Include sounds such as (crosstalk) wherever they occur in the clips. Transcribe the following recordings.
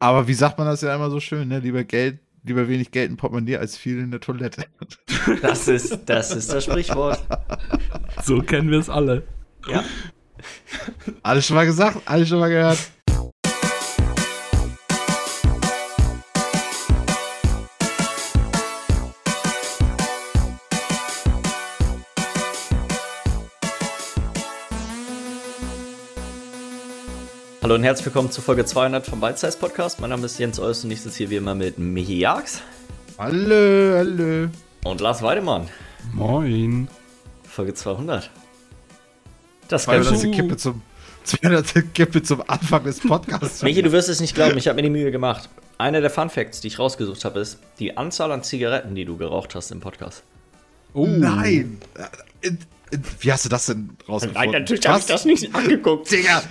Aber wie sagt man das ja immer so schön, ne? Lieber Geld, lieber wenig Geld in Portemonnaie als viel in der Toilette. (laughs) Das ist das, ist das Sprichwort. So kennen wir es alle. Ja. Alles schon mal gesagt, alles schon mal gehört. Hallo und herzlich willkommen zu Folge 200 vom Bite Size Podcast. Mein Name ist Jens Eus und ich sitze hier wie immer mit Michi Jags Hallo, hallo. und Lars Weidemann. Moin. Folge 200. Das 200. kannst du. Kippe zum, 200. Kippe zum Anfang des Podcasts. (laughs) Michi, du wirst es nicht glauben, ich habe mir die Mühe gemacht. Einer der Fun Facts, die ich rausgesucht habe, ist die Anzahl an Zigaretten, die du geraucht hast im Podcast. Oh. Nein. Wie hast du das denn rausgefunden? Was? nicht angeguckt. Digga.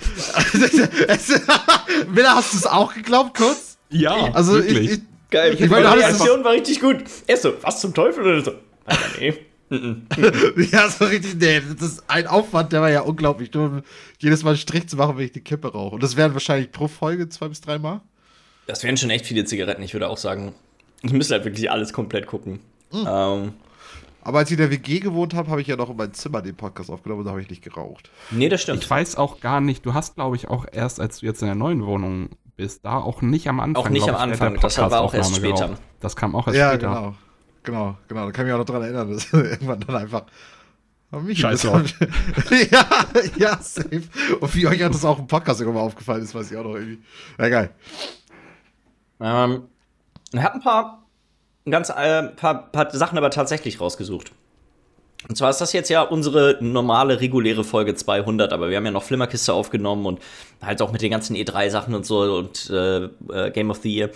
Es- (laughs) Miller, hast du es auch geglaubt, kurz? Ja, Also, ich, wirklich. ich, Geil, Ich meine, die Reaktion war richtig gut. Er ist so, was zum Teufel? Oder so. Alter, nee. (laughs) (laughs) ja, so richtig, nee, das ist ein Aufwand, der war ja unglaublich. Nur jedes Mal einen Strich zu machen, wenn ich die Kippe rauche. Und das wären wahrscheinlich pro Folge zwei bis dreimal. Das wären schon echt viele Zigaretten. Ich würde auch sagen, ich müsste halt wirklich alles komplett gucken. Ähm, Aber als ich in der WG gewohnt habe, habe ich ja noch in meinem Zimmer den Podcast aufgenommen und da habe ich nicht geraucht. nee, das stimmt. Ich weiß auch gar nicht, du hast, glaube ich, auch erst, als du jetzt in der neuen Wohnung bist, da auch nicht am Anfang. Auch nicht am ich, Anfang, das war auch erst später. geraucht. Das kam auch erst ja, später. genau. Genau, genau. Da kann ich mich auch noch dran erinnern, dass (laughs) irgendwann dann einfach. Mich Scheiß (laughs) ja, ja, safe. Und wie euch hat das auch im Podcast irgendwann mal aufgefallen ist, weiß ich auch noch irgendwie. Ja, geil. Ähm, ich habe ein paar, ganz, äh, paar, paar Sachen aber tatsächlich rausgesucht. Und zwar ist das jetzt ja unsere normale, reguläre Folge 200, aber wir haben ja noch Flimmerkiste aufgenommen und halt auch mit den ganzen E3-Sachen und so und äh, äh, Game of the Year.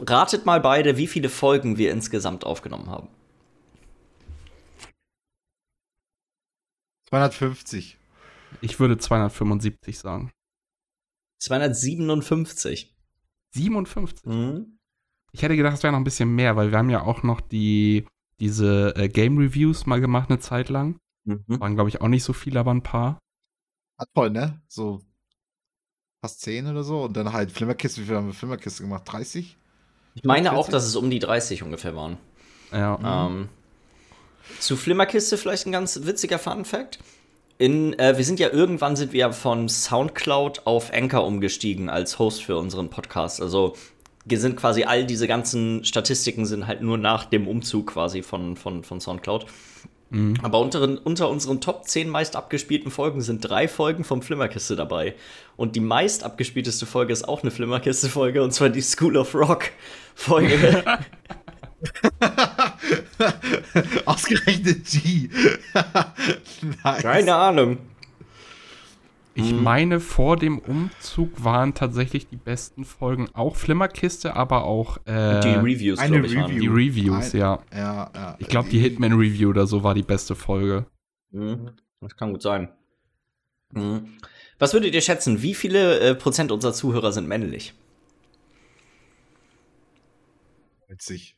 Ratet mal beide, wie viele Folgen wir insgesamt aufgenommen haben. 250. Ich würde 275 sagen. 257. 57. Mhm. Ich hätte gedacht, es wäre noch ein bisschen mehr, weil wir haben ja auch noch die, diese äh, Game Reviews mal gemacht eine Zeit lang. Mhm. Waren, glaube ich, auch nicht so viele, aber ein paar. Hat voll, ne? So fast 10 oder so. Und dann halt Flimmerkiste. Wie viel haben wir Flimmerkiste gemacht? 30? Ich meine auch, 40? dass es um die 30 ungefähr waren. Ja. Ähm, zu Flimmerkiste vielleicht ein ganz witziger Fun Fact. In, äh, wir sind ja irgendwann sind wir von Soundcloud auf Anchor umgestiegen als Host für unseren Podcast. Also sind quasi all diese ganzen Statistiken sind halt nur nach dem Umzug quasi von, von, von Soundcloud. Mhm. Aber unter, unter unseren Top 10 meist abgespielten Folgen sind drei Folgen vom Flimmerkiste dabei. Und die meist abgespielteste Folge ist auch eine Flimmerkiste-Folge, und zwar die School of Rock-Folge. (laughs) Ausgerechnet G. (laughs) nice. Keine Ahnung. Ich meine, vor dem Umzug waren tatsächlich die besten Folgen auch Flimmerkiste, aber auch äh, Die Reviews, eine ich. Review. die Reviews, Ein- ja. Ja, ja. Ich glaube, die Hitman Review oder so war die beste Folge. Mhm. Das kann gut sein. Mhm. Was würdet ihr schätzen? Wie viele äh, Prozent unserer Zuhörer sind männlich? Witzig.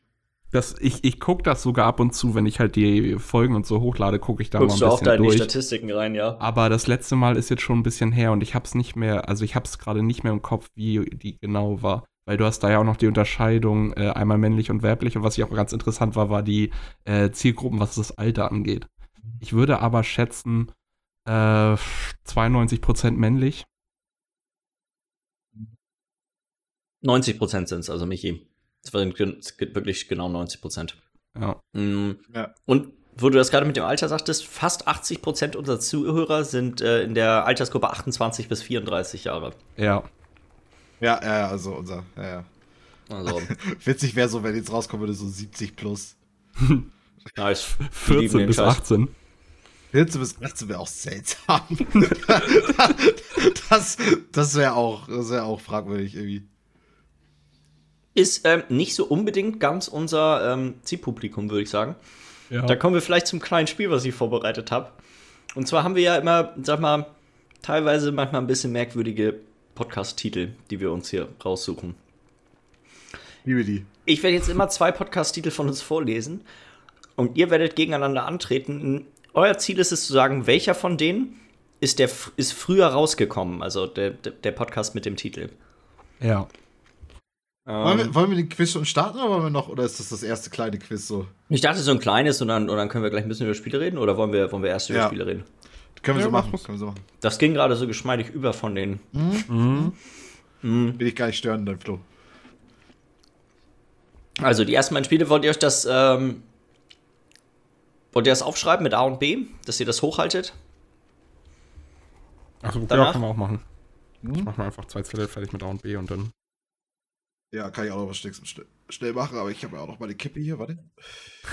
Das, ich ich gucke das sogar ab und zu, wenn ich halt die Folgen und so hochlade, gucke ich da Guckst du mal ein auch da bisschen in die durch. Statistiken rein, ja? Aber das letzte Mal ist jetzt schon ein bisschen her und ich habe es nicht mehr, also ich habe es gerade nicht mehr im Kopf, wie die genau war. Weil du hast da ja auch noch die Unterscheidung äh, einmal männlich und weiblich und was ich auch ganz interessant war, war die äh, Zielgruppen, was das Alter angeht. Ich würde aber schätzen, äh, 92% männlich. 90 Prozent sind es, also Michi. Es waren wirklich genau 90 Prozent. Ja. Mhm. Ja. Und wo du das gerade mit dem Alter sagtest, fast 80 Prozent unserer Zuhörer sind äh, in der Altersgruppe 28 bis 34 Jahre. Ja. Ja, ja, ja, also unser. Ja, ja. Also, (laughs) Witzig wäre so, wenn jetzt rauskommen würde, so 70 plus. (laughs) nice. Wir lieben 14 den bis Scheiß. 18. 14 bis 18 wäre auch seltsam. (laughs) das das wäre auch, das wär auch fragwürdig irgendwie. Ist ähm, nicht so unbedingt ganz unser ähm, Zielpublikum, würde ich sagen. Ja. Da kommen wir vielleicht zum kleinen Spiel, was ich vorbereitet habe. Und zwar haben wir ja immer, sag mal, teilweise manchmal ein bisschen merkwürdige Podcast-Titel, die wir uns hier raussuchen. Liebe die. Ich werde jetzt immer zwei Podcast-Titel von uns vorlesen und ihr werdet gegeneinander antreten. Euer Ziel ist es zu sagen, welcher von denen ist, der, ist früher rausgekommen, also der, der der Podcast mit dem Titel. ja. Wollen, Ähm, wir, wollen wir den Quiz schon starten oder wollen wir noch, oder ist das das erste kleine Quiz so? ich dachte so ein kleines und dann, und dann können wir gleich ein bisschen über Spiele reden oder wollen wir, wollen wir erst über Ja. Spiele reden? Können wir Ja, so mach machen. das. Können wir so machen. Das ging gerade so geschmeidig über von den. Mhm. Will ich gar nicht stören, dein Flo. Also die ersten beiden Spiele, wollt ihr euch das, ähm, wollt ihr das aufschreiben mit A und B, dass ihr das hochhaltet? Achso, ja, können wir auch machen. Ich mach mal einfach zwei Zettel fertig mit A und B und dann. Ja, kann ich auch noch was schnell, machen, aber ich habe ja auch noch mal die Kippe hier, warte.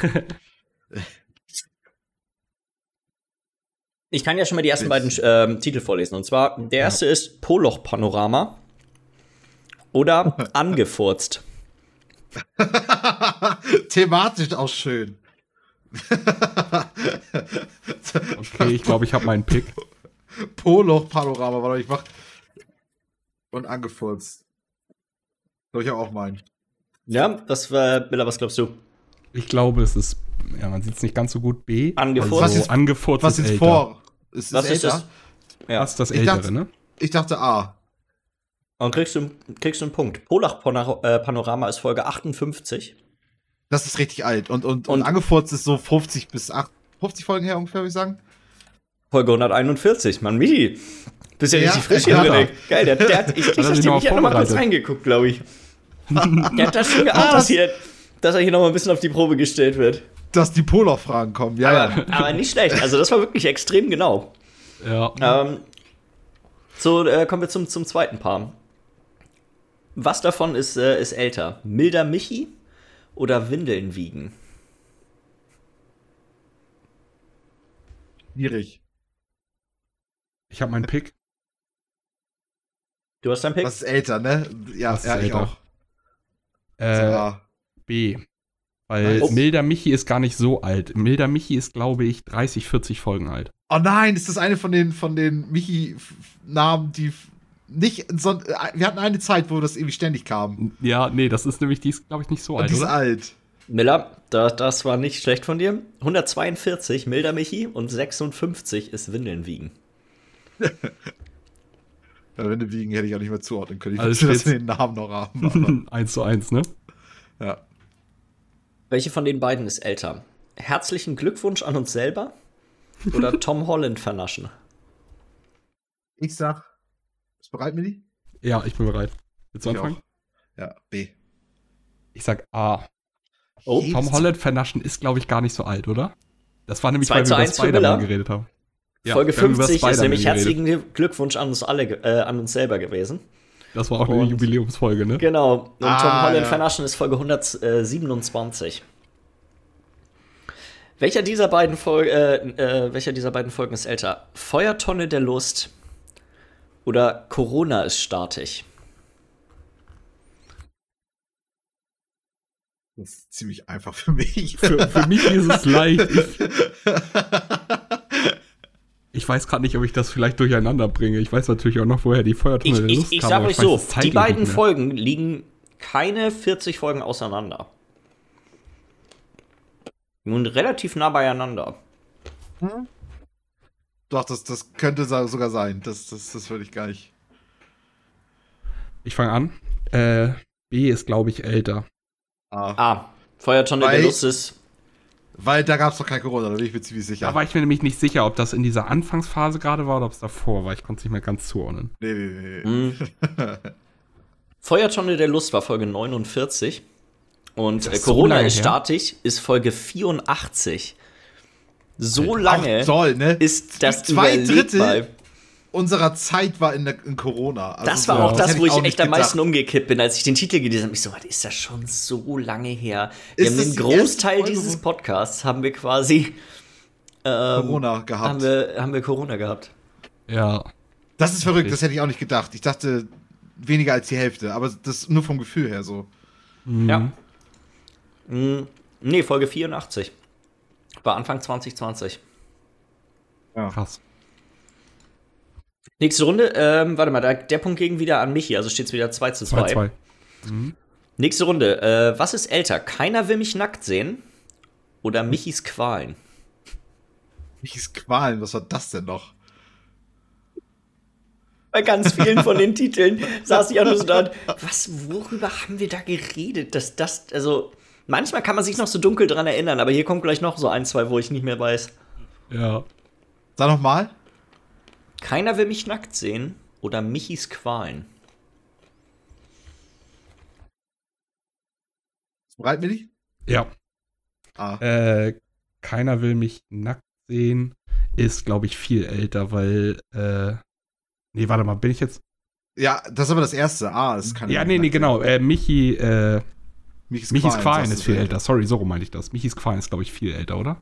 (laughs) Ich kann ja schon mal die ersten beiden ähm, Titel vorlesen. Und zwar, der erste ist Poloch-Panorama oder (laughs) Angefurzt. (laughs) Thematisch auch schön. Okay, ich glaube, ich habe meinen Pick. Poloch-Panorama, warte, ich mach. Und angefurzt. Soll ich auch meinen. Ja, das war, Miller, was glaubst du? Ich glaube, es ist. Ja, man sieht es nicht ganz so gut. B. Angefurzt. Also, Was ist- angefurzt Was ist älter. vor? Ist, Was ist ist älter? es? Ja. Das ist das Ich Ältere, dachte- ne? Ich dachte A. Und kriegst du, kriegst du einen Punkt. Polach-Panorama ist Folge 58. Das ist richtig alt. Und, und, und, Und- angefurzt ist so 50 bis 8, 50 Folgen her ungefähr, würde ich sagen. Folge 141, Mann, Midi. Bist ja, Ja, richtig frisch hier, ja. Geil, der, der hat, ich, (laughs) ich, ich, sich ich, noch ich kurz vorbereitet? reingeguckt, glaube ich. (laughs) der hat das schon geahnt, Ah, dass, hier, dass er hier noch mal ein bisschen auf die Probe gestellt wird. Dass die Poloch-Fragen kommen, ja, ja. Aber, aber nicht schlecht. Also, das war wirklich extrem genau. Ja. Ähm, so, äh, kommen wir zum, zum zweiten Paar. Was davon ist, äh, ist älter? Milder Michi oder Windeln wiegen? Schwierig. Ich habe meinen Pick. Du hast deinen Pick? Was ist älter, ne? Ja, ist ja ich älter? auch. Äh. B. Weil Oh. Milder Michi ist gar nicht so alt. Milder Michi ist, glaube ich, 30, 40 Folgen alt. Oh nein, ist das eine von den, von den Michi-Namen, die nicht, so, wir hatten eine Zeit, wo das irgendwie ständig kam. Ja, nee, das ist nämlich, die ist, glaube ich, nicht so Und alt, die ist oder? alt. Miller, da, das war nicht schlecht von dir. 142 Milder Michi und 56 ist Windeln wiegen. (laughs) Ja, wenn du wiegen, hätte ich auch nicht mehr zuordnen können. Ich Also wusste, dass wir den Namen noch haben. (laughs) 1 zu 1, ne? Ja. Welche von den beiden ist älter? Herzlichen Glückwunsch an uns selber oder (laughs) Tom Holland vernaschen? Ich sag, bist du bereit, Milli? Ja, ich bin bereit. Willst du Ich anfangen? auch. Ja, B. Ich sag A. Oh, Tom. Holland vernaschen ist, glaube ich, gar nicht so alt, oder? Das war nämlich, 2 weil wir über 1 für Spider-Man geredet haben. Ja, Folge wir haben über 50 ist nämlich herzlichen Glückwunsch an uns alle, äh, an uns selber gewesen. Das war auch eine Und- Jubiläumsfolge, ne? Genau. Und Ah, Tom Holland ja. vernaschen ist Folge 127. Welcher dieser beiden Fol äh, äh, welcher dieser beiden Folgen ist älter? Feuertonne der Lust oder Corona ist statisch? Das ist ziemlich einfach für mich. Für, für mich ist es leicht. Ich, (laughs) ich weiß gerade nicht, ob ich das vielleicht durcheinander bringe. Ich weiß natürlich auch noch, woher die Feuertonne Ich, der ich, Lust ich kam, sag aber euch so, die beiden. Folgen liegen keine 40 Folgen auseinander. Nun relativ nah beieinander. Doch, das, das könnte sogar sein. Das, das, das würde ich gar nicht. Ich fange an. Äh, B ist, glaube ich, älter. Ah. Ah, Feuertonne Weil- der Lust ist. Weil da gab es doch kein Corona, da bin ich mir ziemlich sicher. Da war ich mir nämlich nicht sicher, ob das in dieser Anfangsphase gerade war oder ob es davor war. Ich konnte es nicht mehr ganz zuordnen. nee, nee, nee. nee. (laughs) Hm. Feuertonne der Lust war Folge 49. Und äh, ist so Corona lange ist statisch, ist Folge 84. So lange toll, ne? ist das Zwei Drittel. Unserer Zeit war in, der, in Corona. Also Das war so, auch das, hätte wo ich auch echt nicht am meisten umgekippt bin, als ich den Titel gelesen habe. Ich so, was ist das schon so lange her? Wir Ist haben das den Großteil dieses Podcasts haben wir quasi ähm, Corona gehabt. haben wir, haben wir Corona gehabt. Ja. das ist verrückt, das hätte ich auch nicht gedacht. Ich dachte weniger als die Hälfte, aber das nur vom Gefühl her so. Mhm. Ja. Mm, nee, Folge 84. War Anfang 2020. Krass. Nächste Runde, ähm, warte mal, da, der Punkt ging wieder an Michi, also steht es wieder 2 zu 2. 2-2. Mhm. Nächste Runde, äh, was ist älter? Keiner will mich nackt sehen oder Michis Qualen? Michis Qualen, was war das denn noch? Bei ganz vielen von den (laughs) Titeln saß ich auch nur so da, was, worüber haben wir da geredet? Dass das, also, manchmal kann man sich noch so dunkel dran erinnern, aber hier kommt gleich noch so ein, zwei, wo ich nicht mehr weiß. Ja. Sag noch mal. Keiner will mich nackt sehen oder Michis Qualen. Bereit, Milli? Ja. Ah. Äh, keiner will mich nackt sehen. Ist, glaube ich, viel älter, weil, äh, nee, warte mal, bin ich jetzt? Ja, das ist aber das erste. Ah, das kann Ja, nee, nee, genau. Äh, Michi, äh, Michis, Michis Qualen ist viel älter. Sorry, so rum meinte ich das. Michis Qualen ist, glaube ich, viel älter, oder?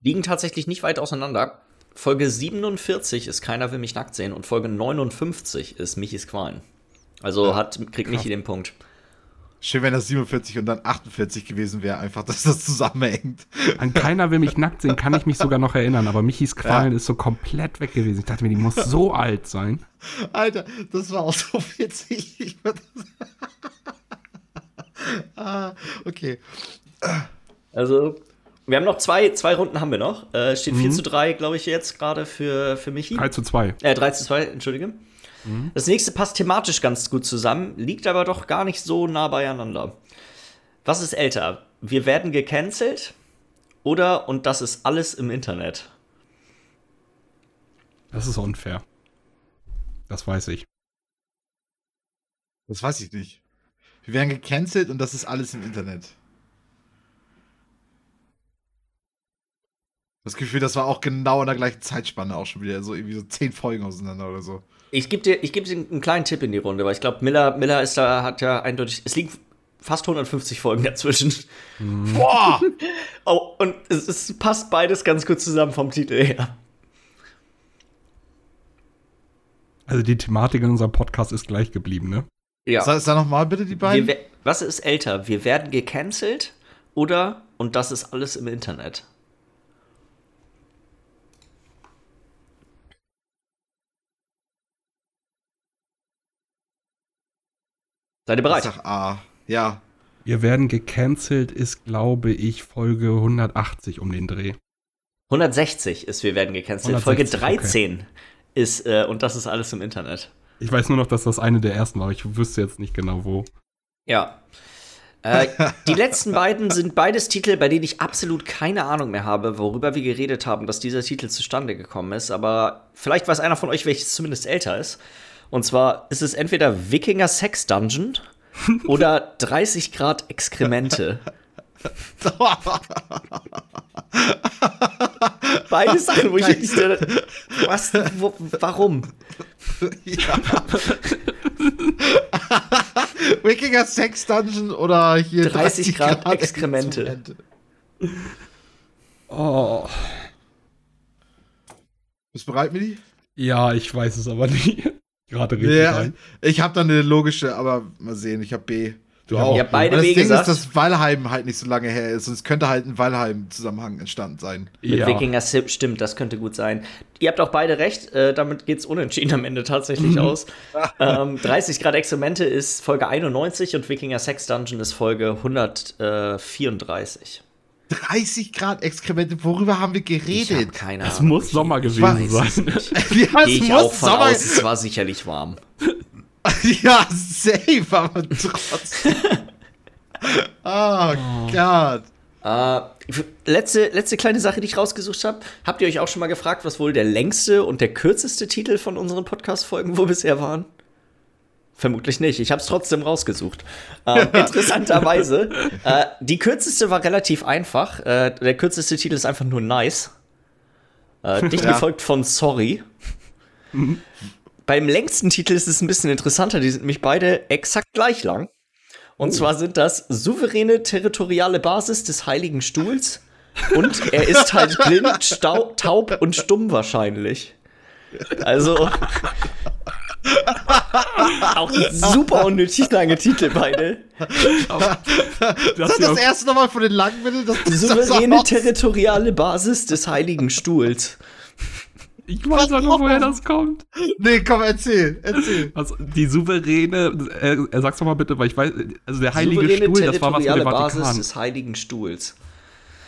Liegen tatsächlich nicht weit auseinander. Folge 47 ist Keiner will mich nackt sehen und Folge 59 ist Michis Qualen. Also Ja, hat, kriegt Michi den Punkt. Schön, wenn das 47 und dann 48 gewesen wäre, einfach, (laughs) dass das zusammenhängt. An keiner will mich nackt sehen, kann ich mich sogar noch erinnern, aber Michis Qualen ist so komplett weg gewesen. Ich dachte mir, die muss so alt sein. Alter, das war auch so witzig. Ich (laughs) ah, okay. Also, wir haben noch zwei, zwei Runden haben wir noch. Äh, steht 4 zu 3, glaube ich, jetzt gerade für, für Michi. 3 zu 2. Äh, 3 zu 2, entschuldige. Das nächste passt thematisch ganz gut zusammen, liegt aber doch gar nicht so nah beieinander. Was ist älter? Wir werden gecancelt oder und das ist alles im Internet? Das ist unfair. Das weiß ich. Das weiß ich nicht. Wir werden gecancelt und das ist alles im Internet. Das Gefühl, das war auch genau in der gleichen Zeitspanne auch schon wieder. So irgendwie so zehn Folgen auseinander oder so. Ich gebe dir, ich geb dir einen kleinen Tipp in die Runde, weil ich glaube, Miller, Miller ist da, hat ja eindeutig, es liegen fast 150 Folgen dazwischen. (laughs) Boah! Oh, und es, es passt beides ganz gut zusammen vom Titel her. Also die Thematik in unserem Podcast ist gleich geblieben, ne? Ja. Sag, sag noch mal bitte die Wir, beiden. we- was ist älter? Wir werden gecancelt oder und das ist alles im Internet? Seid ihr Ich bereit? sag A. Ja. Wir werden gecancelt ist, glaube ich, Folge 180 um den Dreh. 160 ist Wir werden gecancelt. Folge 160, 13 ist äh, und das ist alles im Internet. Ich weiß nur noch, dass das eine der ersten war, aber ich wüsste jetzt nicht genau wo. Ja. Äh, die letzten beiden sind beides Titel, bei denen ich absolut keine Ahnung mehr habe, worüber wir geredet haben, dass dieser Titel zustande gekommen ist. Aber vielleicht weiß einer von euch, welches zumindest älter ist. Und zwar ist es entweder Wikinger Sex Dungeon (laughs) oder 30 Grad Exkremente. Beide Sachen, wo ich wirklich so, was, wo, warum? ja. Wikinger Sex Dungeon oder hier 30 Grad Exkremente. Exkremente. Oh. Bist du bereit, Midi? Ja, ich weiß es aber nicht. Gerade richtig Ja, rein. ich habe da eine logische, aber mal sehen, ich habe B. Du Ja, auch. ja, beide das Ding gesagt. ist, dass Valheim halt nicht so lange her ist und es könnte halt ein Valheim-Zusammenhang entstanden sein. Mit Ja. Wikinger Sip, stimmt, das könnte gut sein. Ihr habt auch beide recht, äh, damit geht's unentschieden am Ende tatsächlich (laughs) aus. ähm, 30 Grad Experimente ist Folge 91 und Wikinger Sex Dungeon ist Folge 134. 30 Grad Exkremente, worüber haben wir Ich hab geredet? keine Es Ahnung. muss Sommer Ich gewesen es sein. (laughs) Ja, es Gehe ich muss auch von Sommer- aus, es war sicherlich warm. (laughs) ja, safe, aber trotzdem. (laughs) oh, Gott. Äh, letzte, letzte kleine Sache, die ich rausgesucht habe. Habt ihr euch auch schon mal gefragt, was wohl der längste und der kürzeste Titel von unseren Podcast-Folgen wo bisher waren? Vermutlich nicht. Ich habe es trotzdem rausgesucht. Ähm, (laughs) interessanterweise. Äh, die kürzeste war relativ einfach. Äh, der kürzeste Titel ist einfach nur Nice. Äh, (laughs) dicht Ja. gefolgt von Sorry. Beim längsten Titel ist es ein bisschen interessanter. Die sind nämlich beide exakt gleich lang. Und zwar sind das souveräne territoriale Basis des Heiligen Stuhls. Und er ist halt (laughs) blind, taub und stumm wahrscheinlich. Also. (laughs) auch (laughs) super unnötig lange Titel beide. Das Sag ja, das erste nochmal von den langen, bitte. Das, das Souveräne das territoriale Basis des Heiligen Stuhls. ich weiß auch noch, woher das kommt. Nee, komm, erzähl, erzähl. Also, die souveräne, äh, äh, sag's doch mal bitte, weil ich weiß, also der heilige Souveräne Stuhl, das war was mit dem territoriale Basis Vatikan. des Heiligen Stuhls.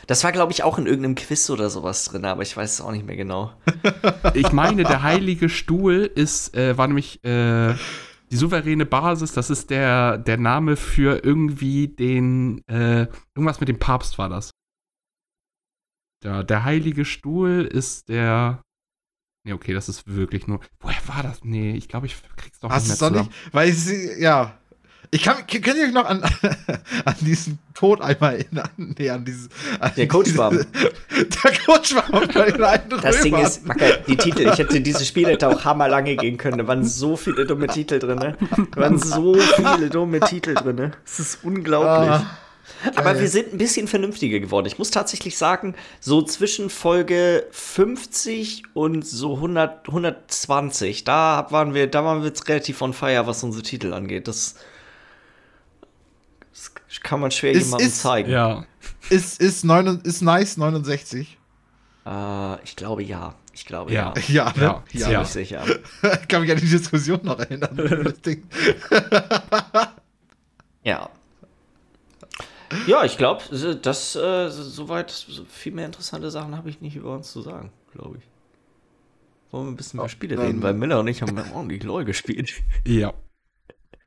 Das war, glaube ich, auch in irgendeinem Quiz oder sowas drin, aber ich weiß es auch nicht mehr genau. (laughs) Ich meine, der heilige Stuhl ist, äh, war nämlich äh, die souveräne Basis, das ist der, der Name für irgendwie den, äh, irgendwas mit dem Papst war das. Ja, der heilige Stuhl ist der. Nee, okay, das ist wirklich nur. Woher war das? Nee, ich glaube, ich krieg's doch Hast nicht du mehr es doch nicht? Weil sie, ja. Ich kann, könnt ihr euch noch an, (laughs) an diesen Tod einmal erinnern? Nee, an dieses. An Der. Diese, (laughs) der Coachschwamm bei den (laughs) einen Das Ding ist, Macker, die Titel, ich hätte dieses Spiel hätte auch hammerlange gehen können. Da waren so viele dumme Titel drin. ne? Da waren so viele dumme Titel drin. Es ist unglaublich. Ah, Aber geil. wir sind ein bisschen vernünftiger geworden. Ich muss tatsächlich sagen, so zwischen Folge 50 und so 100, 120, da waren wir, da waren wir jetzt relativ on fire, was unsere Titel angeht. Das kann man schwer Es jemandem ist- zeigen. Ja. ist, ist, neun, ist nice 69. Äh, ich glaube ja. Ich glaube Ja. ja. (laughs) Ja, ne? Ja, Ja. Sicher. Ich (laughs) kann mich an die Diskussion noch erinnern. (laughs) Ja. Ja, ich glaube, das äh, soweit so viel mehr interessante Sachen habe ich nicht über uns zu sagen, glaube ich. Wollen wir ein bisschen über Spiele dann- reden, weil Miller und ich haben ordentlich LOL gespielt. Ja.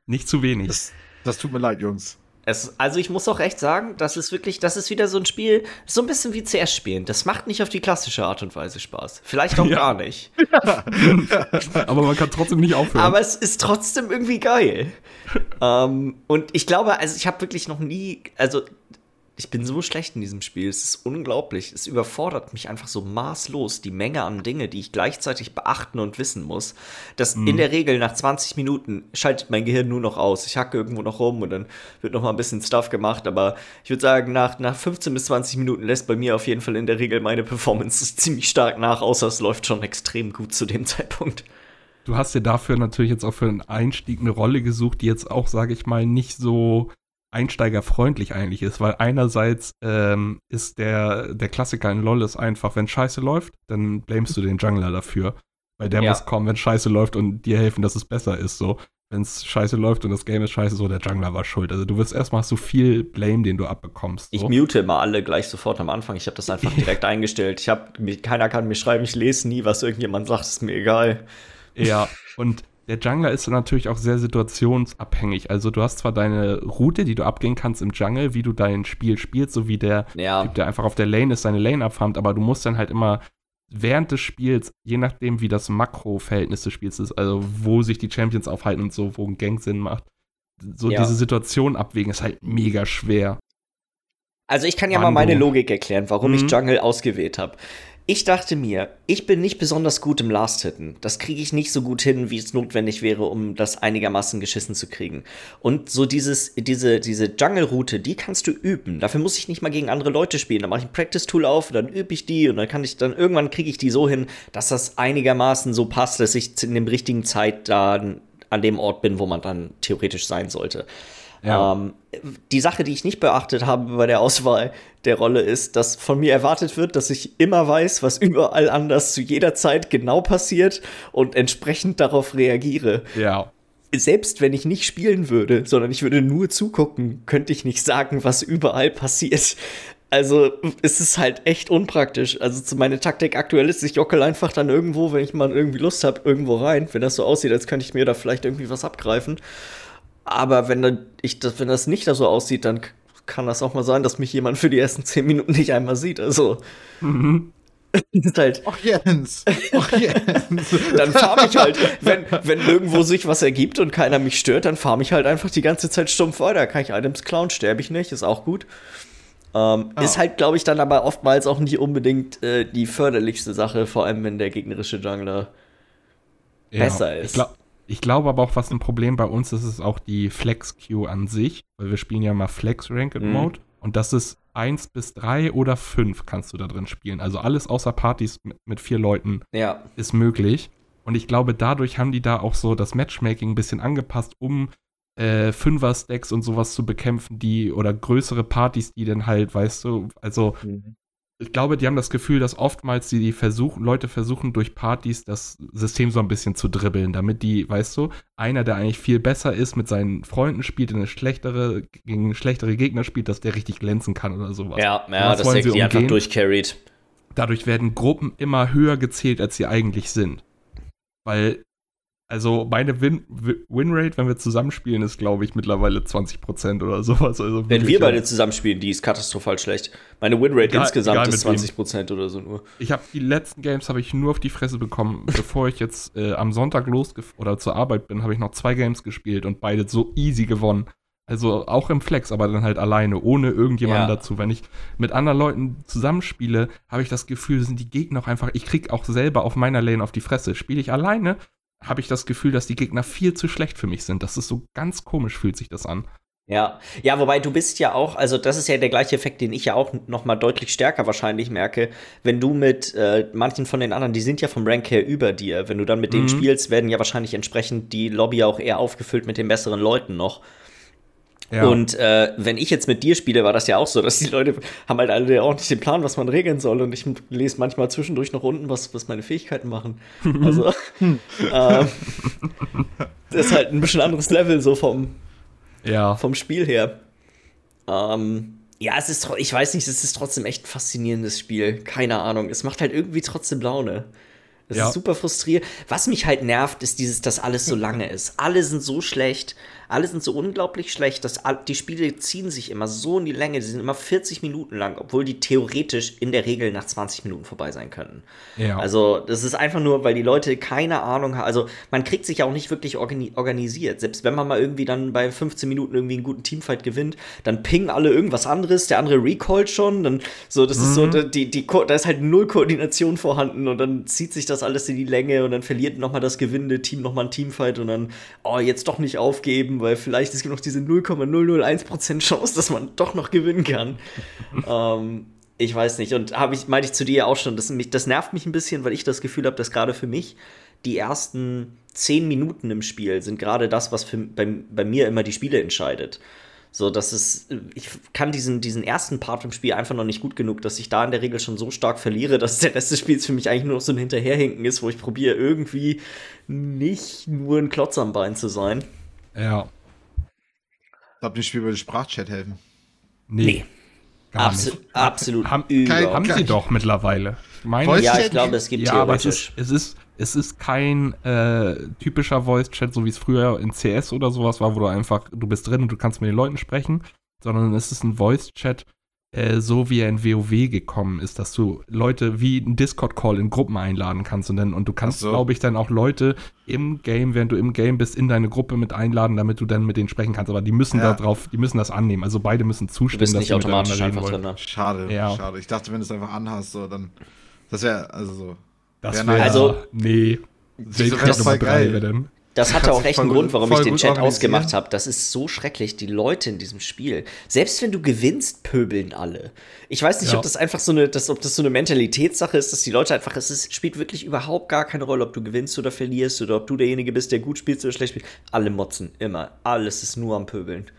Nicht zu wenig. Das, das tut mir leid, Jungs. Es, also ich muss auch echt sagen, das ist wirklich, das ist wieder so ein Spiel, so ein bisschen wie CS spielen. Das macht nicht auf die klassische Art und Weise Spaß. Vielleicht auch Ja. gar nicht. (laughs) Aber man kann trotzdem nicht aufhören. Aber es ist trotzdem irgendwie geil. ähm, und ich glaube, also ich habe wirklich noch nie, also ich bin so schlecht in diesem Spiel. Es ist unglaublich. Es überfordert mich einfach so maßlos, die Menge an Dinge, die ich gleichzeitig beachten und wissen muss. Dass in der Regel nach 20 Minuten schaltet mein Gehirn nur noch aus. Ich hacke irgendwo noch rum und dann wird noch mal ein bisschen Stuff gemacht. Aber ich würde sagen, nach, nach 15 bis 20 Minuten lässt bei mir auf jeden Fall in der Regel meine Performance (laughs) ziemlich stark nach, außer es läuft schon extrem gut zu dem (laughs) Zeitpunkt. Du hast dir dafür natürlich jetzt auch für einen Einstieg eine Rolle gesucht, die jetzt auch, sage ich mal, nicht so einsteigerfreundlich eigentlich ist, weil einerseits ähm, ist der, der Klassiker in LoL ist einfach, wenn Scheiße läuft, dann blamest du den Jungler dafür. Weil der Ja. muss kommen, wenn Scheiße läuft und dir helfen, dass es besser ist. So, wenn es Scheiße läuft und das Game ist scheiße, so der Jungler war schuld. Also du wirst erstmal so viel Blame, den du abbekommst. Ich So. mute immer alle gleich sofort am Anfang. Ich habe das einfach (laughs) direkt eingestellt. Ich habe keiner kann mir schreiben, ich lese nie, was irgendjemand sagt, ist mir egal. Ja, und der Jungler ist natürlich auch sehr situationsabhängig. Also du hast zwar deine Route, die du abgehen kannst im Jungle, wie du dein Spiel spielst, so wie der Ja. Typ, der einfach auf der Lane ist, seine Lane abfarmt, aber du musst dann halt immer während des Spiels, je nachdem wie das Makro-Verhältnis des Spiels ist, also wo sich die Champions aufhalten und so, wo ein Gang Sinn macht, so Ja. diese Situation abwägen, ist halt mega schwer. Also ich kann ja Wann mal meine Logik erklären, warum Mhm. ich Jungle ausgewählt habe. Ich dachte mir, ich bin nicht besonders gut im Last-Hitten. Das kriege ich nicht so gut hin, wie es notwendig wäre, um das einigermaßen geschissen zu kriegen. Und so dieses, diese, diese Jungle-Route, die kannst du üben. Dafür muss ich nicht mal gegen andere Leute spielen. Dann mache ich ein Practice-Tool auf, und dann übe ich die und dann kann ich dann irgendwann kriege ich die so hin, dass das einigermaßen so passt, dass ich in dem richtigen Zeit dann an dem Ort bin, wo man dann theoretisch sein sollte. Ja. Ähm, die Sache, die ich nicht beachtet habe bei der Auswahl der Rolle, ist, dass von mir erwartet wird, dass ich immer weiß, was überall anders zu jeder Zeit genau passiert und entsprechend darauf reagiere. Ja. Selbst wenn ich nicht spielen würde, sondern ich würde nur zugucken, könnte ich nicht sagen, was überall passiert. Also es ist halt echt unpraktisch. Also meine Taktik aktuell ist, ich jockel einfach dann irgendwo, wenn ich mal irgendwie Lust habe, irgendwo rein. Wenn das so aussieht, als könnte ich mir da vielleicht irgendwie was abgreifen. Aber wenn, dann ich, das, wenn das nicht da so aussieht, dann kann das auch mal sein, dass mich jemand für die ersten zehn Minuten nicht einmal sieht. Also Mhm. (laughs) ist halt, Ach Jens. Ach (laughs) Jens. dann farm ich halt, wenn, wenn irgendwo sich was ergibt und keiner mich stört, dann farm ich halt einfach die ganze Zeit stumpf weiter. Kann ich Items klauen, sterbe ich nicht, ist auch gut. Ähm, Ah. Ist halt, glaube ich, dann aber oftmals auch nicht unbedingt äh, die förderlichste Sache, vor allem wenn der gegnerische Jungler besser ist. Ich, glaub, ich glaube aber auch, was ein Problem bei uns ist, ist auch die Flex-Queue an sich, weil wir spielen ja mal Flex-Ranked Mhm. Mode und das ist 1 bis 3 oder 5 kannst du da drin spielen. Also alles außer Partys mit, mit vier Leuten Ja, ist möglich. Und ich glaube, dadurch haben die da auch so das Matchmaking ein bisschen angepasst, um äh, Fünfer-Stacks und sowas zu bekämpfen, die oder größere Partys, die dann halt, weißt du, also ich glaube, die haben das Gefühl, dass oftmals die, die versuchen, Leute versuchen durch Partys das System so ein bisschen zu dribbeln, damit die, weißt du, einer, der eigentlich viel besser ist, mit seinen Freunden spielt, eine schlechtere, gegen schlechtere Gegner spielt, dass der richtig glänzen kann oder sowas. Ja, ja, das denke ich einfach durchcarried. Dadurch werden Gruppen immer höher gezählt, als sie eigentlich sind. Weil also meine Win Winrate, wenn wir zusammenspielen, ist, glaube ich, mittlerweile 20% oder (laughs) sowas. Also wenn wir beide zusammenspielen, die ist katastrophal schlecht. Meine Winrate insgesamt ist 20% wem. oder so nur. Ich habe die letzten Games habe ich nur auf die Fresse bekommen. (laughs) Bevor ich jetzt äh, am Sonntag los oder zur Arbeit bin, habe ich noch zwei Games gespielt und beide so easy gewonnen. Also auch im Flex, aber dann halt alleine, ohne irgendjemanden ja. dazu. Wenn ich mit anderen Leuten zusammenspiele, habe ich das Gefühl, sind die Gegner auch einfach, ich krieg auch selber auf meiner Lane auf die Fresse. Spiele ich alleine, habe ich das Gefühl, dass die Gegner viel zu schlecht für mich sind. Das ist so ganz komisch, fühlt sich das an. Ja, ja, wobei du bist ja auch, also das ist ja der gleiche Effekt, den ich ja auch noch mal deutlich stärker wahrscheinlich merke, wenn du mit äh, manchen von den anderen, die sind ja vom Rank her über dir, wenn du dann mit denen mhm. spielst, werden ja wahrscheinlich entsprechend die Lobby auch eher aufgefüllt mit den besseren Leuten noch. Ja. Und äh, wenn ich jetzt mit dir spiele, war das ja auch so, dass die Leute haben halt alle auch nicht den Plan, was man regeln soll. Und ich lese manchmal zwischendurch noch unten, was, was meine Fähigkeiten machen. (laughs) Also, äh, das ist halt ein bisschen anderes Level so vom, ja. vom Spiel her. Ähm, ja, es ist, ich weiß nicht, es ist trotzdem echt ein faszinierendes Spiel. Keine Ahnung. Es macht halt irgendwie trotzdem Laune. Es ja. ist super frustrierend. Was mich halt nervt, ist dieses, dass alles so lange ist. Alle sind so schlecht. Alle sind so unglaublich schlecht, dass die Spiele ziehen sich immer so in die Länge. Die sind immer 40 Minuten lang, obwohl die theoretisch in der Regel nach 20 Minuten vorbei sein könnten. Ja. Also, das ist einfach nur, weil die Leute keine Ahnung haben. Also, man kriegt sich ja auch nicht wirklich organi organisiert. Selbst wenn man mal irgendwie dann bei 15 Minuten irgendwie einen guten Teamfight gewinnt, dann pingen alle irgendwas anderes. Der andere recallt schon. Dann so, das mhm. ist so, mhm. die, die, da ist halt null Koordination vorhanden und dann zieht sich das alles in die Länge und dann verliert nochmal das gewinnende Team nochmal ein Teamfight und dann, oh, jetzt doch nicht aufgeben weil vielleicht es gibt noch diese 0,001% Chance, dass man doch noch gewinnen kann. (laughs) ähm, ich weiß nicht. Und habe ich, meinte ich zu dir auch schon, das, mich, das nervt mich ein bisschen, weil ich das Gefühl habe, dass gerade für mich die ersten 10 Minuten im Spiel sind gerade das, was für, bei, bei mir immer die Spiele entscheidet. So, dass es, ich kann diesen, diesen ersten Part im Spiel einfach noch nicht gut genug, dass ich da in der Regel schon so stark verliere, dass der Rest des Spiels für mich eigentlich nur noch so ein Hinterherhinken ist, wo ich probiere, irgendwie nicht nur ein Klotz am Bein zu sein. Ja. Ich glaube, das Spiel würde Sprachchat helfen. Nee. nee. Absu nicht. Absolut. Haben, kein, haben sie doch mittlerweile. Meine, ja, ich glaube, es gibt ja, aber es ist, es ist, es ist kein äh, typischer Voice-Chat, so wie es früher in CS oder sowas war, wo du einfach, du bist drin und du kannst mit den Leuten sprechen, sondern es ist ein Voice-Chat, äh, so wie er in WoW gekommen ist, dass du Leute wie einen Discord-Call in Gruppen einladen kannst und dann und du kannst, so. glaube ich, dann auch Leute im Game, während du im Game bist, in deine Gruppe mit einladen, damit du dann mit denen sprechen kannst. Aber die müssen ja. darauf, die müssen das annehmen. Also beide müssen zustimmen, du bist nicht automatisch einfach drin. Ne? Schade, ja. schade. Ich dachte, wenn du es einfach anhast, so dann das wäre also so. Das wäre wär, also nee. Das wäre voll geil. Das (laughs) hatte auch echt einen Grund, warum ich den Chat ausgemacht habe. Das ist so schrecklich, die Leute in diesem Spiel. Selbst wenn du gewinnst, pöbeln alle. Ich weiß nicht, ja. ob das einfach so eine, das, ob das so eine Mentalitätssache ist, dass die Leute einfach, es ist, spielt wirklich überhaupt gar keine Rolle, ob du gewinnst oder verlierst oder ob du derjenige bist, der gut spielt oder schlecht spielt. Alle motzen, immer. Alles ist nur am Pöbeln.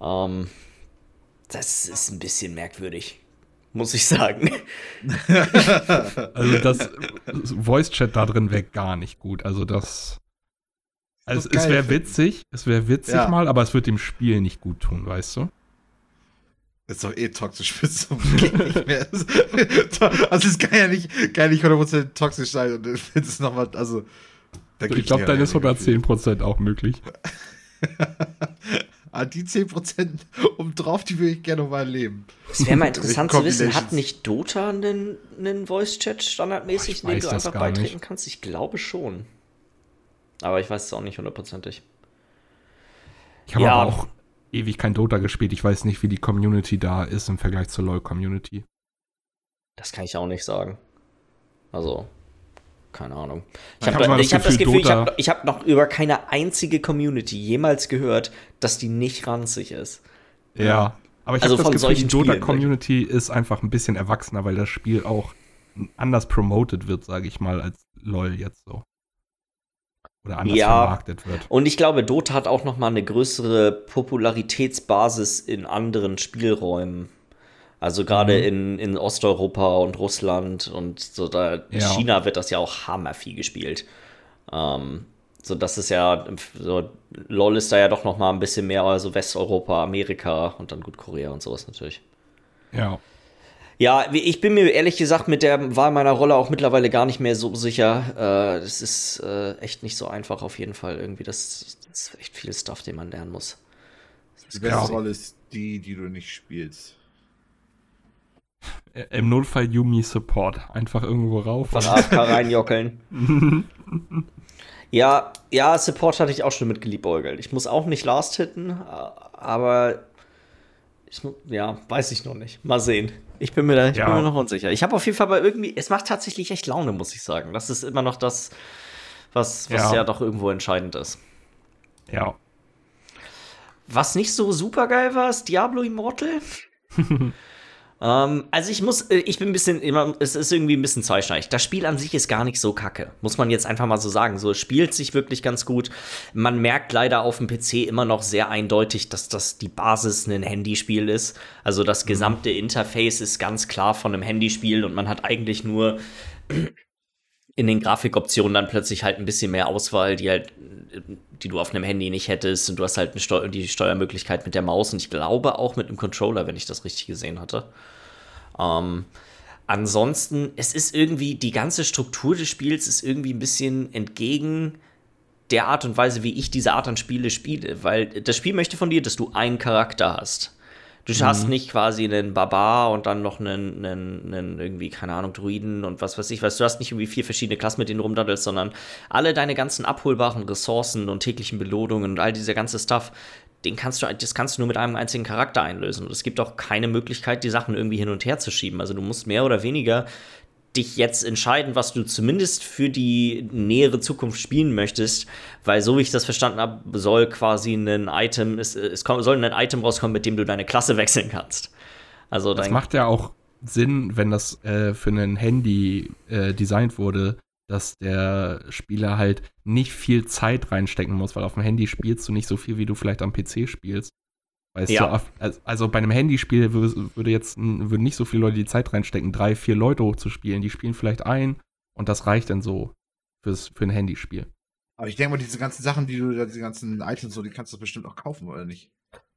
Ähm, das ist ein bisschen merkwürdig muss ich sagen. (laughs) (laughs) also das Voice Chat da drin wäre gar nicht gut. Also das also es wäre witzig, es wäre witzig ja. mal, aber es wird dem Spiel nicht gut tun, weißt du? ist doch eh toxisch (laughs) bis zum nicht mehr. also es kann ja nicht, kann ja nicht 100% toxisch sein und es ist nochmal, also. Ich glaube, dann ist sogar 10% auch möglich. (laughs) ah, die 10% obendrauf, (laughs) die würde ich gerne nochmal erleben. Es wäre mal interessant zu wissen, hat nicht Dota einen, einen Voice-Chat standardmäßig, den du einfach beitreten nicht. kannst? Ich glaube schon. Aber ich weiß es auch nicht hundertprozentig. Ich habe ja. aber auch ewig kein Dota gespielt. Ich weiß nicht, wie die Community da ist im Vergleich zur LoL-Community. Das kann ich auch nicht sagen. Also, keine Ahnung. Ich habe hab das, hab das Gefühl, Dota ich habe hab noch über keine einzige Community jemals gehört, dass die nicht ranzig ist. Ja, aber ich also habe das Gefühl, die Dota-Community ist einfach ein bisschen erwachsener, weil das Spiel auch anders promoted wird, sage ich mal, als LoL jetzt so oder anders ja, vermarktet wird. Und ich glaube, Dota hat auch noch mal eine größere Popularitätsbasis in anderen Spielräumen. Also gerade in, in Osteuropa und Russland und so da in Ja. China wird das ja auch hammerviel gespielt. Ähm, so das ist ja so LoL ist da ja doch noch mal ein bisschen mehr also Westeuropa, Amerika und dann gut Korea und sowas natürlich. Ja. Ja, ich bin mir ehrlich gesagt mit der Wahl meiner Rolle auch mittlerweile gar nicht mehr so sicher. Äh, das ist äh, echt nicht so einfach auf jeden Fall irgendwie. Das, das ist echt viel Stuff, den man lernen muss. Die beste. Rolle ist die, die du nicht spielst. Äh, Im Notfall Yumi Support. Einfach irgendwo rauf. Von AFK reinjockeln. (laughs) ja, ja, Support hatte ich auch schon mit geliebäugelt. Ich muss auch nicht Last hitten, aber ich, ja, weiß ich noch nicht. Mal sehen. Ich bin mir da ich Ja. bin mir noch unsicher. Ich habe auf jeden Fall bei irgendwie, es macht tatsächlich echt Laune, muss ich sagen. Das ist immer noch das, was, was ja. Ja. doch irgendwo entscheidend ist. Ja. Was nicht so super geil war, ist Diablo Immortal. (laughs) ähm, also ich muss, äh, ich bin ein bisschen, immer, es ist irgendwie ein bisschen zweischneidig. Das Spiel an sich ist gar nicht so kacke, muss man jetzt einfach mal so sagen. So, es spielt sich wirklich ganz gut. Man merkt leider auf dem PC immer noch sehr eindeutig, dass das die Basis ein Handyspiel ist. Also das gesamte Interface ist ganz klar von einem Handyspiel und man hat eigentlich nur in den Grafikoptionen dann plötzlich halt ein bisschen mehr Auswahl, die halt, die du auf einem Handy nicht hättest. Und du hast halt Steu die Steuermöglichkeit mit der Maus und ich glaube auch mit einem Controller, wenn ich das richtig gesehen hatte. Ähm, ansonsten, es ist irgendwie, die ganze Struktur des Spiels ist irgendwie ein bisschen entgegen der Art und Weise, wie ich diese Art an Spiele spiele. Weil das Spiel möchte von dir, dass du einen Charakter hast. Du hast nicht quasi einen Barbar und dann noch einen, einen, einen irgendwie, keine Ahnung, Druiden und was weiß ich was. Du hast nicht irgendwie vier verschiedene Klassen, mit denen du rumdaddelst, sondern alle deine ganzen abholbaren Ressourcen und täglichen Belohnungen und all dieser ganze Stuff, den kannst du, das kannst du nur mit einem einzigen Charakter einlösen. Und es gibt auch keine Möglichkeit, die Sachen irgendwie hin und her zu schieben. Also du musst mehr oder weniger dich jetzt entscheiden, was du zumindest für die nähere Zukunft spielen möchtest, weil so wie ich das verstanden habe, soll quasi ein Item, es, es kommt, soll ein Item rauskommen, mit dem du deine Klasse wechseln kannst. Also Das macht ja auch Sinn, wenn das äh, für ein Handy äh, designt wurde, dass der Spieler halt nicht viel Zeit reinstecken muss, weil auf dem Handy spielst du nicht so viel, wie du vielleicht am PC spielst. Weißt Ja. du, also- bei einem Handyspiel wür- würde jetzt würden nicht so viele Leute die Zeit reinstecken, drei, vier Leute hochzuspielen. Die spielen vielleicht ein und das reicht dann so fürs, für ein Handyspiel. Aber ich denke mal, diese ganzen Sachen, die du, da, diese ganzen Items, so, die kannst du bestimmt auch kaufen, oder nicht?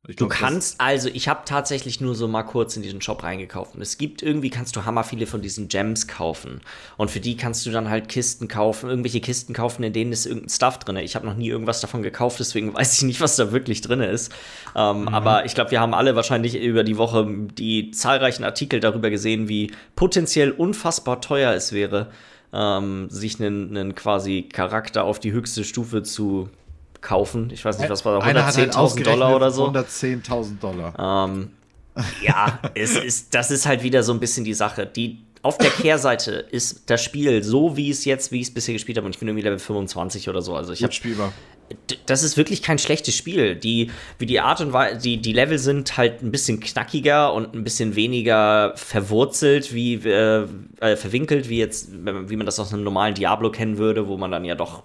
Du glaub, das- kannst, also ich habe tatsächlich nur so mal kurz in diesen Shop reingekauft. Und es gibt irgendwie, kannst du hammer viele von diesen Gems kaufen. Und für die kannst du dann halt Kisten kaufen, irgendwelche Kisten kaufen, in denen ist irgendein Stuff drin. Ich habe noch nie irgendwas davon gekauft, deswegen (laughs) weiß ich nicht, was da wirklich drin ist. Ähm, Aber ich glaube, wir haben alle wahrscheinlich über die Woche die zahlreichen Artikel darüber gesehen, wie potenziell unfassbar teuer es wäre, ähm, sich einen, einen quasi Charakter auf die höchste Stufe zu kaufen. Ich weiß nicht, was war da, Einer hat halt 110.000 ausgerechnet Dollar oder so? 110.000 Dollar. Ähm, ja, es ist, das ist halt wieder so ein bisschen die Sache. Die, auf der Kehrseite ist das Spiel so, wie es jetzt, wie ich es bisher gespielt habe, und ich bin irgendwie Level 25 oder so. Also ich habe spielbar. Das ist wirklich kein schlechtes Spiel. Die, wie die Art und Weise, die, die Level sind halt ein bisschen knackiger und ein bisschen weniger verwurzelt, wie äh, äh, verwinkelt, wie jetzt, wie man das aus einem normalen Diablo kennen würde, wo man dann ja doch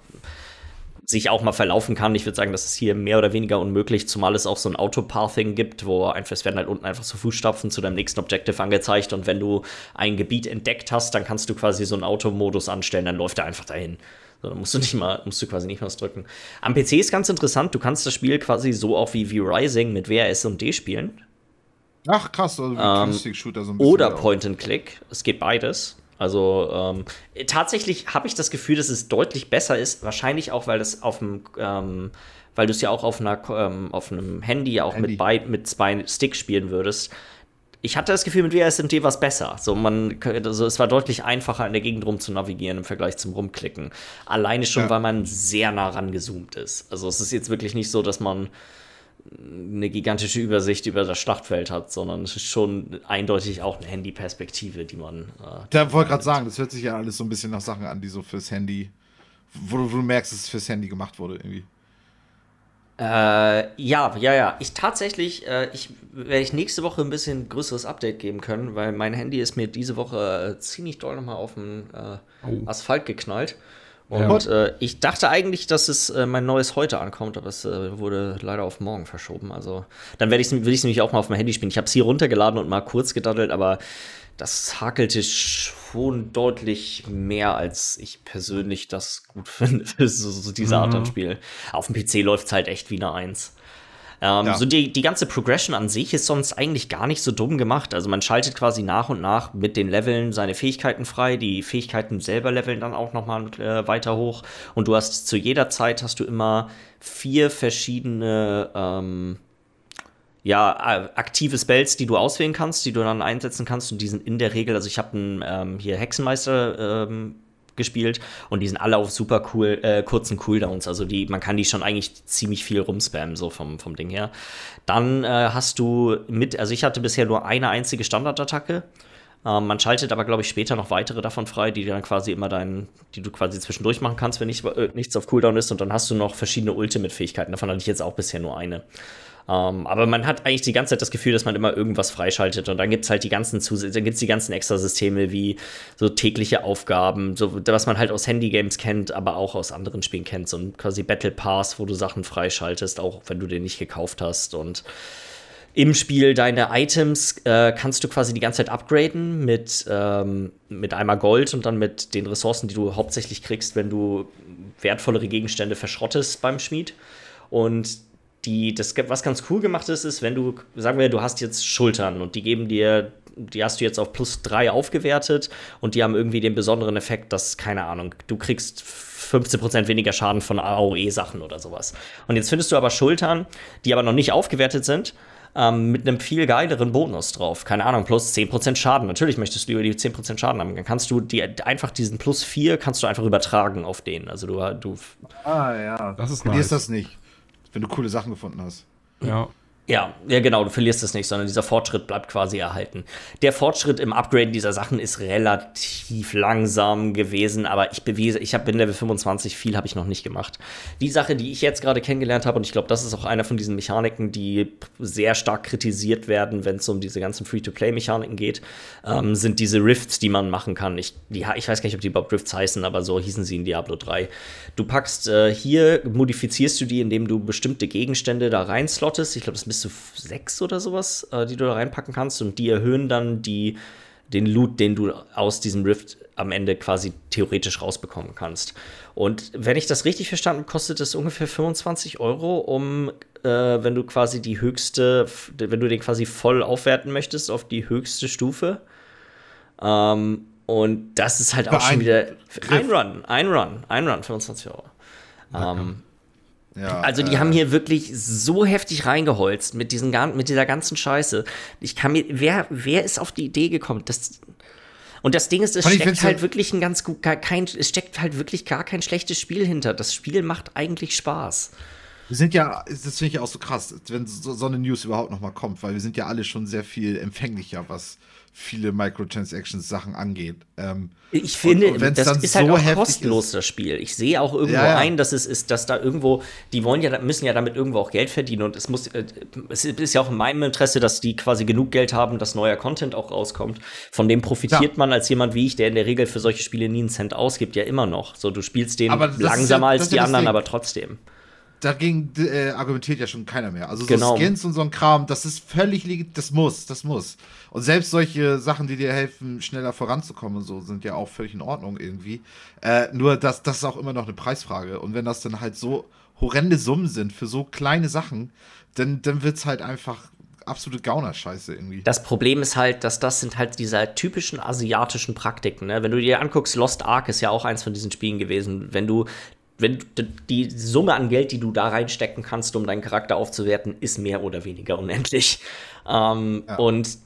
sich auch mal verlaufen kann. Ich würde sagen, das ist hier mehr oder weniger unmöglich, zumal es auch so ein Autopathing gibt, wo einfach, es werden halt unten einfach so Fußstapfen zu deinem nächsten Objective angezeigt und wenn du ein Gebiet entdeckt hast, dann kannst du quasi so einen Automodus anstellen, dann läuft er einfach dahin. So, dann musst du nicht mal, musst du quasi nicht mal was drücken. Am PC ist ganz interessant, du kannst das Spiel quasi so auch wie V-Rising mit WRS und D spielen. Ach, krass, also wie Ähm, Twin-Stick-Shooter so ein bisschen. Oder. Point and Click. Es geht beides. Also ähm, tatsächlich habe ich das Gefühl, dass es deutlich besser ist. Wahrscheinlich auch, weil das auf dem, ähm, weil du es ja auch auf einer, ähm, auf einem Handy auch Handy. mit bei, mit zwei Sticks spielen würdest. Ich hatte das Gefühl, mit WSMT war es besser. So, man, also es war deutlich einfacher, in der Gegend rum zu navigieren im Vergleich zum Rumklicken. Alleine schon, Ja. weil man sehr nah rangezoomt ist. Also es ist jetzt wirklich nicht so, dass man eine gigantische Übersicht über das Schlachtfeld hat, sondern es ist schon eindeutig auch eine Handyperspektive, die man. Äh, Da wollte gerade sagen, das hört sich ja alles so ein bisschen nach Sachen an, die so fürs Handy, wo du, wo du merkst, dass es fürs Handy gemacht wurde irgendwie. Äh, ja, ja, ja. Ich tatsächlich, äh, ich werde ich nächste Woche ein bisschen größeres Update geben können, weil mein Handy ist mir diese Woche äh, ziemlich doll nochmal auf den äh, Oh. Asphalt geknallt. Und ja. äh, ich dachte eigentlich, dass es äh, mein neues heute ankommt, aber es äh, wurde leider auf morgen verschoben. Also dann werde ich es nämlich auch mal auf dem Handy spielen. Ich habe es hier runtergeladen und mal kurz gedaddelt, aber das hakelte schon deutlich mehr, als ich persönlich das gut (laughs) finde für so, so diese Art mhm. an Spiel. Auf dem PC läuft es halt echt wie eine Eins. Ähm, ja. So die, die ganze Progression an sich ist sonst eigentlich gar nicht so dumm gemacht. Also man schaltet quasi nach und nach mit den Leveln seine Fähigkeiten frei. Die Fähigkeiten selber leveln dann auch noch mal äh, weiter hoch. Und du hast zu jeder Zeit hast du immer vier verschiedene ähm, ja, aktive Spells, die du auswählen kannst, die du dann einsetzen kannst. Und die sind in der Regel, also ich habe einen ähm, hier Hexenmeister ähm, gespielt und die sind alle auf super cool, äh, kurzen Cooldowns. Also die, man kann die schon eigentlich ziemlich viel rumspammen, so vom, vom Ding her. Dann äh, hast du mit, also ich hatte bisher nur eine einzige Standardattacke. Ähm, man schaltet aber, glaube ich, später noch weitere davon frei, die dann quasi immer deinen, die du quasi zwischendurch machen kannst, wenn nicht, äh, nichts auf Cooldown ist. Und dann hast du noch verschiedene Ultimate-Fähigkeiten. Davon hatte ich jetzt auch bisher nur eine. Um, ähm, aber man hat eigentlich die ganze Zeit das Gefühl, dass man immer irgendwas freischaltet und dann gibt es halt die ganzen Zus dann gibt's die ganzen Extrasysteme wie so tägliche Aufgaben, so was man halt aus Handygames kennt, aber auch aus anderen Spielen kennt, so ein quasi Battle Pass, wo du Sachen freischaltest, auch wenn du den nicht gekauft hast und im Spiel deine Items äh, kannst du quasi die ganze Zeit upgraden mit, ähm, mit einmal Gold und dann mit den Ressourcen, die du hauptsächlich kriegst, wenn du wertvollere Gegenstände verschrottest beim Schmied. Und die, das, was ganz cool gemacht ist, ist, wenn du, sagen wir, du hast jetzt Schultern und die geben dir, die hast du jetzt auf plus drei aufgewertet und die haben irgendwie den besonderen Effekt, dass, keine Ahnung, du kriegst 15% weniger Schaden von AOE-Sachen oder sowas. Und jetzt findest du aber Schultern, die aber noch nicht aufgewertet sind, ähm, mit einem viel geileren Bonus drauf. Keine Ahnung, plus 10% Schaden. Natürlich möchtest du über die 10% Schaden haben. Dann kannst du die, einfach diesen plus 4 kannst du einfach übertragen auf den. Also du, du Ah ja. Das ist nice. ist das nicht wenn du coole Sachen gefunden hast. Ja. Ja, ja, genau, du verlierst es nicht, sondern dieser Fortschritt bleibt quasi erhalten. Der Fortschritt im Upgrade dieser Sachen ist relativ langsam gewesen, aber ich bewiese, ich habe bin Level 25, viel habe ich noch nicht gemacht. Die Sache, die ich jetzt gerade kennengelernt habe, und ich glaube, das ist auch einer von diesen Mechaniken, die sehr stark kritisiert werden, wenn es um diese ganzen Free-to-Play-Mechaniken geht, ähm, sind diese Rifts, die man machen kann. Ich, die, ich weiß gar nicht, ob die überhaupt Rifts heißen, aber so hießen sie in Diablo 3. Du packst äh, hier, modifizierst du die, indem du bestimmte Gegenstände da reinslottest. Ich glaube, das bis zu sechs oder sowas, äh, die du da reinpacken kannst. Und die erhöhen dann die, den Loot, den du aus diesem Rift am Ende quasi theoretisch rausbekommen kannst. Und wenn ich das richtig verstanden, kostet es ungefähr 25 Euro, um, äh, wenn du quasi die höchste, wenn du den quasi voll aufwerten möchtest auf die höchste Stufe. Ähm, und das ist halt auch schon wieder ein Run, ein Run, ein Run, 25 Euro. Ähm, ja, also die äh, haben hier wirklich so heftig reingeholzt mit, diesen, mit dieser ganzen Scheiße. Ich kann mir, wer, wer ist auf die Idee gekommen? Das, und das Ding ist, es steckt halt wirklich ein ganz gut, kein, es steckt halt wirklich gar kein schlechtes Spiel hinter. Das Spiel macht eigentlich Spaß. Wir sind ja, das finde ich auch so krass, wenn so, so eine News überhaupt noch mal kommt, weil wir sind ja alle schon sehr viel empfänglicher, was viele Microtransactions-Sachen angeht. Ähm, ich finde, das ist halt so auch kostenlos, ist, das Spiel. Ich sehe auch irgendwo ja, ja. ein, dass es ist, dass da irgendwo, die wollen ja, müssen ja damit irgendwo auch Geld verdienen und es muss, äh, es ist ja auch in meinem Interesse, dass die quasi genug Geld haben, dass neuer Content auch rauskommt. Von dem profitiert ja. man als jemand wie ich, der in der Regel für solche Spiele nie einen Cent ausgibt, ja immer noch. So, du spielst den langsamer als die anderen, aber trotzdem dagegen äh, argumentiert ja schon keiner mehr. Also so genau. Skins und so ein Kram, das ist völlig legitim, das muss, das muss. Und selbst solche Sachen, die dir helfen, schneller voranzukommen und so, sind ja auch völlig in Ordnung irgendwie. Äh, nur, das, das ist auch immer noch eine Preisfrage. Und wenn das dann halt so horrende Summen sind für so kleine Sachen, dann, dann wird es halt einfach absolute Gaunerscheiße irgendwie. Das Problem ist halt, dass das sind halt diese typischen asiatischen Praktiken. Ne? Wenn du dir anguckst, Lost Ark ist ja auch eins von diesen Spielen gewesen. Wenn du wenn die Summe an Geld, die du da reinstecken kannst, um deinen Charakter aufzuwerten, ist mehr oder weniger unendlich. Ähm, ja. Und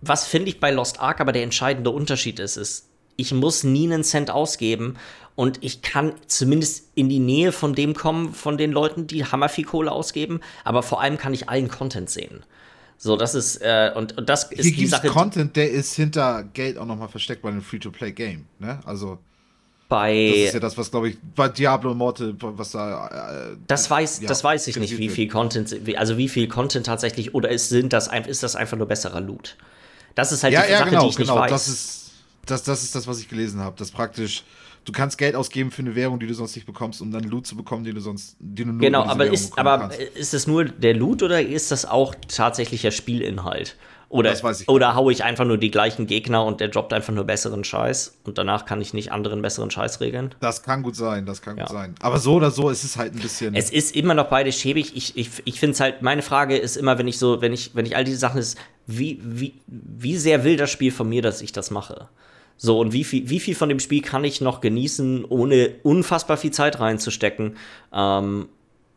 was finde ich bei Lost Ark aber der entscheidende Unterschied ist, ist, ich muss nie einen Cent ausgeben und ich kann zumindest in die Nähe von dem kommen, von den Leuten, die hammer viel Kohle ausgeben, aber vor allem kann ich allen Content sehen. So, das ist, äh, und, und das ist Hier die Sache. Content, der ist hinter Geld auch nochmal versteckt bei einem Free-to-Play-Game, ne? Also bei. Das ist ja das, was, glaube ich, bei Diablo Immortal, was da. Äh, das weiß, ja, das weiß ich nicht, wie viel Content, also wie viel Content tatsächlich, oder ist, sind das, ist das einfach nur besserer Loot? Das ist halt ja, die ja, Sache, genau, die ich genau. nicht weiß. Das ist, das, das ist das, was ich gelesen habe, dass praktisch du kannst Geld ausgeben für eine Währung, die du sonst nicht bekommst, um dann Loot zu bekommen, den du sonst, den du nur Genau, aber ist, aber kannst. ist es nur der Loot oder ist das auch tatsächlicher Spielinhalt? Oder, oder hau ich einfach nur die gleichen Gegner und der droppt einfach nur besseren Scheiß und danach kann ich nicht anderen besseren Scheiß regeln? Das kann gut sein, das kann Ja. gut sein. Aber so oder so ist es halt ein bisschen. Es ist immer noch beides schäbig. Ich, ich, ich finde es halt, meine Frage ist immer, wenn ich so, wenn ich, wenn ich all diese Sachen ist, wie, wie, wie sehr will das Spiel von mir, dass ich das mache? So, und wie viel, wie viel von dem Spiel kann ich noch genießen, ohne unfassbar viel Zeit reinzustecken ähm,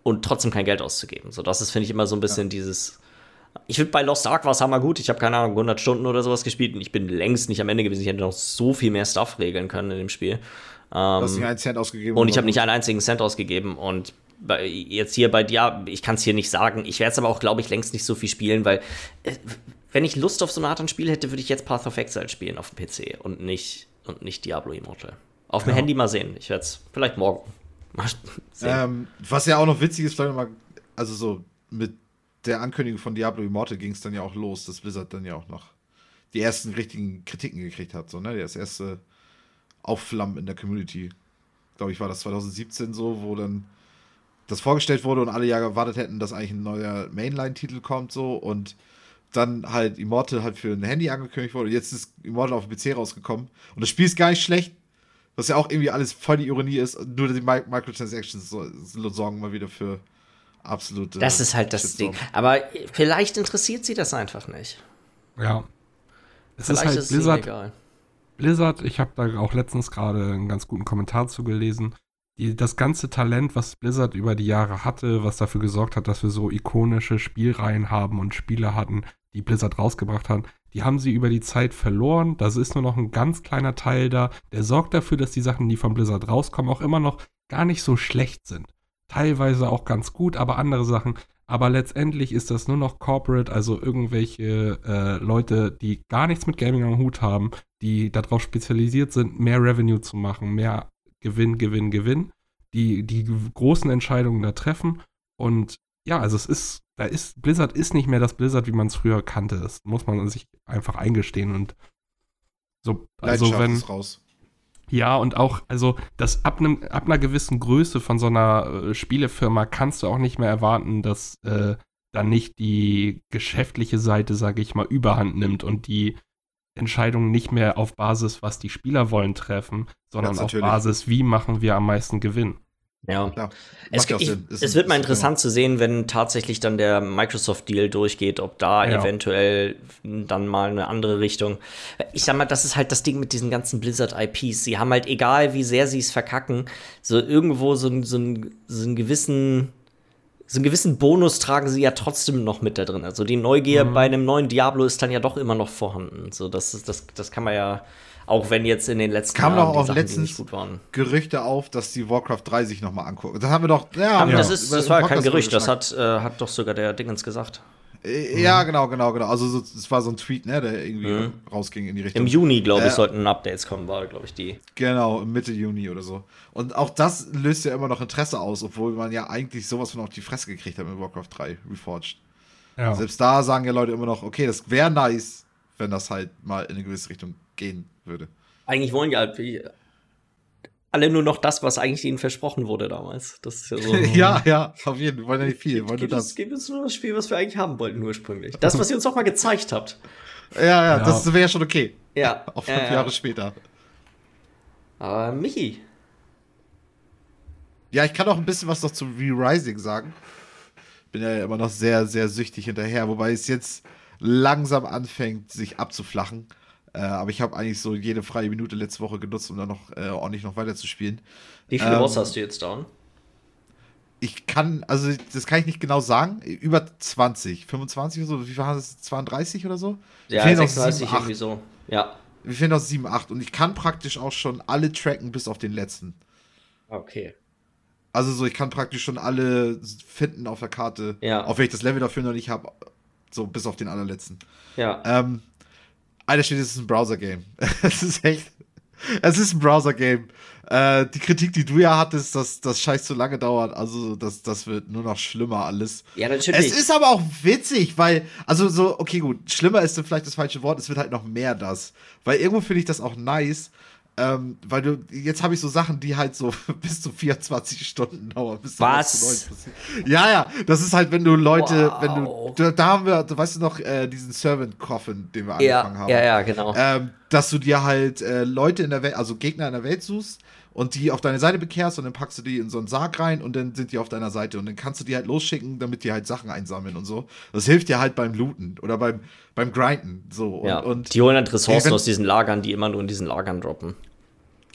und trotzdem kein Geld auszugeben? So, das ist, finde ich, immer so ein bisschen dieses. Ich finde, bei Lost Ark war es hammer gut. Ich habe keine Ahnung, 100 Stunden oder sowas gespielt und ich bin längst nicht am Ende gewesen. Ich hätte noch so viel mehr Stuff regeln können in dem Spiel. du hast nicht einen Cent ausgegeben. Und ich habe nicht einen einzigen Cent ausgegeben. Und bei, jetzt hier bei dir, ich kann es hier nicht sagen. Ich werde es aber auch, glaube ich, längst nicht so viel spielen, weil äh, wenn ich Lust auf so eine Art an Spiel hätte, würde ich jetzt Path of Exile spielen auf dem PC und nicht, und nicht Diablo Immortal. Auf dem Handy mal sehen. Ich werde es vielleicht morgen (laughs) mal sehen. Ähm, was ja auch noch witzig ist, vielleicht mal, also so mit der Ankündigung von Diablo Immortal ging es dann ja auch los, dass Blizzard dann ja auch noch die ersten richtigen Kritiken gekriegt hat, so, ne? Das erste Aufflammen in der Community. Glaube ich, war das 2017 so, wo dann das vorgestellt wurde und alle ja gewartet hätten, dass eigentlich ein neuer Mainline-Titel kommt, so und dann halt Immortal halt für ein Handy angekündigt wurde. Jetzt ist Immortal auf dem PC rausgekommen und das Spiel ist gar nicht schlecht, was ja auch irgendwie alles voll die Ironie ist. Nur die Mi Microtransactions so, so sorgen mal wieder für absolute. Das ist halt das Shitstorm. Ding. Aber vielleicht interessiert sie das einfach nicht. Ja. Es Vielleicht ist halt ist es ihnen Blizzard, egal. Blizzard, ich habe da auch letztens gerade einen ganz guten Kommentar zu gelesen. Die, das ganze Talent, was Blizzard über die Jahre hatte, was dafür gesorgt hat, dass wir so ikonische Spielreihen haben und Spiele hatten, die Blizzard rausgebracht haben, die haben sie über die Zeit verloren. Das ist nur noch ein ganz kleiner Teil da. Der sorgt dafür, dass die Sachen, die von Blizzard rauskommen, auch immer noch gar nicht so schlecht sind. Teilweise auch ganz gut, aber andere Sachen. Aber letztendlich ist das nur noch Corporate, also irgendwelche äh, Leute, die gar nichts mit Gaming am Hut haben, die darauf spezialisiert sind, mehr Revenue zu machen, mehr Gewinn, Gewinn, Gewinn, die die großen Entscheidungen da treffen. Und ja, also es ist, da ist, Blizzard ist nicht mehr das Blizzard, wie man es früher kannte. Das muss man sich einfach eingestehen. Und so, also wenn. ist raus. Ja, und auch, also das ab, nem, ab einer gewissen Größe von so einer äh, Spielefirma kannst du auch nicht mehr erwarten, dass äh, dann nicht die geschäftliche Seite, sage ich mal, überhand nimmt und die Entscheidungen nicht mehr auf Basis, was die Spieler wollen, treffen, sondern auf. Basis, wie machen wir am meisten Gewinn. Ja. Klar. Es, ja ich, es wird mal interessant zu sehen, wenn tatsächlich dann der Microsoft-Deal durchgeht, ob da Ja. eventuell dann mal eine andere Richtung. Ich sag mal, das ist halt das Ding mit diesen ganzen Blizzard-IPs. Sie haben halt, egal wie sehr sie es verkacken, so irgendwo so, ein- so, ein- so einen gewissen. So einen gewissen Bonus tragen sie ja trotzdem noch mit da drin. Also die Neugier Mhm. bei einem neuen Diablo ist dann ja doch immer noch vorhanden. So, das, ist, das, das kann man ja, auch wenn jetzt in den letzten Kam Jahren doch die auch Sachen, die letztens- nicht gut waren. Gerüchte auf, dass die Warcraft 3 sich nochmal angucken. Das haben wir doch. Ja, haben wir Das, ist, das war ja kein Gerücht, das hat, äh, hat doch sogar der Dingens gesagt. Äh, Ja, genau, genau, genau. Also, so- das war so ein Tweet, ne, der irgendwie Mhm. rausging in die Richtung. Im Juni, glaube ich, Äh, sollten Updates kommen, war, glaube ich, die. Genau, Mitte Juni oder so. Und auch das löst ja immer noch Interesse aus, obwohl man ja eigentlich sowas von auf die Fresse gekriegt hat mit Warcraft 3 Reforged. Ja. Selbst da sagen ja Leute immer noch, okay, das wäre nice, wenn das halt mal in eine gewisse Richtung gehen würde. Eigentlich wollen ja halt alle nur noch das, was eigentlich ihnen versprochen wurde damals. Das ist ja so. (laughs) ja, ja, auf jeden Fall. Wollen ja nicht viel, wollen nur das. gib uns nur das Spiel, was wir eigentlich haben wollten ursprünglich. Das, was ihr uns auch mal gezeigt habt. Ja, (laughs) ja, Ja. das wäre schon okay. Ja. (laughs) Auch fünf ja. Jahre später. Aber Michi. Ja, ich kann auch ein bisschen was noch zu Re-Rising sagen. Bin ja immer noch sehr, sehr süchtig hinterher, wobei es jetzt langsam anfängt, sich abzuflachen. Äh, aber ich habe eigentlich so jede freie Minute letzte Woche genutzt, um dann noch äh, ordentlich noch weiter zu spielen. Wie viele Ähm, Boss hast du jetzt down? Ich kann, also das kann ich nicht genau sagen, über 20, 25 oder so, wie viel haben es? 32 oder so? Ja, fehlen noch 36 sieben, irgendwie so. Ja. Wir fehlen noch 7, 8 und ich kann praktisch auch schon alle tracken bis auf den letzten. Okay. Also so, ich kann praktisch schon alle finden auf der Karte, Ja. ich das Level dafür noch nicht habe, so bis auf den allerletzten. Ja. Ähm, Alter steht, es ist ein Browser-Game. (laughs) es ist echt, es ist ein Browser-Game. Äh, die Kritik, die du ja hattest, dass das Scheiß zu lange dauert, also das, das wird nur noch schlimmer alles. Ja, natürlich. Es ist aber auch witzig, weil, also so, okay, gut, schlimmer ist vielleicht das falsche Wort, es wird halt noch mehr das. Weil irgendwo finde ich das auch nice, Ähm, weil du, jetzt habe ich so Sachen, die halt so (laughs) bis zu 24 Stunden dauern. Bis Was? Ja, ja, das ist halt, wenn du Leute, Wow. wenn du, da, haben wir, du weißt du noch, äh, diesen Servant Coffin, den wir Ja, angefangen haben. ja, ja, genau. Ähm, dass du dir halt äh, Leute in der Welt, also Gegner in der Welt suchst und die auf deine Seite bekehrst und dann packst du die in so einen Sarg rein und dann sind die auf deiner Seite und dann kannst du die halt losschicken, damit die halt Sachen einsammeln und so. Das hilft dir halt beim Looten oder beim, beim Grinden. So. Und, ja. und die holen halt Ressourcen wenn- aus diesen Lagern, die immer nur in diesen Lagern droppen.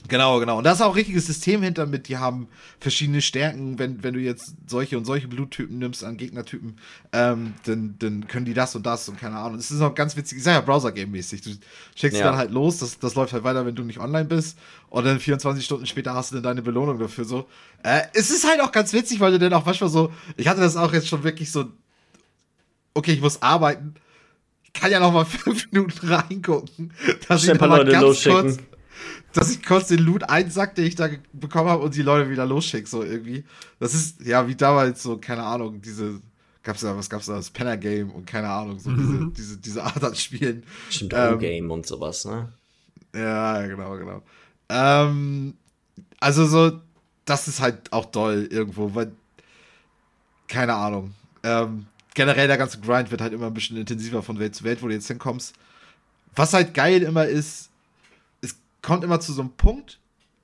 Genau, genau. Und da ist auch ein richtiges System hinter mit, die haben verschiedene Stärken. Wenn, wenn du jetzt solche und solche Bluttypen nimmst an Gegnertypen, ähm, dann, dann können die das und das und keine Ahnung. Es ist noch ganz witzig, ich sag ja Browser-Game-mäßig. Du schickst Ja. dann halt los, das, das läuft halt weiter, wenn du nicht online bist. Und dann 24 Stunden später hast du dann deine Belohnung dafür so. Äh, es ist halt auch ganz witzig, weil du dann auch manchmal so, ich hatte das auch jetzt schon wirklich so, okay, ich muss arbeiten. Ich kann ja noch mal (laughs) fünf Minuten reingucken, dass ich ein noch paar mal Leute ganz losschicken. kurz dass ich kurz den Loot einsack, den ich da bekommen habe und die Leute wieder losschicke, so irgendwie. Das ist ja wie damals so, keine Ahnung, diese, gab's da, was gab's da, das Penner Game und keine Ahnung, so diese, diese, diese Art an Spielen. Stimmt, Ähm, O-Game und sowas, ne? Ja, genau, genau. Ähm, also so, das ist halt auch doll irgendwo, weil, keine Ahnung. Ähm, generell der ganze Grind wird halt immer ein bisschen intensiver von Welt zu Welt, wo du jetzt hinkommst. Was halt geil immer ist, kommt immer zu so einem Punkt,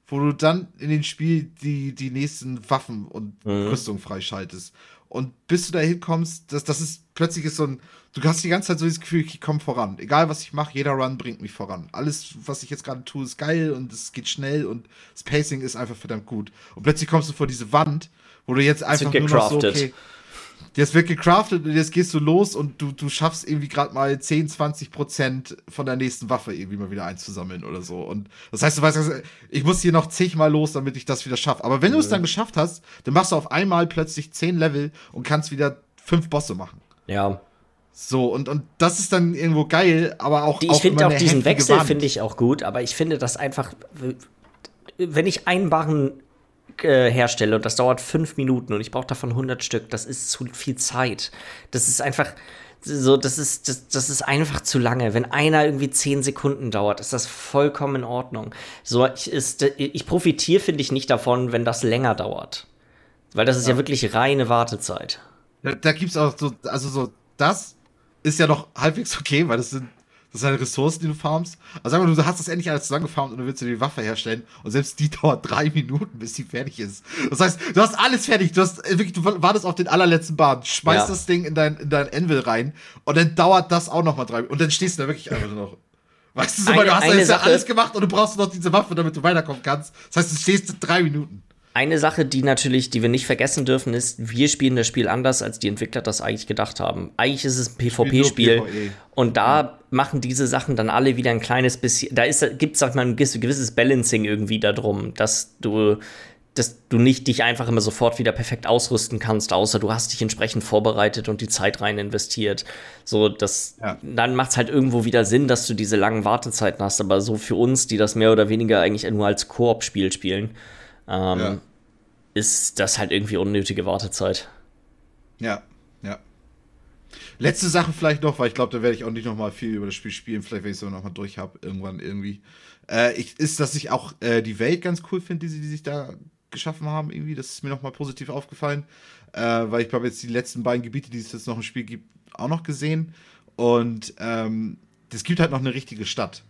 wo du dann in dem Spiel die, die nächsten Waffen und Mhm. Rüstung freischaltest. Und bis du da hinkommst, das, das ist plötzlich ist so ein, du hast die ganze Zeit so das Gefühl, ich komme voran. Egal was ich mache, jeder Run bringt mich voran. Alles, was ich jetzt gerade tue, ist geil und es geht schnell und das Pacing ist einfach verdammt gut. Und plötzlich kommst du vor diese Wand, wo du jetzt einfach nur noch so, okay, Jetzt wird gecraftet und jetzt gehst du los und du, du schaffst irgendwie gerade mal 10, 20 Prozent von der nächsten Waffe irgendwie mal wieder einzusammeln oder so. Und das heißt, du weißt, also, ich muss hier noch zigmal los, damit ich das wieder schaffe. Aber wenn du es dann geschafft hast, dann machst du auf einmal plötzlich 10 Level und kannst wieder fünf Bosse machen. Ja. So, und, und das ist dann irgendwo geil, aber auch. Die, ich finde auch diesen Wechsel finde ich auch gut, aber ich finde das einfach, wenn ich einen Barren äh, herstelle und das dauert fünf Minuten und ich brauche davon 100 Stück, das ist zu viel Zeit. Das ist einfach so, das ist, das, das ist einfach zu lange. Wenn einer irgendwie zehn Sekunden dauert, ist das vollkommen in Ordnung. So, ich, ist, ich profitiere, finde ich, nicht davon, wenn das länger dauert. Weil das ist ja, wirklich reine Wartezeit. Da, da gibt's auch so, also so, das ist ja noch halbwegs okay, weil das sind, das sind halt Ressourcen, die du farmst. Also sag mal, du hast das endlich alles zusammengefarmt und du willst dir die Waffe herstellen und selbst die (laughs) dauert drei Minuten, bis die fertig ist. Das heißt, du hast alles fertig, du hast äh, wirklich, du wartest auf den allerletzten Bahn, schmeißt Ja. das Ding in dein, in dein Anvil rein und dann dauert das auch noch mal drei und dann stehst du da wirklich einfach nur noch. Weißt du, so, weil du hast jetzt ja Sache- alles gemacht und du brauchst nur noch diese Waffe, damit du weiterkommen kannst. Das heißt, du stehst drei Minuten. Eine Sache, die natürlich, die wir nicht vergessen dürfen, ist, wir spielen das Spiel anders, als die Entwickler das eigentlich gedacht haben. Eigentlich ist es ein PvP-Spiel PvE. und da machen diese Sachen dann alle wieder ein kleines bisschen, da gibt es, sag mal, ein gewiss- gewisses Balancing irgendwie da drum, dass du, dass du nicht dich einfach immer sofort wieder perfekt ausrüsten kannst, außer du hast dich entsprechend vorbereitet und die Zeit rein investiert. So, das, Ja. dann macht es halt irgendwo wieder Sinn, dass du diese langen Wartezeiten hast, aber so für uns, die das mehr oder weniger eigentlich nur als Koop-Spiel spielen, ähm, Ja. ist das halt irgendwie unnötige Wartezeit. Ja, ja. Letzte Sache vielleicht noch, weil ich glaube, da werde ich auch nicht noch mal viel über das Spiel spielen, vielleicht wenn ich es noch mal durch habe, irgendwann irgendwie. Äh, ich, ist, dass ich auch äh, die Welt ganz cool finde, die sie die sich da geschaffen haben, irgendwie. Das ist mir noch mal positiv aufgefallen, äh, weil ich habe jetzt die letzten beiden Gebiete, die es jetzt noch im Spiel gibt, auch noch gesehen. Und ähm, es gibt halt noch eine richtige Stadt.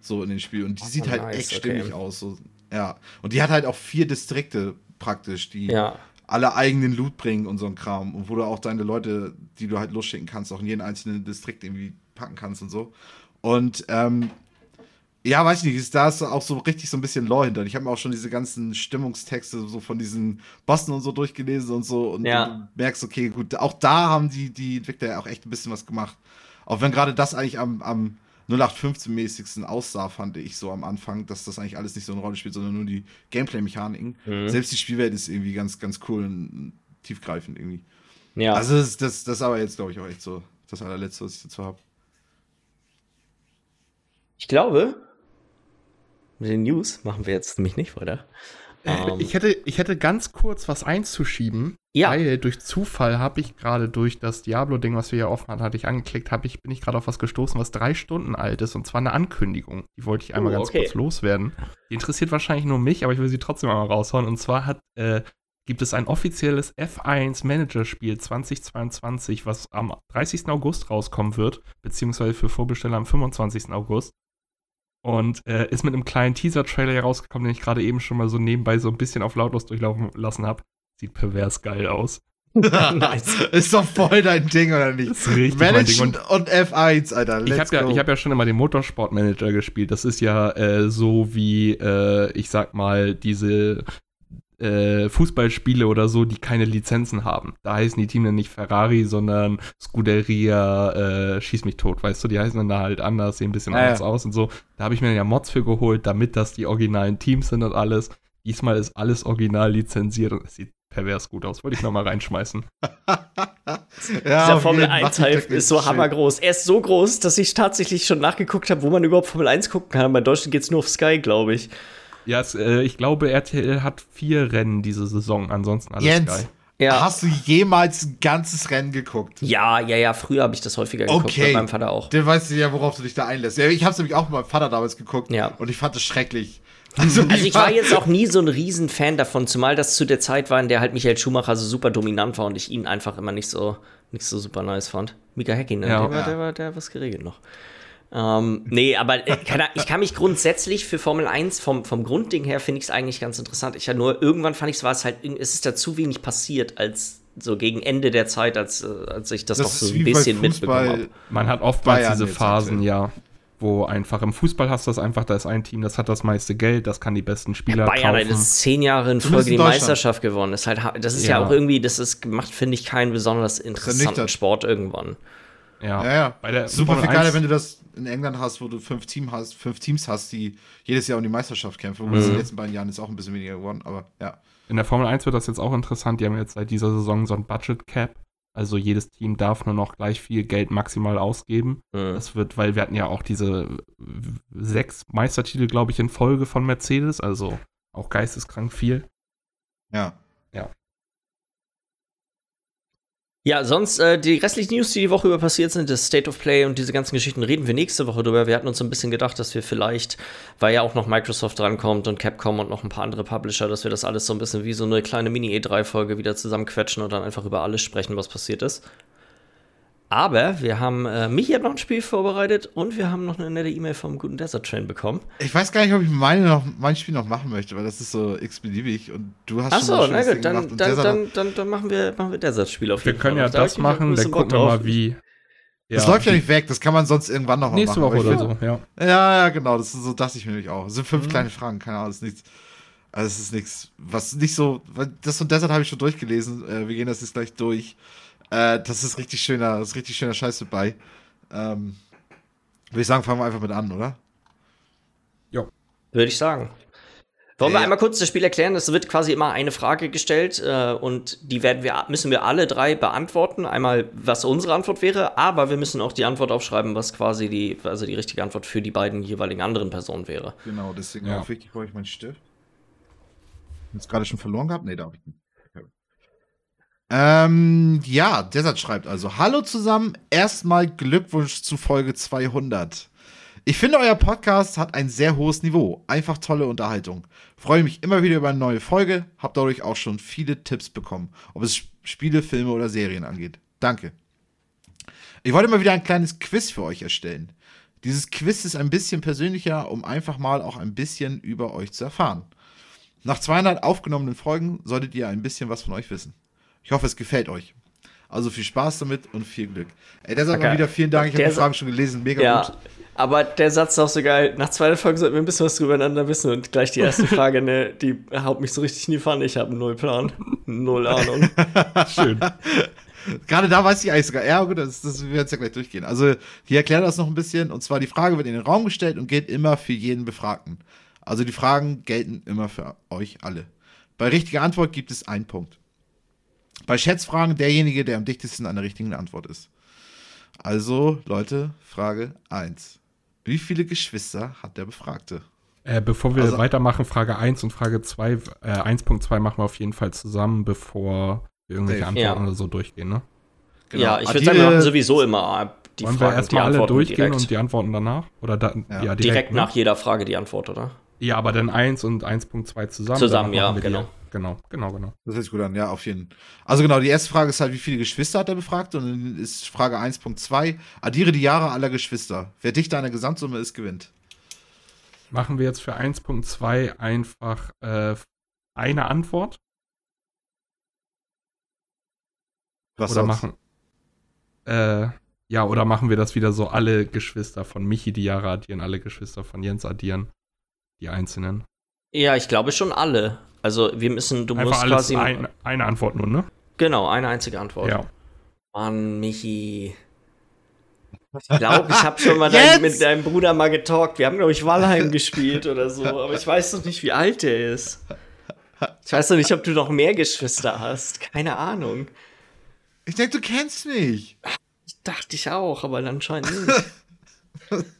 So in dem Spiel. Und die sieht Oh, halt nice, echt okay. stimmig aus. So, ja. Und die hat halt auch vier Distrikte praktisch, die Ja. alle eigenen Loot bringen und so ein Kram. Und wo du auch deine Leute, die du halt losschicken kannst, auch in jeden einzelnen Distrikt irgendwie packen kannst und so. Und ähm, ja, weiß ich nicht, ist da ist auch so richtig so ein bisschen Lore hinter. Ich habe mir auch schon diese ganzen Stimmungstexte so von diesen Bossen und so durchgelesen und so. Und Ja. du merkst, okay, gut, auch da haben die, die Entwickler ja auch echt ein bisschen was gemacht. Auch wenn gerade das eigentlich am, am 0815-mäßigsten aussah, fand ich so am Anfang, dass das eigentlich alles nicht so eine Rolle spielt, sondern nur die Gameplay-Mechaniken. Mhm. Selbst die Spielwelt ist irgendwie ganz, ganz cool und tiefgreifend irgendwie. Ja. Also das, das, das ist aber jetzt, glaube ich, auch echt so das allerletzte, was ich dazu habe. ich glaube, mit den News machen wir jetzt nämlich nicht weiter. Ähm, ich, hätte, ich hätte ganz kurz was einzuschieben. Ja. Weil durch Zufall habe ich gerade durch das Diablo-Ding, was wir hier offen hatten, hatte ich angeklickt, hab ich, bin ich gerade auf was gestoßen, was drei Stunden alt ist. Und zwar eine Ankündigung. Die wollte ich einmal Oh, ganz okay. kurz loswerden. Die interessiert wahrscheinlich nur mich, aber ich will sie trotzdem einmal raushauen. Und zwar hat, äh, gibt es ein offizielles F1 Managerspiel 2022, was am 30. August rauskommen wird, beziehungsweise für Vorbesteller am 25. August. Und äh, ist mit einem kleinen Teaser-Trailer herausgekommen, den ich gerade eben schon mal so nebenbei so ein bisschen auf lautlos durchlaufen lassen habe. Sieht pervers geil aus. (laughs) Nice. Ist doch voll dein Ding, oder nicht? Das ist richtig mein Ding. Managen und, F1, Alter. Ich Let's habe ja, ich hab ja schon immer den Motorsportmanager gespielt. Das ist ja äh, so wie, äh, ich sag mal, diese äh, Fußballspiele oder so, die keine Lizenzen haben. Da heißen die Teams dann nicht Ferrari, sondern Scuderia, äh, schieß mich tot, weißt du? Die heißen dann da halt anders, sehen ein bisschen Ja, anders aus und so. Da habe ich mir ja Mods für geholt, damit das die originalen Teams sind und alles. Diesmal ist alles original lizenziert und es sieht pervers gut aus. Wollte ich nochmal reinschmeißen. (laughs) ja, Dieser Formel jeden 1 Fall. Hype ist so hammergroß. Er ist so groß, dass ich tatsächlich schon nachgeguckt habe, wo man überhaupt Formel 1 gucken kann. Bei Deutschland geht's nur auf Sky, glaube ich. Ja, es, äh, ich glaube, RTL hat vier Rennen diese Saison, ansonsten alles Jens, geil. Ja. hast du jemals ein ganzes Rennen geguckt? Ja, ja, ja, früher habe ich das häufiger geguckt, Okay. mit meinem Vater auch. Dann weißt du ja, worauf du dich da einlässt. Ja, ich hab's nämlich auch mit meinem Vater damals geguckt Ja. und ich fand es schrecklich. (laughs) Also ich war jetzt auch nie so ein Riesen-Fan davon, zumal das zu der Zeit war, in der halt Michael Schumacher so super dominant war und ich ihn einfach immer nicht so, nicht so super nice fand. Mika Häkkinen, Ja. der, war, Ja. der war, der hat was geregelt noch. Ähm, nee, aber äh, keine, ich kann mich grundsätzlich für Formel 1 vom, vom Grundding her finde ich es eigentlich ganz interessant. Ich ja nur irgendwann fand ich es war es halt, es ist da zu wenig passiert als so gegen Ende der Zeit, als, äh, als ich das, noch so ein bisschen mitbekommen habe. Man hat oftmals Bayern diese Phasen, ja, wo einfach im Fußball hast du das einfach, da ist ein Team, das hat das meiste Geld, das kann die besten Spieler Bayern hat kaufen. jetzt zehn Jahre in Folge in die. Meisterschaft gewonnen. Das ist, halt, ha- das ist ja. Ja. auch irgendwie, das ist, macht, finde ich, keinen besonders interessanten. Sport irgendwann. Ja, Ja, ja. Bei der Super viel geiler, 1 wenn du das in England hast, wo du fünf, Team hast, fünf Teams hast, die jedes Jahr um die Meisterschaft kämpfen. Es in den letzten beiden Jahren ist auch ein bisschen weniger geworden, aber ja. In der Formel 1 wird das jetzt auch interessant. Die haben jetzt seit dieser Saison so ein Budget Cap. Also jedes Team darf nur noch gleich viel Geld maximal ausgeben. Mhm. Das wird, weil wir hatten ja auch diese sechs Meistertitel, glaube ich, in Folge von Mercedes. Also auch geisteskrank viel. Ja. Ja, sonst äh, die restlichen News, die die Woche über passiert sind, das State of Play und diese ganzen Geschichten, reden wir nächste Woche drüber. Wir hatten uns ein bisschen gedacht, dass wir vielleicht, weil ja auch noch Microsoft drankommt und Capcom und noch ein paar andere Publisher, dass wir das alles so ein bisschen wie so eine kleine Mini-E3-Folge wieder zusammenquetschen und dann einfach über alles sprechen, was passiert ist. Aber wir haben, äh, Michi hat noch ein Spiel vorbereitet und wir haben noch eine nette E-Mail vom guten Desert Train bekommen. Ich weiß gar nicht, ob ich meine noch, mein Spiel noch machen möchte, weil das ist so x-beliebig und du hast Achso, schon na gut, dann, dann, dann, dann, dann machen wir, machen wir Desert-Spiel auf Wir jeden können Fall. ja Da hab das machen, dann gucken wir mal, wie. Das läuft ja nicht weg, das kann man sonst irgendwann noch Nächste machen. Woche aber ich oder so, ja. Ja, ja, genau, das ist, so dachte ich mir nämlich auch. Es sind Mhm. fünf kleine Fragen, keine Ahnung, das ist nichts. Also es ist nichts, was nicht so, das und Desert habe ich schon durchgelesen, äh, wir gehen das jetzt gleich durch. Äh, das ist richtig schöner, das ist richtig schöner Scheiß dabei. Ähm, würde ich sagen, fangen wir einfach mit an, oder? Würde ich sagen. Wollen wir Ja. einmal kurz das Spiel erklären? Es wird quasi immer eine Frage gestellt äh, und die werden wir, müssen wir alle drei beantworten. Einmal, was unsere Antwort wäre, aber wir müssen auch die Antwort aufschreiben, was quasi die, also die richtige Antwort für die beiden jeweiligen anderen Personen wäre. Genau, deswegen Ja. auch wichtig, brauche ich meinen Stift. Jetzt gerade schon verloren gehabt? Nee, da habe ich nicht. Ähm, ja, Desert schreibt also: Hallo zusammen, erstmal Glückwunsch zu Folge 200. Ich finde, euer Podcast hat ein sehr hohes Niveau. Einfach tolle Unterhaltung. Freue mich immer wieder über eine neue Folge. Hab dadurch auch schon viele Tipps bekommen, ob es Spiele, Filme oder Serien angeht. Danke. Ich wollte mal wieder ein kleines Quiz für euch erstellen. Dieses Quiz ist ein bisschen persönlicher, um einfach mal auch ein bisschen über euch zu erfahren. Nach 200 aufgenommenen Folgen solltet ihr ein bisschen was von euch wissen. Ich hoffe, es gefällt euch. Also viel Spaß damit und viel Glück. Ey, der sagt mal Okay. wieder vielen Dank. Ich habe die Fragen schon gelesen. Mega Ja, gut. aber der Satz ist auch so geil. Nach zwei Folgen sollten wir ein bisschen was drüber einander wissen und gleich die erste (laughs) Frage, ne, die haut mich so richtig in die Pfanne. Ich habe null Plan, null Ahnung. (laughs) Schön. Gerade da weiß ich eigentlich sogar. Ja, gut, das, das wir werden es ja gleich durchgehen. Also, hier erklärt das noch ein bisschen. Und zwar, die Frage wird in den Raum gestellt und gilt immer für jeden Befragten. Also, die Fragen gelten immer für euch alle. Bei richtiger Antwort gibt es einen Punkt. Bei Schätzfragen derjenige, der am dichtesten an der richtigen Antwort ist. Also, Leute, Frage 1. Wie viele Geschwister hat der Befragte? Äh, bevor wir Also- weitermachen, Frage 1 und Frage 2, äh, 1.2 machen wir auf jeden Fall zusammen, bevor wir irgendwelche. Antworten Ja. oder so durchgehen, ne? Genau. Ja, ich würde sagen, wir machen sowieso immer die Wollen Fragen, wir erstmal die alle Antworten durchgehen direkt. und die Antworten danach? Oder da, Ja. ja, direkt, direkt ne? nach jeder Frage die Antwort, oder? Ja, aber dann 1 und 1.2 zusammen. Zusammen, ja, wir die- genau. Genau, genau, genau. Das hört sich gut an, ja, auf jeden Fall. Also genau, die erste Frage ist halt, wie viele Geschwister hat er befragt? Und dann ist Frage 1.2, addiere die Jahre aller Geschwister. Wer dichter an der Gesamtsumme ist, gewinnt. Machen wir jetzt für 1.2 einfach äh, eine Antwort Was oder sonst? machen. Äh, ja, oder machen wir das wieder so, alle Geschwister von Michi die Jahre addieren, alle Geschwister von Jens addieren, die einzelnen. Ja, ich glaube schon alle. Also wir müssen, du Einfach musst alles quasi. ein, eine Antwort nur, ne? Genau, eine einzige Antwort. Ja. Mann, Michi. Ich glaube, ich habe schon mal dein, mit deinem Bruder mal getalkt. Wir haben, glaube ich, Valheim gespielt oder so. Aber ich weiß noch nicht, wie alt der ist. Ich weiß noch nicht, ob du noch mehr Geschwister hast. Keine Ahnung. Ich denke, du kennst mich. Dachte ich auch, aber anscheinend nicht.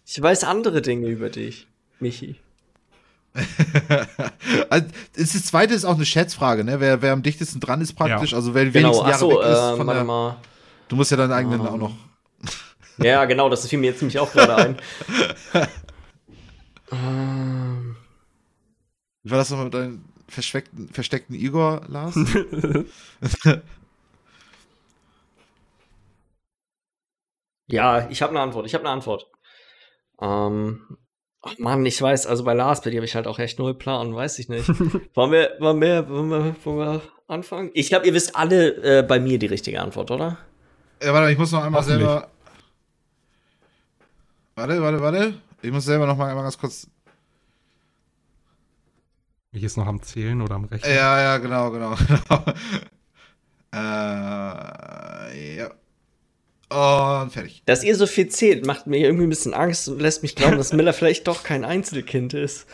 Ich weiß andere Dinge über dich, Michi. (laughs) also, das zweite ist auch eine Schätzfrage, ne? Wer, wer am dichtesten dran ist praktisch, Ja. also wer die Genau, wenigsten Jahre achso, weg ist äh, von warte der, mal. Du musst ja deinen eigenen Ähm. auch noch. (laughs) Ja, genau, das fiel mir jetzt nämlich auch gerade ein. (laughs) ähm, Wie war das nochmal mit deinem versteckten, versteckten Igor, Lars? ja, ich habe eine Antwort. Ich habe eine Antwort. Ähm, ach Mann, ich weiß, also bei Lars, bei dir habe ich halt auch echt null Plan, weiß ich nicht. (laughs) wollen, wir, wollen, wir, wollen, wir, wollen wir anfangen? Ich glaube, ihr wisst alle äh, bei mir die richtige Antwort, oder? ja, warte, ich muss noch einmal selber. Warte, warte, warte. Ich muss selber noch mal einmal ganz kurz. Mich ist noch am Zählen oder am Rechnen. Ja, ja, genau, genau, (laughs) genau. äh, ja. Und fertig. Dass ihr so viel zählt, macht mir irgendwie ein bisschen Angst und lässt mich glauben, dass (laughs) Miller vielleicht doch kein Einzelkind ist.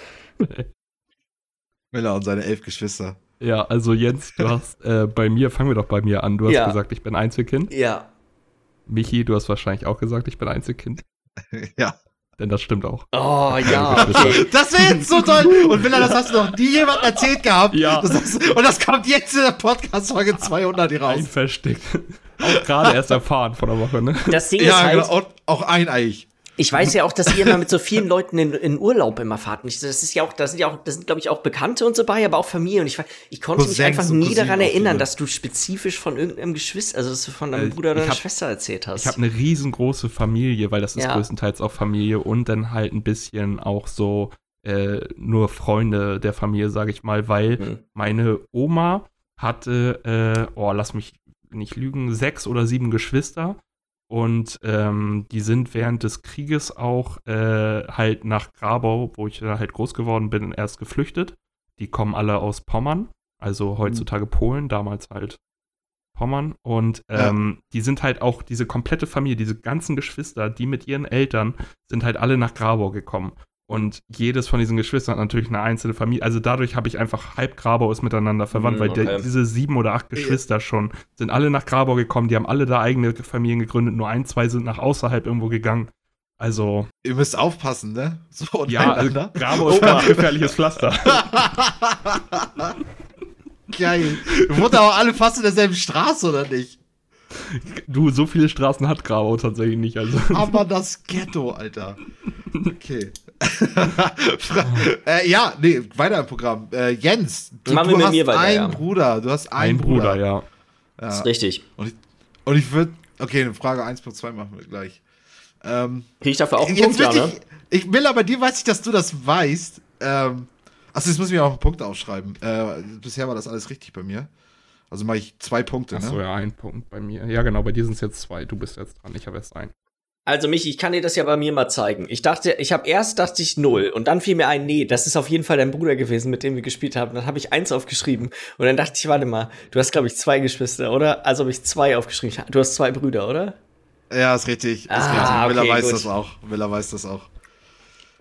Miller und seine elf Geschwister. Ja, also Jens, du (laughs) hast äh, bei mir, fangen wir doch bei mir an. Du hast Ja. gesagt, ich bin Einzelkind. Ja. Michi, du hast wahrscheinlich auch gesagt, ich bin Einzelkind. (laughs) ja. Denn das stimmt auch. Oh, (laughs) ja, okay. Das wäre jetzt so toll. (laughs) Und Miller, das hast du noch nie jemand erzählt gehabt. Ja. Das ist, und das kommt jetzt in der Podcast-Folge 200 hier Ein raus. versteckt. (laughs) Auch gerade erst erfahren vor der Woche, ne? Das Ding ist Ja, halt, genau. Und auch eineich. Ich weiß ja auch, dass ihr immer mit so vielen Leuten in, in Urlaub immer fahrt. Und ich, das ist ja auch, das sind ja auch, das sind, glaube ich, auch Bekannte und so bei, aber auch Familie. Und ich, ich konnte mich Cousins einfach und nie daran erinnern, dass du spezifisch von irgendeinem Geschwister, also dass du von deinem Äh, Bruder oder deiner hab- Schwester erzählt hast. Ich habe eine riesengroße Familie, weil das ist Ja. größtenteils auch Familie und dann halt ein bisschen auch so äh, nur Freunde der Familie, sage ich mal, weil Hm. meine Oma hatte, äh, oh, lass mich nicht lügen, sechs oder sieben Geschwister. Und ähm, die sind während des Krieges auch äh, halt nach Grabau, wo ich da halt groß geworden bin, erst geflüchtet. Die kommen alle aus Pommern, also heutzutage Polen, damals halt Pommern. Und Ja. ähm, die sind halt auch, diese komplette Familie, diese ganzen Geschwister, die mit ihren Eltern, sind halt alle nach Grabau gekommen. Und jedes von diesen Geschwistern hat natürlich eine einzelne Familie. Also dadurch habe ich einfach halb Grabau ist miteinander verwandt, Mm, weil der, okay. diese sieben oder acht Geschwister schon sind alle nach Grabau gekommen. Die haben alle da eigene Familien gegründet. Nur ein, zwei sind nach außerhalb irgendwo gegangen. Also, Ihr müsst aufpassen, ne? So ja, also untereinander. Grabau ist ganz gefährliches Pflaster. (laughs) Geil. Wurden aber alle fast in derselben Straße, oder nicht? Du, so viele Straßen hat Grabau tatsächlich nicht. Also. Aber das Ghetto, Alter. Okay. (laughs) äh, ja, nee, weiter im Programm. Äh, Jens, du, Machen du hast mir weiter, einen ja. Bruder. Du hast einen Ein Bruder, ja. Das ist Ja. richtig. Und ich, und ich würde. Okay, eine Frage 1.2 machen wir gleich. Ähm, Krieg ich dafür auch einen Punkt, ja, ne? ich, ich will aber dir weiß ich, dass du das weißt. Ähm, achso, jetzt muss ich mir auch einen Punkt aufschreiben. Äh, bisher war das alles richtig bei mir. Also mache ich zwei Punkte, Achso, ne? ja, ein Punkt bei mir. Ja, genau, bei dir sind es jetzt zwei. Du bist jetzt dran, ich habe erst einen. Also Michi, ich kann dir das ja bei mir mal zeigen. Ich dachte, ich habe erst dachte ich null und dann fiel mir ein, nee, das ist auf jeden Fall dein Bruder gewesen, mit dem wir gespielt haben. Dann habe ich eins aufgeschrieben und dann dachte ich, warte mal, du hast glaube ich zwei Geschwister, oder? Also habe ich zwei aufgeschrieben. Du hast zwei Brüder, oder? Ja, ist richtig. Ist Ah, richtig. Miller okay, weiß gut. das auch. Miller weiß das auch.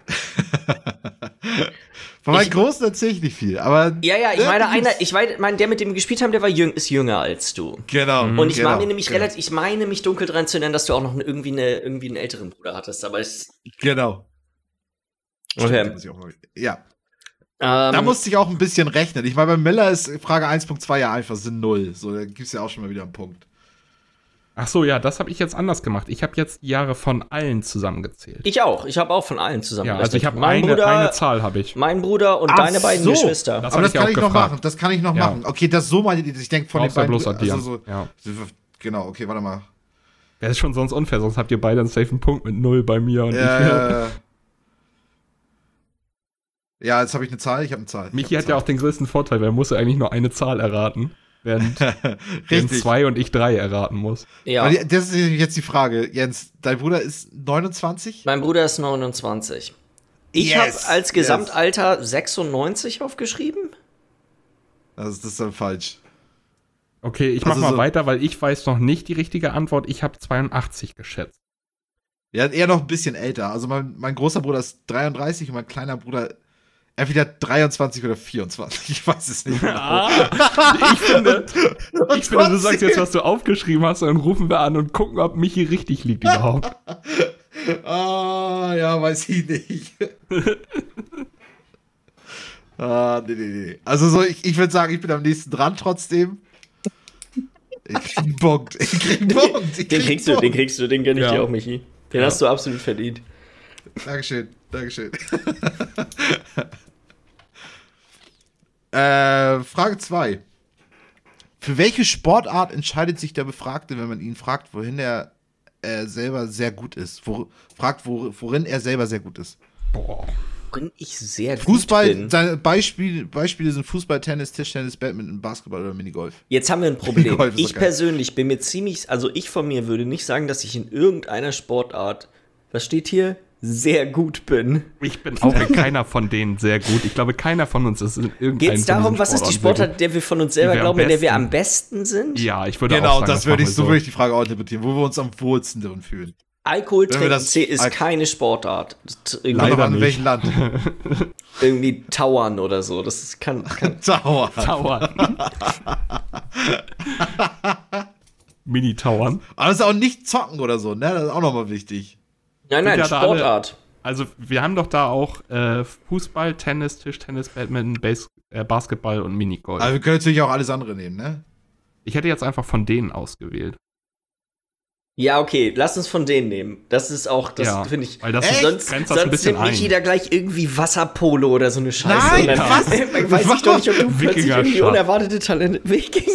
(laughs) (laughs) Von meinen Ich- Großen erzähle ich nicht viel, aber. Ja, ja, ich meine, einer, ich meine, mein, der mit dem wir gespielt haben, der war jüng, ist jünger als du. Genau. Und ich genau, war mir nämlich genau. relativ, ich meine mich dunkel dran zu erinnern, dass du auch noch irgendwie, eine, irgendwie einen älteren Bruder hattest, aber es, Genau. Okay. muss ich auch mal- Ja, Ähm, da musste ich auch ein bisschen rechnen. Ich meine, bei Miller ist Frage 1.2 ja einfach sind 0. So, da gibt es ja auch schon mal wieder einen Punkt. Ach so, ja, das habe ich jetzt anders gemacht. Ich habe jetzt die Jahre von allen zusammengezählt. ich auch. Ich habe auch von allen zusammen. ja, also ich habe eine, Bruder, eine Zahl habe ich. mein Bruder und Ach deine beiden so. Geschwister. Das Aber das ich kann ich noch gefragt. machen. Das kann ich noch Ja. machen. Okay, das so meine ich. Ich denke von den Brauchst ja beiden. bloß addieren. Also so, ja. Genau, okay, warte mal. Das ist schon sonst unfair, sonst habt ihr beide einen safen Punkt mit null bei mir und ich. Äh, (laughs) ja, jetzt habe ich eine Zahl. Ich habe eine Zahl. Michi hat ja auch den größten Vorteil, weil er muss ja eigentlich nur eine Zahl erraten, während (laughs) Jens Richtig. zwei und ich drei erraten muss. Ja. Das ist jetzt die Frage. Jens, dein Bruder ist 29? Mein Bruder ist 29. Ich Yes, habe als Gesamtalter 96 aufgeschrieben. Das ist, das ist dann falsch. Okay, ich Also mach mal so- weiter, weil ich weiß noch nicht die richtige Antwort. Ich habe 82 geschätzt. Ja, eher noch ein bisschen älter. Also mein, mein großer Bruder ist 33 und mein kleiner Bruder entweder 23 oder 24. Ich weiß es nicht. Ah, ich finde, ich finde, du sagst jetzt, was du aufgeschrieben hast, und dann rufen wir an und gucken, ob Michi richtig liegt überhaupt. (laughs) Ah, ja, weiß ich nicht. (laughs) ah, nee, nee, nee. Also so, ich, ich würde sagen, ich bin am nächsten dran trotzdem. Ich krieg einen Punkt. Ich krieg einen Punkt. Ich Den krieg kriegst einen du, den Punkt. kriegst du, den gönn ich Ja. dir auch, Michi. Den Ja. hast du absolut verdient. Dankeschön, Dankeschön. (laughs) äh, Frage 2. Für welche Sportart entscheidet sich der Befragte, wenn man ihn fragt, wohin er äh, selber sehr gut ist? Wo, fragt, wo, worin er selber sehr gut ist. Boah. Worin ich sehr gut Fußball, bin. seine Beispiel, Beispiele sind Fußball, Tennis, Tischtennis, Badminton, Basketball oder Minigolf. Jetzt haben wir ein (laughs) Problem. Ich persönlich bin mir ziemlich, also ich von mir würde nicht sagen, dass ich in irgendeiner Sportart, was steht hier, sehr gut bin. Ich bin auch in keiner von denen sehr gut. Ich glaube, keiner von uns ist in irgendeinem Geht es darum, was ist die Sportart, der wir von uns selber glauben, in der wir am besten sind? Ja, ich würde Genau, auch sagen, das würde ich, so wir würde ich die Frage auch interpretieren, wo wir uns am wohlsten drin fühlen. Alkohol trinken das- ist Al- keine Sportart. Leider an, in welchem Land. (laughs) Irgendwie Tauern oder so. Das ist, kann, kann. Dauer. (laughs) Tauern. (laughs) Mini-Tauern. Aber das ist auch nicht zocken oder so, ne? Das ist auch nochmal wichtig. Nein, nein, ja da alle- Sportart. Also, wir haben doch da auch äh, Fußball, Tennis, Tischtennis, Badminton, Base, äh, Basketball und Minigolf. Aber wir können natürlich auch alles andere nehmen, ne? ich hätte jetzt einfach von denen ausgewählt. Ja, okay, lass uns von denen nehmen. Das ist auch, das Ja, finde ich. weil das Echt? Sonst, grenzt das ein sonst bisschen nimmt nicht ein. jeder gleich irgendwie Wasserpolo oder so eine Scheiße. Nein, dann, was? (laughs) Weiß ich doch nicht, ob du plötzlich irgendwie unerwartete Talente. Wikinger.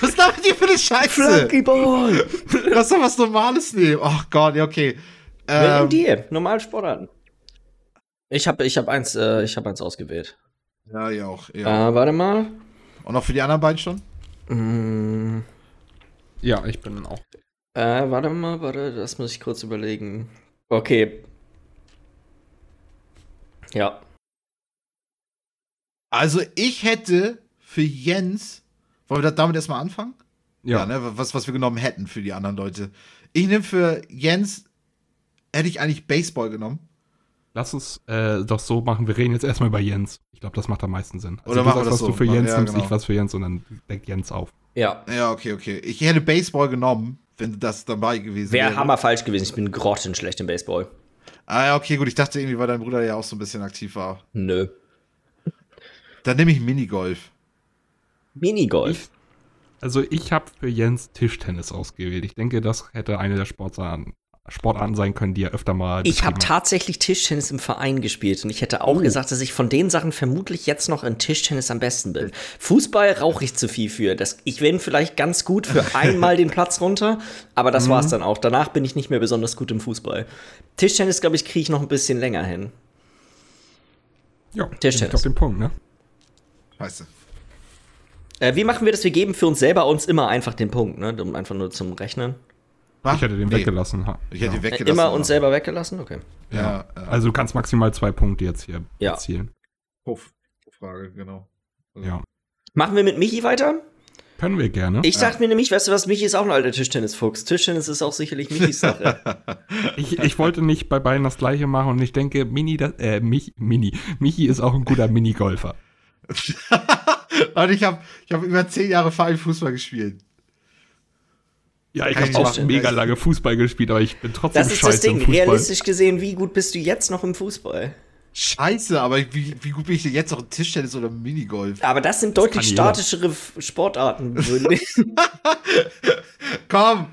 Was labert ihr für eine Scheiße? Flunkyball. Lass doch was Normales nehmen. Ach Gott, ja, okay. Ähm, Ähm, dir, normal Sportarten. Ich habe ich hab eins, äh, ich hab eins ausgewählt. ja, ja auch. Ja. Äh, warte mal. Und auch für die anderen beiden schon? Mm, Ja, ich bin auch. äh, warte mal, warte, das muss ich kurz überlegen. Okay. Ja. Also, ich hätte für Jens. Wollen wir damit erstmal anfangen? Ja, ne? Was, was wir genommen hätten für die anderen Leute. Ich nehme für Jens. Hätte ich eigentlich Baseball genommen. lass uns äh, doch so machen. Wir reden jetzt erstmal über Jens. Ich glaube, das macht am meisten Sinn. Also Oder du machen wir sagst, das was so? du für Ja, Jens nimmst, genau. ich was für Jens und dann deckt Jens auf. Ja. Ja, okay, okay. Ich hätte Baseball genommen, wenn das dabei gewesen wäre. Wäre hammer falsch gewesen. Ich bin grottenschlecht im Baseball. Ah, ja, okay, gut. Ich dachte irgendwie, weil dein Bruder ja auch so ein bisschen aktiv war. Nö. Dann nehme ich Minigolf. Minigolf. Also ich habe für Jens Tischtennis ausgewählt. Ich denke, das hätte eine der Sportarten, Sportarten sein können, die er öfter mal Ich habe tatsächlich Tischtennis im Verein gespielt und ich hätte Oh. auch gesagt, dass ich von den Sachen vermutlich jetzt noch in Tischtennis am besten bin. Fußball rauche ich zu viel für. Das, ich bin vielleicht ganz gut für (laughs) einmal den Platz runter, aber das Mhm. war's dann auch. Danach bin ich nicht mehr besonders gut im Fußball. Tischtennis, glaube ich, kriege ich noch ein bisschen länger hin. Ja, Tischtennis. Ich auf den Punkt, ne? Scheiße. Äh, wie machen wir das? Wir geben für uns selber uns immer einfach den Punkt, ne? Um einfach nur zum Rechnen. Was? Ich hätte den Nee, weggelassen. Ich hätte ja. ihn Äh, weggelassen. immer uns selber weggelassen? Okay. Ja, ja. Also du kannst maximal zwei Punkte jetzt hier Ja. erzielen. Hof. Frage, genau. Also- Ja. Machen wir mit Michi weiter? Können wir gerne. Ich dachte mir nämlich, weißt du was, Michi ist auch ein alter Tischtennisfuchs. Tischtennis ist auch sicherlich Michis Sache. (laughs) Ich, ich wollte nicht bei beiden das gleiche machen und ich denke, Mini, das, äh, Mich, Mini, Michi ist auch ein guter Minigolfer. (laughs) Und ich habe ich hab über zehn Jahre Vereinsfußball gespielt. Ja, ich habe auch machen. mega lange Fußball gespielt, aber ich bin trotzdem Das ist scheiße das Ding. im Fußball. Realistisch gesehen, wie gut bist du jetzt noch im Fußball? Scheiße, aber wie, wie gut bin ich denn jetzt noch in Tischtennis oder Minigolf? Aber das sind deutlich jeder. statischere F- Sportarten. würde ich- (laughs) Komm!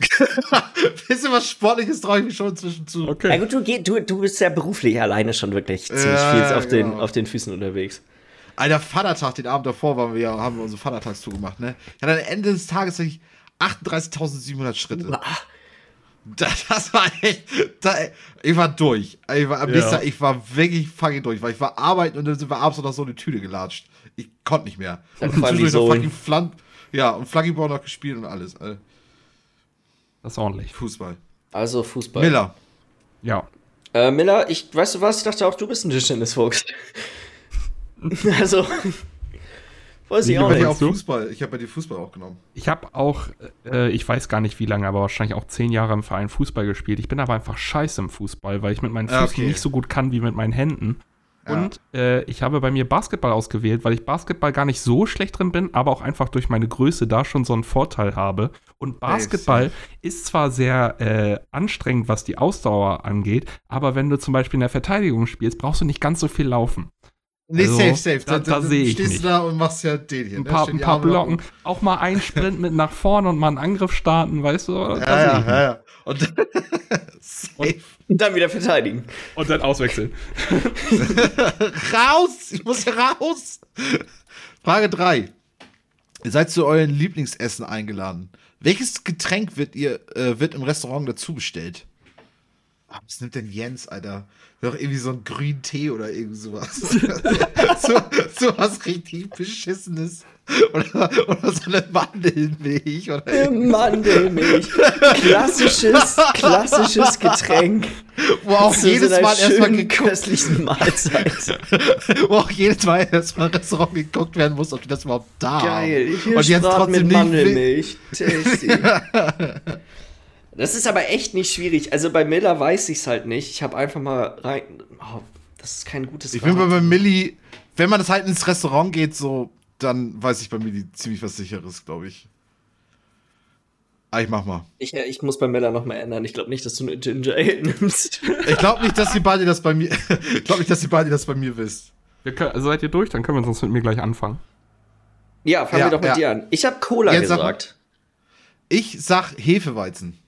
(laughs) Bisschen was Sportliches traue ich mich schon zwischen zu. Ja Okay. gut, du, du, du bist ja beruflich alleine schon wirklich ziemlich Ja, viel auf, den, genau. auf den Füßen unterwegs. Alter, Vatertag, den Abend davor waren wir, ja- haben wir unsere Vatertagstour gemacht, ne? Ich hatte am Ende des Tages ich 38.700 Schritte. Das, das war echt. Da, ich war durch. Ich war, am Ja. nächsten Tag, ich war wirklich fucking durch, weil ich war arbeiten und dann sind wir abends noch so eine Tüte gelatscht. Ich konnte nicht mehr. Ja, Und zwischendurch noch so fucking Flan ja, und Flaggyball noch gespielt und alles. Alter. Das ist ordentlich. Fußball. Also Fußball. Miller. Ja. Äh, Miller, ich, weißt du was? Ich dachte auch, du bist ein Tischtennisfuchs. (laughs) also, weiß ich auch nicht. auch du? Fußball. Ich habe bei dir Fußball auch genommen. Ich habe auch, äh, ich weiß gar nicht wie lange, aber wahrscheinlich auch zehn Jahre im Verein Fußball gespielt. Ich bin aber einfach scheiße im Fußball, weil ich mit meinen Füßen Ah, okay. nicht so gut kann wie mit meinen Händen. Ja. Und äh, ich habe bei mir Basketball ausgewählt, weil ich Basketball gar nicht so schlecht drin bin, aber auch einfach durch meine Größe da schon so einen Vorteil habe. Und Basketball ist zwar sehr äh, anstrengend, was die Ausdauer angeht, aber wenn du zum Beispiel in der Verteidigung spielst, brauchst du nicht ganz so viel laufen. Nee, Also, safe, safe. da- da sehe ich stehst nicht. du da und machst ja den hier. Ein ne? paar, ein paar Blocken, auch mal einen Sprint mit nach vorne und mal einen Angriff starten, weißt du? Da Ja, ja, ja, ja. Und. (laughs) Und dann wieder verteidigen. Und dann auswechseln. (laughs) raus! Ich muss hier raus! Frage 3. Ihr seid zu euren Lieblingsessen eingeladen. Welches Getränk wird ihr äh, wird im Restaurant dazu bestellt? Ah, was nimmt denn Jens, Alter? Doch irgendwie so ein grünen Tee oder irgend sowas. (laughs) (laughs) so, so was richtig Beschissenes. Oder, oder so eine Mandelmilch oder Mandelmilch. Klassisches, klassisches Getränk. wo auch Zu jedes so Mal erstmal schönen, geguckt, köstlichen Mahlzeit. (laughs) wo auch jedes Mal erstmal Restaurant geguckt werden muss, ob die das überhaupt da Geil. haben. Hier Und jetzt trotzdem mit. Mandelmilch. Tasty. Das ist aber echt nicht schwierig. Also bei Miller weiß ich es halt nicht. Ich habe einfach mal rein. Oh, das ist kein gutes Ich bin bei Milli, wenn man das halt ins Restaurant geht, so, dann weiß ich bei Milli ziemlich was sicheres, glaube ich. Ah, ich mach mal. Ich, äh, ich muss bei Miller noch mal ändern. Ich glaube nicht, dass du eine Ginger Ale (laughs) nimmst. Ich glaube nicht, dass ihr beide das bei mir, (laughs) ich glaube nicht, dass ihr beide das bei mir wisst. Können, also seid ihr durch? Dann können wir sonst mit mir gleich anfangen. ja, fangen Ja, wir doch mit ja. dir an. Ich habe Cola Jetzt sag gesagt. Ich sag Hefeweizen.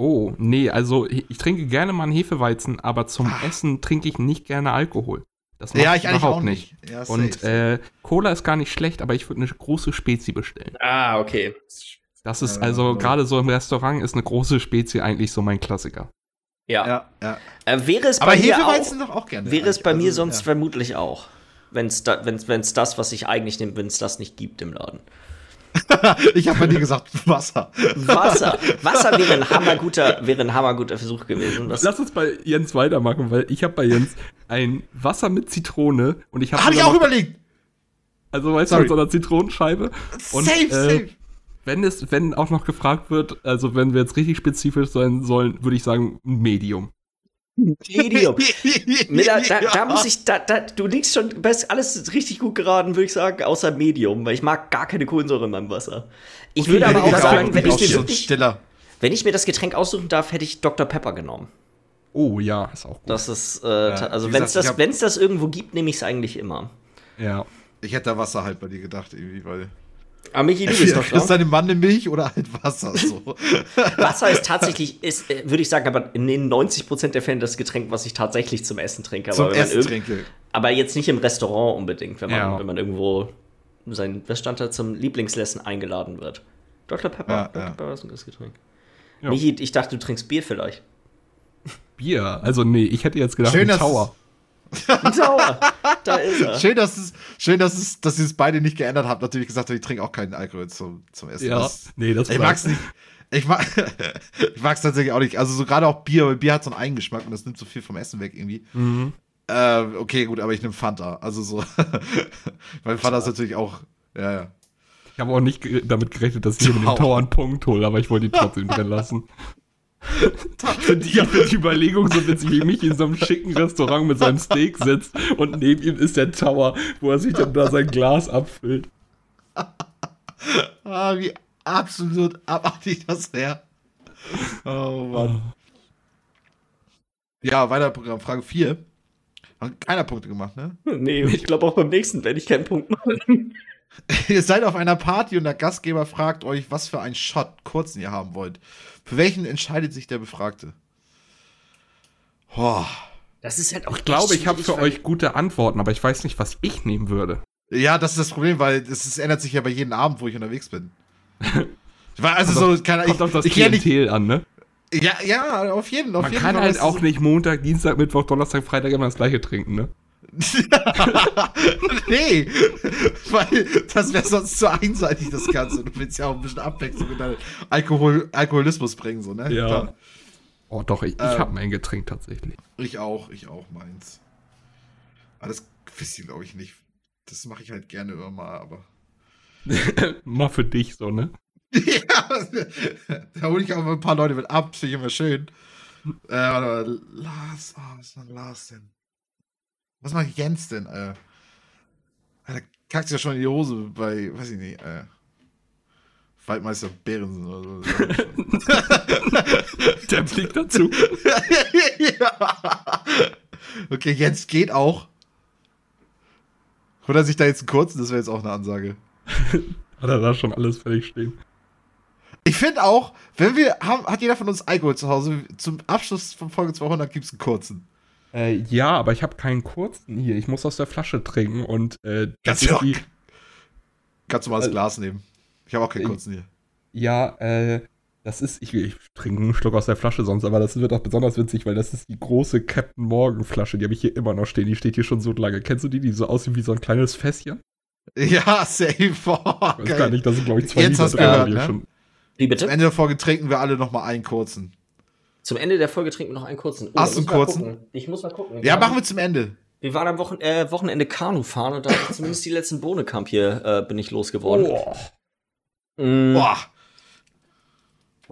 Oh, nee, also ich, trinke gerne mal einen Hefeweizen, aber zum Essen trinke ich nicht gerne Alkohol. Das mache Ja, ich ich eigentlich überhaupt auch nicht. nicht. Ja, Und äh, Cola ist gar nicht schlecht, aber ich würde eine große Spezi bestellen. Ah, okay. Das ist also gerade so im Restaurant ist eine große Spezi eigentlich so mein Klassiker. Ja. Ja, ja. Äh, wäre es Aber bei mir Hefeweizen auch, doch auch gerne. wäre es bei eigentlich. mir Also, sonst ja. vermutlich auch. Wenn es da, wenn's, wenn's das, was ich eigentlich nehme, wenn es das nicht gibt im Laden. (laughs) Ich habe bei dir gesagt Wasser. Wasser. (laughs) Wasser wäre ein hammerguter, wäre ein hammerguter Versuch gewesen. Das, Lass uns bei Jens weitermachen, weil ich habe bei Jens ein Wasser mit Zitrone und ich habe Habe ich auch überlegt. also weißt Sorry. du, mit so einer Zitronenscheibe. Und, safe, äh, safe. Wenn es, wenn auch noch gefragt wird, also wenn wir jetzt richtig spezifisch sein sollen, würde ich sagen ein Medium. (laughs) Medium. Da, Ja. da muss ich, da, da, du liegst schon best, alles richtig gut geraten, würde ich sagen, außer Medium, weil ich mag gar keine Kohlensäure in meinem Wasser. Ich würde aber auch sagen, wenn ich, wirklich, Stiller. wenn ich mir das Getränk aussuchen darf, hätte ich Dr. Pepper genommen. Oh ja, ist auch gut. Das ist, äh, ta- also wenn es das, wenn's das irgendwo gibt, nehme ich es eigentlich immer. ja. Ich hätte da Wasser halt bei dir gedacht, irgendwie, weil. Aber Michi, du bist doch Ist dran. deine Mandelmilch oder halt Wasser? So. (laughs) Wasser ist tatsächlich, ist, äh, würde ich sagen, aber in den 90% der Fälle das Getränk, was ich tatsächlich zum Essen trinke. Aber, Zum man Essen trinke. aber jetzt nicht im Restaurant unbedingt, wenn man, Ja. wenn man irgendwo sein, was stand da, zum Lieblingsessen eingeladen wird. Dr. Pepper, Ja, Dr. ja. Pepper ist ein gutes Getränk. Ja. Michi, ich dachte, du trinkst Bier vielleicht. Bier. Also nee, ich hätte jetzt gedacht, Schön, Tower. (laughs) Ein Tower, da ist er. Schön, dass es, schön, dass es, dass ihr es beide nicht geändert habt. Natürlich gesagt, ich trinke auch keinen Alkohol zum, zum Essen. Ja, Das, nee, das ich mag's nicht. Ich mag, (laughs) ich mag's tatsächlich auch nicht. Also so gerade auch Bier, weil Bier hat so einen Eigengeschmack und das nimmt so viel vom Essen weg irgendwie. Mhm. Äh, okay, gut, aber ich nehme Fanta. Also so, (laughs) weil Fanta ist natürlich auch, ja, ja. Ich habe auch nicht damit gerechnet, dass ich hier mit dem Tower. Tower einen Punkt hole, aber ich wollte ihn trotzdem drin lassen. Für die, für die Überlegung so witzig, wie mich in so einem schicken Restaurant mit seinem Steak sitzt und neben ihm ist der Tower, wo er sich dann da sein Glas abfüllt. Ah, wie absolut abartig das wäre. Oh Mann. Ja, weiter Programm. Frage 4. Hat keiner Punkte gemacht, ne? Nee, ich glaube auch beim nächsten werde ich keinen Punkt machen. (laughs) ihr seid auf einer Party und der Gastgeber fragt euch, was für einen Shot kurzen ihr haben wollt. Für welchen entscheidet sich der Befragte? Boah. Das ist halt auch Ich glaube, ich habe für euch gute Antworten, aber ich weiß nicht, was ich nehmen würde. Ja, das ist das Problem, weil es, ändert sich ja bei jedem Abend, wo ich unterwegs bin. (laughs) also kommt so, keine, kommt ich, auf das ich Klientel nicht, an, ne? Ja, ja, auf jeden, auf Man jeden kann halt auch nicht Montag, Dienstag, Mittwoch, Donnerstag, Freitag immer das gleiche trinken, ne? (laughs) nee, weil das wäre sonst zu einseitig, das Ganze. Du willst ja auch ein bisschen Abwechslung in deinen Alkohol, Alkoholismus bringen, so, ne? Ja. Klar. Oh, doch, ich, ich ähm, habe mein Getränk tatsächlich. Ich auch, ich auch meins. Aber das wisst ihr, glaube ich, nicht. Das mache ich halt gerne immer mal, aber. (laughs) mal für dich so, ne? (laughs) ja, da hole ich auch mal ein paar Leute mit ab, finde ich immer schön. Äh, warte mal, Lars, oh, was ist denn Lars denn? Was macht Jens denn? Äh, da kackt ja schon in die Hose bei, weiß ich nicht, äh, Waldmeister Behrensen oder so. (laughs) Der Blick dazu. ja. (laughs) Okay, Jens geht auch. Oder sich da jetzt einen kurzen, das wäre jetzt auch eine Ansage. (laughs) Hat er da schon alles fertig stehen? Ich finde auch, wenn wir haben, hat jeder von uns Alkohol zu Hause. Zum Abschluss von Folge 200 gibt es einen kurzen. Äh, ja, aber ich habe keinen kurzen hier. Ich muss aus der Flasche trinken und äh, das ist die. Kannst du mal das äh, Glas nehmen? Ich habe auch keinen kurzen hier. Ja, äh, das ist, ich, ich, trinke einen Schluck aus der Flasche sonst, aber das wird auch besonders witzig, weil das ist die große Captain Morgan Flasche, die habe ich hier immer noch stehen, die steht hier schon so lange. Kennst du die, die so aussieht wie so ein kleines Fässchen? Ja, safe. Oh, ich weiß gar nicht, da sind glaube ich zwei Jetzt Liter hast drin. Gehört, ne? schon. Wie bitte? Am Ende der Folge trinken wir alle noch mal einen kurzen. Zum Ende der Folge trinken wir noch einen kurzen. Oh, Hast du einen kurzen? Ich muss mal gucken. Ja, machen wir zum Ende. Wir waren am Wochen äh, Wochenende Kanu fahren und da zumindest die letzten Bohnekamp hier äh, bin ich losgeworden. Oh. Mm. Boah.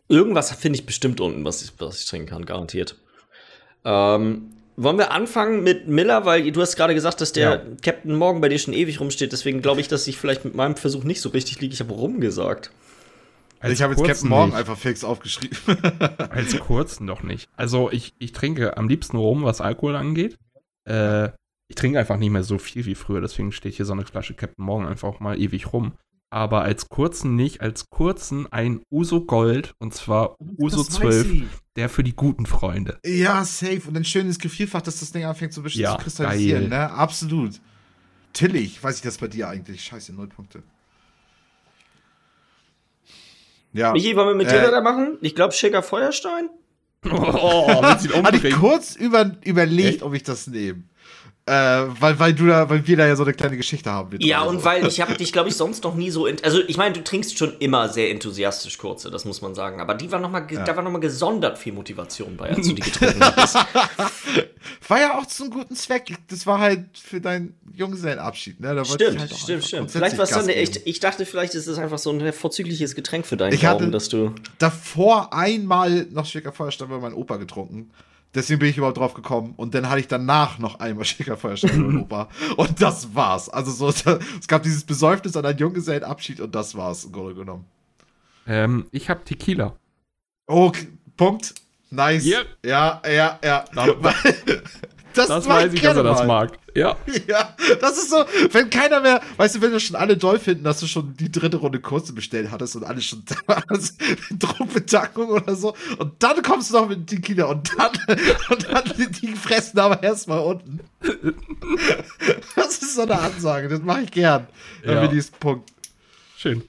Irgendwas finde ich bestimmt unten, was ich, was ich trinken kann, garantiert. Ähm, wollen wir anfangen mit Miller, weil du hast gerade gesagt, dass der ja. Captain Morgan bei dir schon ewig rumsteht. Deswegen glaube ich, dass ich vielleicht mit meinem Versuch nicht so richtig liege. Ich habe rumgesagt. Als ich habe jetzt Captain Morgan nicht. einfach fix aufgeschrieben. (laughs) Als kurzen noch nicht. Also ich, ich trinke am liebsten rum, was Alkohol angeht. Äh, ich trinke einfach nicht mehr so viel wie früher, deswegen steht hier so eine Flasche Captain Morgan einfach mal ewig rum aber als kurzen nicht, als kurzen ein Uso Gold und zwar Uso 12, der für die guten Freunde. Ja, safe. Und ein schönes Gefühlfach, dass das Ding anfängt so ein bisschen ja, zu kristallisieren, geil. ne? Absolut. Tillich, weiß ich das bei dir eigentlich? Scheiße, null Punkte. Ja. Michi, wollen wir mit äh, dir weitermachen? Ich glaube, Schicker Feuerstein. (laughs) Oh, Hatte ich kurz über, überlegt, Echt? ob ich das nehme. Äh, weil, weil du da, weil wir da ja so eine kleine Geschichte haben. Ja, und so. weil ich habe (laughs) dich, glaube ich, sonst noch nie so. Also, ich meine, du trinkst schon immer sehr enthusiastisch kurze, das muss man sagen. Aber die war noch mal, ja. da war nochmal gesondert viel Motivation bei, als du die getrunken hast. (laughs) War ja auch zum guten Zweck. Das war halt für deinen Junggesellenabschied, ne? Da stimmt, halt stimmt, stimmt. Vielleicht war es dann echt. Ich dachte, vielleicht ist es einfach so ein vorzügliches Getränk für deinen ich dass du. Davor einmal noch Schicker Feuerstein bei meinem Opa getrunken. Deswegen bin ich überhaupt drauf gekommen. Und dann hatte ich danach noch einmal (laughs) Schickerfeuerstein und Opa. Und das war's. Also so, (laughs) es gab dieses Besäufnis an einen Junggesellenabschied und das war's im Grunde genommen. Ähm, ich habe Tequila. Oh, Punkt. Nice. Yep. Ja, ja, ja. (laughs) Das, das weiß ich, dass er das mag. Ja. (laughs) Ja, das ist so, wenn keiner mehr, weißt du, wenn wir schon alle doll finden, dass du schon die dritte Runde Kurse bestellt hattest und alle schon (laughs) Druckbetankung oder so. Und dann kommst du noch mit Tequila und dann, (laughs) und dann die fressen aber erstmal unten. Das ist so eine Ansage, das mache ich gern. Ja. diesen Punkt. Schön.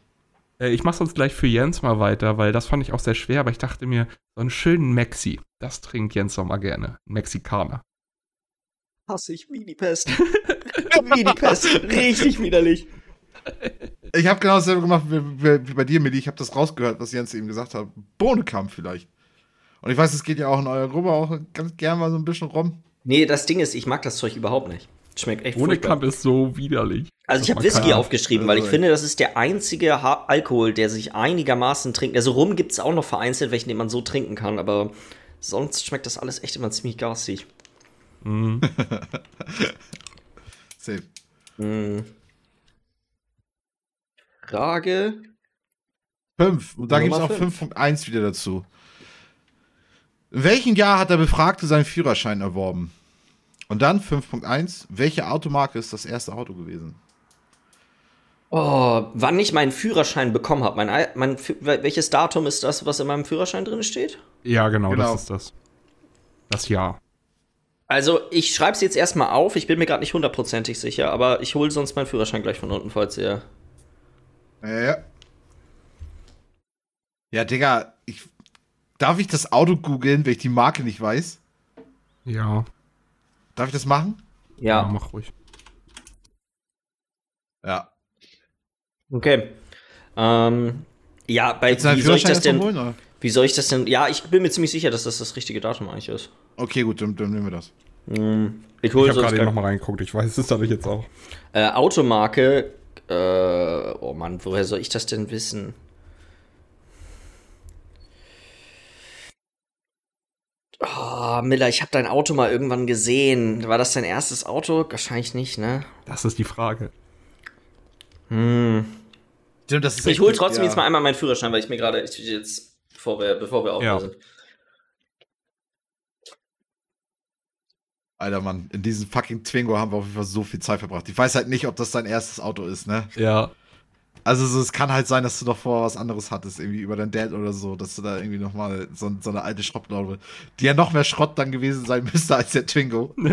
Äh, ich mache sonst gleich für Jens mal weiter, weil das fand ich auch sehr schwer, aber ich dachte mir, so einen schönen Maxi, das trinkt Jens auch mal gerne. Mexikaner hasse ich Minipest. (laughs) Minipest, richtig widerlich. Ich habe genau dasselbe gemacht wie, wie, bei dir, Mili. Ich habe das rausgehört, was Jens eben gesagt hat. Bohnenkampf vielleicht. Und ich weiß, es geht ja auch in eurer Gruppe auch ganz gern mal so ein bisschen rum. Nee, das Ding ist, ich mag das Zeug überhaupt nicht. Schmeckt echt Bohnenkampf ist so widerlich. Also ich habe Whisky aufgeschrieben, weil ich finde, das ist der einzige ha Alkohol, der sich einigermaßen trinkt. Also Rum gibt es auch noch vereinzelt, welchen den man so trinken kann, aber sonst schmeckt das alles echt immer ziemlich garstig. Mhm. (laughs) Safe. Mhm. Frage. 5. Und da gibt es auch 5.1 wieder dazu. In welchem Jahr hat der Befragte seinen Führerschein erworben? Und dann 5.1. Welche Automarke ist das erste Auto gewesen? Oh, wann ich meinen Führerschein bekommen habe. Mein, mein, welches Datum ist das, was in meinem Führerschein drin steht? Ja, genau, Genau. das ist das. Das Jahr. Also, ich schreibe es jetzt erstmal auf. Ich bin mir gerade nicht hundertprozentig sicher, aber ich hole sonst meinen Führerschein gleich von unten, falls ihr. Ja, ja. Ja, Digga, ich, darf ich das Auto googeln, wenn ich die Marke nicht weiß? Ja, Darf ich das machen? ja, Ja, mach ruhig. Ja. okay. Ähm, ja, bei wie soll ich das denn? holen? Wie soll ich das denn? Ja, ich bin mir ziemlich sicher, dass das das richtige Datum eigentlich ist. Okay, gut, dann, dann nehmen wir das. Hm, ich Ich habe gerade gleich- noch mal reingeguckt, ich weiß es dadurch jetzt auch. Äh, Automarke. Äh, oh Mann, woher soll ich das denn wissen? Oh, Miller, ich habe dein Auto mal irgendwann gesehen. War das dein erstes Auto? Wahrscheinlich nicht, ne? Das ist die Frage. Hm. Stimmt, das ist Ich hole trotzdem ja. jetzt mal einmal meinen Führerschein, weil ich mir gerade ich- jetzt, bevor wir, bevor wir Ja. aufhören sind. Alter, Mann, in diesem fucking Twingo haben wir auf jeden Fall so viel Zeit verbracht. Ich weiß halt nicht, ob das dein erstes Auto ist, ne? Ja, Also so, es kann halt sein, dass du noch vorher was anderes hattest, irgendwie über dein Dad oder so, dass du da irgendwie nochmal so, so eine alte Schrottlaube, die ja noch mehr Schrott dann gewesen sein müsste als der Twingo. (laughs)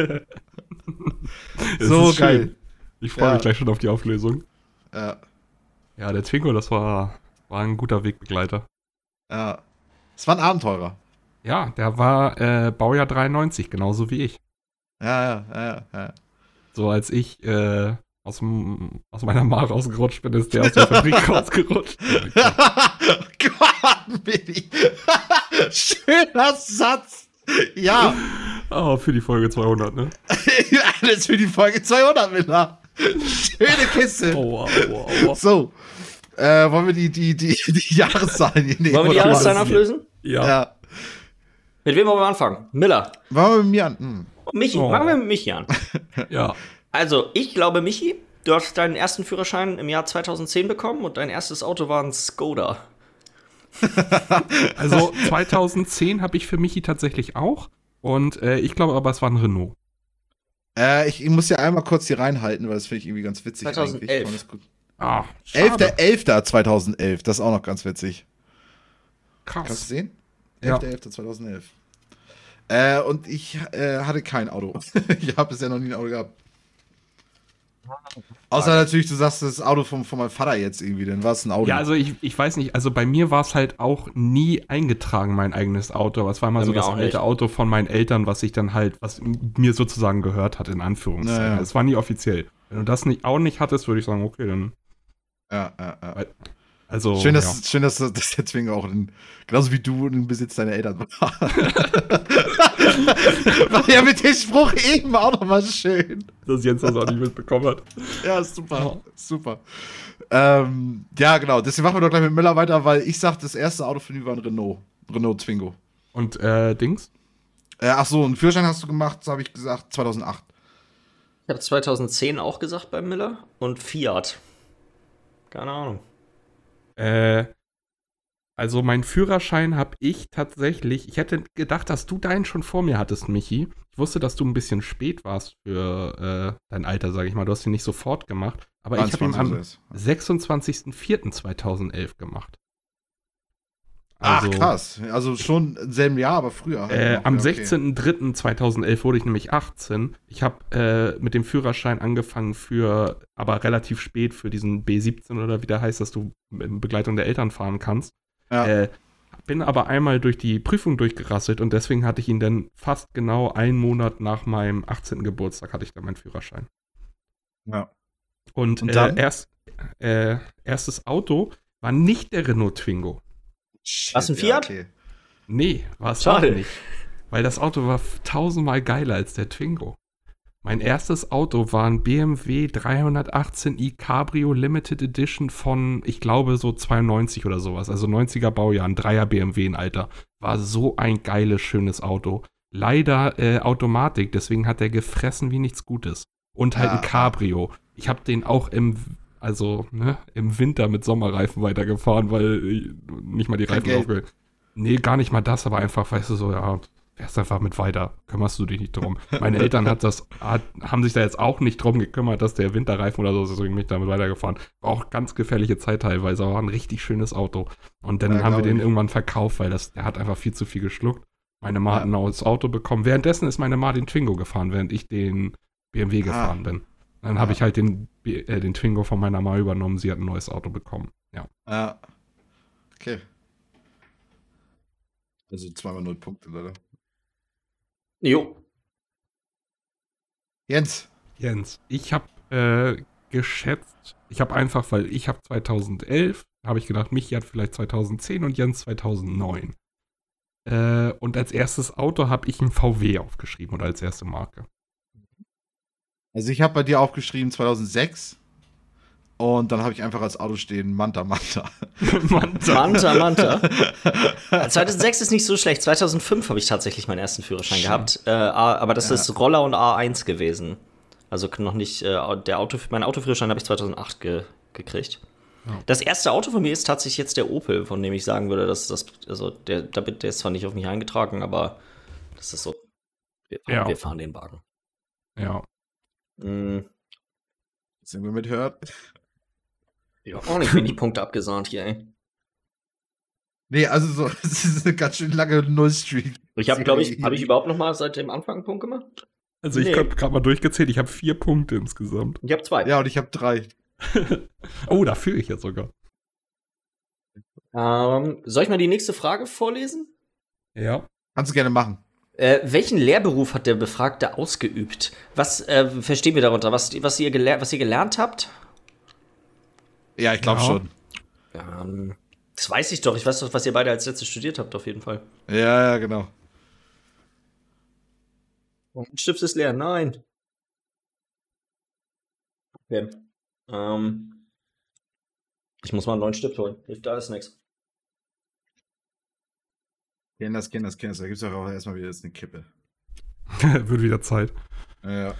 So geil. schön. Ich freue Ja. mich gleich schon auf die Auflösung. Ja, Ja, der Twingo, das war, war ein guter Wegbegleiter. ja. Es war ein Abenteurer. Ja, der war äh, Baujahr 93, genauso wie ich. Ja, ja, ja, ja. So als ich äh, aus, aus meiner Mar rausgerutscht bin, ist der aus der Fabrik (laughs) rausgerutscht. (laughs) Gott, Baby. (laughs) Schöner Satz. Ja, Oh, für die Folge 200, ne? alles für die Folge 200, Miller. Schöne Kiste. Oh, wow, wow, wow. So, äh, wollen wir die, die, die, die Jahreszahlen hier nehmen? Wollen wir die Jahreszahlen auflösen? Ja. Ja. Mit wem wollen wir anfangen? Miller. Wollen wir mit mir an? Michi, Oh. machen wir mit Michi an. (laughs) ja. Also, ich glaube, Michi, du hast deinen ersten Führerschein im Jahr 2010 bekommen und dein erstes Auto war ein Skoda. (laughs) Also 2010 habe ich für Michi tatsächlich auch. Und äh, ich glaube aber, es war ein Renault. Äh, ich, ich muss ja einmal kurz hier reinhalten, weil das finde ich irgendwie ganz witzig 2011. eigentlich. Ah, schade. 11.11.2011, das ist auch noch ganz witzig. Kannst du Krass. sehen? Ja. 11.11.2011. Äh, und ich äh, hatte kein Auto. (laughs) ich habe bisher noch nie ein Auto gehabt. Außer natürlich, du sagst, das Auto von, von meinem Vater jetzt irgendwie, dann war es ein Auto. Ja, also ich, ich weiß nicht, also bei mir war es halt auch nie eingetragen, mein eigenes Auto. Aber es war immer Bei so das alte nicht. Auto von meinen Eltern, was ich dann halt, was mir sozusagen gehört hat, in Anführungszeichen. Ja, ja. Es war nie offiziell. Wenn du das nicht, auch nicht hattest, würde ich sagen, okay, dann. ja, ja, ja. Also, Schön, ja. dass, schön, dass, der Zwinge auch in, genauso wie du im Besitz deiner Eltern (laughs) war. war ja mit dem Spruch eben auch nochmal schön. dass Jens das auch nicht mitbekommen hat. Ja, super. Super. Ähm, ja, genau. Deswegen machen wir doch gleich mit Müller weiter, weil ich sag, das erste Auto für mich war ein Renault. Renault Twingo. Und äh, Dings? Äh, ach so, einen Führerschein hast du gemacht, habe ich gesagt, 2008. Ich habe 2010 auch gesagt bei Miller und Fiat. Keine Ahnung. Äh, also mein Führerschein habe ich tatsächlich. Ich hätte gedacht, dass du deinen schon vor mir hattest, Michi. Ich wusste, dass du ein bisschen spät warst für äh, dein Alter, sage ich mal. Du hast ihn nicht sofort gemacht. Aber ich habe ihn 23 am ist. 26.04.2011 gemacht. Ach, Also, krass. Also schon im selben Jahr, aber früher. Äh, am okay. 16.03.2011 wurde ich nämlich 18. Ich habe äh, mit dem Führerschein angefangen für, aber relativ spät für diesen B17 oder wie der heißt, dass du in Begleitung der Eltern fahren kannst. Ja. Äh, bin aber einmal durch die Prüfung durchgerasselt und deswegen hatte ich ihn dann fast genau einen Monat nach meinem 18. Geburtstag hatte ich dann meinen Führerschein. ja. Und, Und? Äh, erst, äh, erstes Auto war nicht der Renault Twingo. Shit, Was, ein ja, Fiat? okay. Nee, war es Schade. auch nicht. Weil das Auto war tausendmal geiler als der Twingo. Mein erstes Auto war ein BMW 318i Cabrio Limited Edition von, ich glaube, so 92 oder sowas. Also 90er Baujahr, ein Dreier BMW in Alter. War so ein geiles, schönes Auto. Leider äh, Automatik, deswegen hat er gefressen wie nichts Gutes. Und halt Ja. ein Cabrio. Ich habe den auch im, also ne, im Winter mit Sommerreifen weitergefahren, weil äh, nicht mal die Reifen Geld. aufgehört. Nee, gar nicht mal das, aber einfach, weißt du, so, ja, fährst einfach mit weiter, kümmerst du dich nicht drum. (laughs) Meine Eltern hat das, hat, haben sich da jetzt auch nicht drum gekümmert, dass der Winterreifen oder so, deswegen bin ich damit weitergefahren. War auch ganz gefährliche Zeit teilweise, aber war ein richtig schönes Auto. Und dann Ja, haben wir den ich. irgendwann verkauft, weil das, der hat einfach viel zu viel geschluckt. Meine Ma Ja. hat ein neues Auto bekommen. Währenddessen ist meine Ma den Twingo gefahren, während ich den BMW gefahren bin. Dann habe Ah. ich halt den, äh, den Twingo von meiner Ma übernommen. Sie hat ein neues Auto bekommen. Ja. Ja. Okay. Also zweimal null Punkte, leider. Jo. Jens. Jens, ich habe äh, geschätzt, ich habe einfach, weil ich habe 2011, habe ich gedacht, Michi hat vielleicht 2010 und Jens 2009. Äh, und als erstes Auto habe ich ein VW aufgeschrieben oder als erste Marke. Also ich habe bei dir aufgeschrieben 2006 und dann habe ich einfach als Auto stehen Manta Manta. (laughs) Manta. Manta, Manta. (laughs) 2006 ist nicht so schlecht. 2005 habe ich tatsächlich meinen ersten Führerschein Schön. gehabt. Äh, aber das Ja. ist Roller und A1 gewesen. Also noch nicht, äh, der Auto, mein Autoführerschein habe ich 2008 ge gekriegt. Ja. Das erste Auto von mir ist tatsächlich jetzt der Opel, von dem ich sagen würde, dass das, also der, der, der ist zwar nicht auf mich eingetragen, aber das ist so. Wir fahren, Ja. wir fahren den Wagen. Ja. Mm, Jetzt irgendwer mithört. ja, auch nicht wenig Punkte abgesahnt hier, ey. Nee, also so, (laughs) es ist eine ganz schön lange Nullstreak. Ich habe, glaube ich, habe ich überhaupt noch mal seit dem Anfang einen Punkt gemacht? Also ich Nee. habe gerade mal durchgezählt, ich habe vier Punkte insgesamt. Ich habe zwei. Ja, und ich habe drei. (laughs) oh, da führe ich jetzt sogar. Ähm, soll ich mal die nächste Frage vorlesen? Ja. Kannst du gerne machen. Äh, welchen Lehrberuf hat der Befragte ausgeübt? Was äh, verstehen wir darunter? Was, was, ihr was ihr gelernt habt? Ja, ich glaube Ja. schon. Ähm, das weiß ich doch. Ich weiß doch, was ihr beide als letztes studiert habt, auf jeden Fall. Ja, ja, genau. Ein Stift ist leer. Nein. Okay. Ähm, ich muss mal einen neuen Stift holen. Hilft alles nichts. Kenn das, kenn das, kenn das. Da gibt's doch auch erstmal wieder jetzt eine Kippe. (laughs) Wird wieder Zeit. Ja.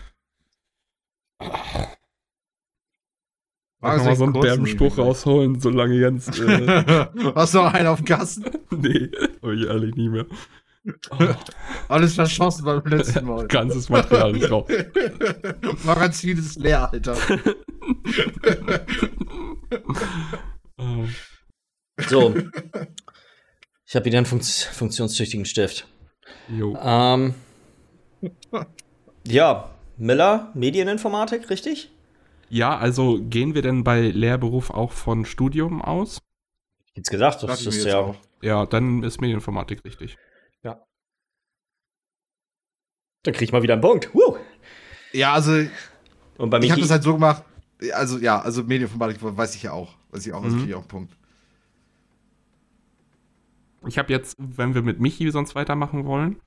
Kann mal so einen derben Spruch rausholen, solange Jens. (laughs) Äh, Hast du noch einen auf dem Kasten? (laughs) nee, hab ich ehrlich nie mehr. Alles verschossen beim letzten Mal. Ganzes Material ist drauf. Magazin ist leer, Alter. Ähm, So. Ich habe wieder einen funkt funktionstüchtigen Stift. jo. Ähm, (laughs) ja, Miller, Medieninformatik, richtig? Ja, also gehen wir denn bei Lehrberuf auch von Studium aus? Jetzt gesagt, Dachte das mir ist ja. auch. Ja, dann ist Medieninformatik richtig. Dann krieg ich mal wieder einen Punkt. Woo! Ja, also Und bei ich habe das halt so gemacht. Also ja, also Medieninformatik weiß ich ja auch. Weiß ich auch, also Mhm. kriege ich auch einen Punkt. Ich habe jetzt, wenn wir mit Michi sonst weitermachen wollen,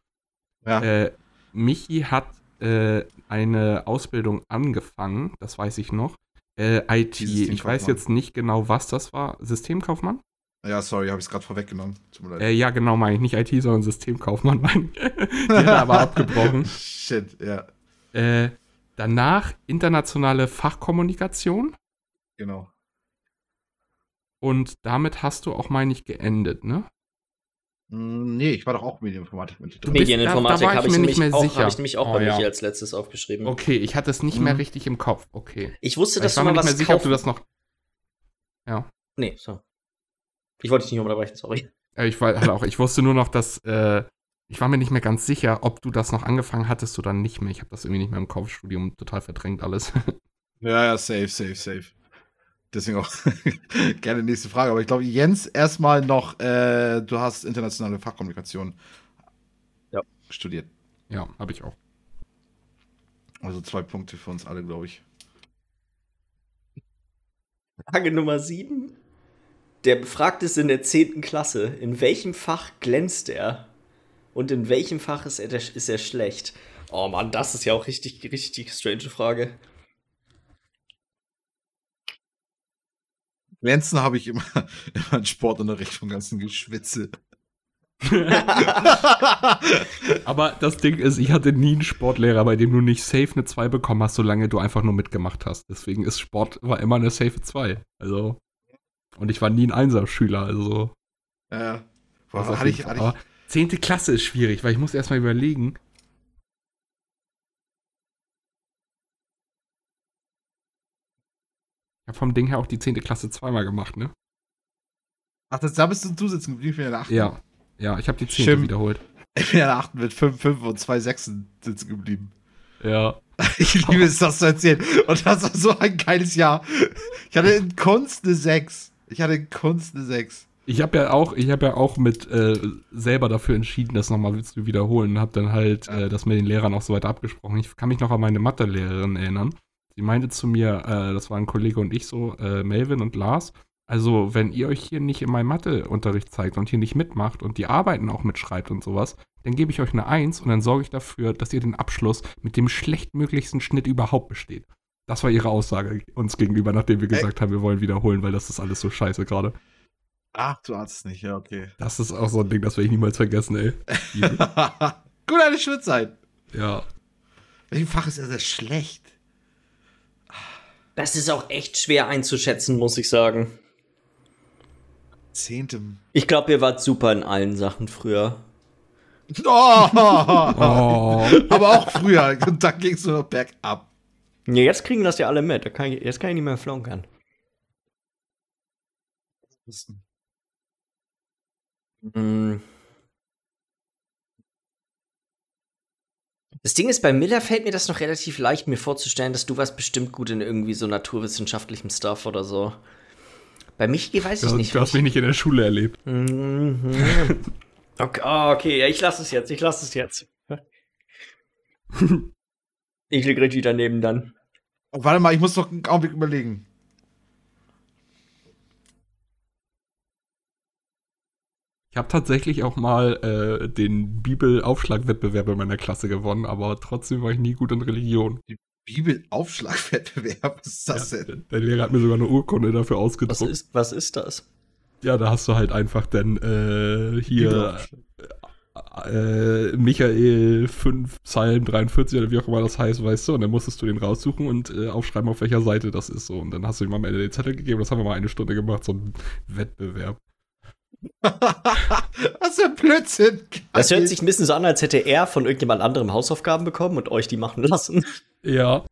Ja. äh, Michi hat äh, eine Ausbildung angefangen, das weiß ich noch. Äh, IT. Ich weiß jetzt nicht genau, was das war. Systemkaufmann? Ja, sorry, habe ich es gerade vorweggenommen. Äh, ja, genau, meine ich. Nicht IT, sondern Systemkaufmann. (laughs) Meine ich. Er aber abgebrochen. (laughs) Shit, ja, Äh, danach internationale Fachkommunikation. genau. Und damit hast du auch, meine ich, geendet, ne? Mm, nee, ich war doch auch Medieninformatik mit drin. Medieninformatik da- da war habe ich ich, mir nämlich nicht mehr auch, sicher. ich nämlich auch Oh, bei ja. Michi als letztes aufgeschrieben. Okay, ich hatte es nicht mehr Mhm. richtig im Kopf. Okay. Ich wusste, dass ich war du mir mal nicht mehr was sicher, ob du das noch. Nee, so. Ich wollte dich nicht unterbrechen, sorry. Ich war halt auch, ich wusste nur noch, dass. Äh, ich war mir nicht mehr ganz sicher, ob du das noch angefangen hattest oder nicht mehr. Ich habe das irgendwie nicht mehr im Kopfstudium total verdrängt alles. (laughs) Ja, ja, safe, safe, safe. Deswegen auch (laughs) gerne nächste Frage. Aber ich glaube, Jens, erstmal noch, äh, du hast internationale Fachkommunikation Ja. studiert. ja, habe ich auch. Also zwei Punkte für uns alle, glaube ich. Frage Nummer 7. Der Befragte ist in der 10. Klasse. In welchem Fach glänzt er? Und in welchem Fach ist er, ist er schlecht? Oh Mann, das ist ja auch richtig, richtig strange Frage. Glänzen habe ich immer, (laughs) immer in Sportunterricht vom ganzen Geschwitze. (laughs) Aber das Ding ist, ich hatte nie einen Sportlehrer, bei dem du nicht safe eine 2 bekommen hast, solange du einfach nur mitgemacht hast. Deswegen ist Sport war immer eine safe 2. Also. Und ich war nie ein Einser-Schüler, also. Ja. Boah, hatte ich, hatte ich, Zehnte Klasse ist schwierig, weil ich muss erstmal überlegen. Ich habe vom Ding her auch die zehnte Klasse zweimal gemacht, ne? Ach, das, da bist du zusitzen geblieben, ich bin in der 8. Ja. Ja, ich habe die zehnte Stimmt. wiederholt. Ich bin in der 8. mit 5, 5 und 2 Sechsen sitzen geblieben. Ja. (laughs) Ich liebe es, das zu erzählen. Und das war so ein geiles Jahr. Ich hatte in Kunst eine 6. Ich hatte in Kunst eine 6. Ich habe ja auch, ich habe ja auch mit äh, selber dafür entschieden, das nochmal zu wiederholen und habe dann halt äh, das mit den Lehrern auch so weiter abgesprochen. Ich kann mich noch an meine Mathelehrerin erinnern. Sie meinte zu mir, äh, das waren ein Kollege und ich so, äh, Melvin und Lars. Also, wenn ihr euch hier nicht in meinem Matheunterricht zeigt und hier nicht mitmacht und die Arbeiten auch mitschreibt und sowas, dann gebe ich euch eine Eins und dann sorge ich dafür, dass ihr den Abschluss mit dem schlechtmöglichsten Schnitt überhaupt besteht. Das war ihre Aussage uns gegenüber, nachdem wir gesagt haben, wir wollen wiederholen, weil das ist alles so scheiße gerade. Ach, du hast es nicht, ja, okay. Das ist auch so ein Ding, das werde ich niemals vergessen, ey. (laughs) Gut, eine sein. ja. Welchem Fach ist er sehr schlecht? Das ist auch echt schwer einzuschätzen, muss ich sagen. Zehntem. Ich glaube, ihr wart super in allen Sachen früher. (laughs) Oh, Oh. aber auch früher. Und dann ging es nur noch bergab. Ja, jetzt kriegen das ja alle mit. Da kann ich, jetzt kann ich nicht mehr flunkern. Hm. Das Ding ist, bei Miller fällt mir das noch relativ leicht, mir vorzustellen, dass du warst bestimmt gut in irgendwie so naturwissenschaftlichem Stuff oder so. Bei Michi weiß ich Du, nicht. du hast mich nicht in der Schule erlebt. Mhm. (laughs) Okay, ah, okay, ja, ich lasse es jetzt, ich lasse es jetzt. (laughs) ich lieg richtig daneben dann. Oh, warte mal, ich muss noch einen Augenblick überlegen. Ich habe tatsächlich auch mal äh, den Bibelaufschlagwettbewerb in meiner Klasse gewonnen, aber trotzdem war ich nie gut in Religion. Bibelaufschlagwettbewerb, was ist das Ja, denn? der, Lehrer hat mir sogar eine Urkunde dafür Was ausgedruckt. ist, was ist das? Ja, da hast du halt einfach dann äh, hier äh, Michael 5 Psalm 43 oder wie auch immer das heißt, weißt du, und dann musstest du den raussuchen und äh, aufschreiben, auf welcher Seite das ist so. Und dann hast du ihm am Ende den Zettel gegeben, das haben wir mal eine Stunde gemacht, so ein Wettbewerb. (laughs) was für ein Blödsinn. Das hört sich ein bisschen so an, als hätte er von irgendjemand anderem Hausaufgaben bekommen und euch die machen lassen. (laughs) Ja.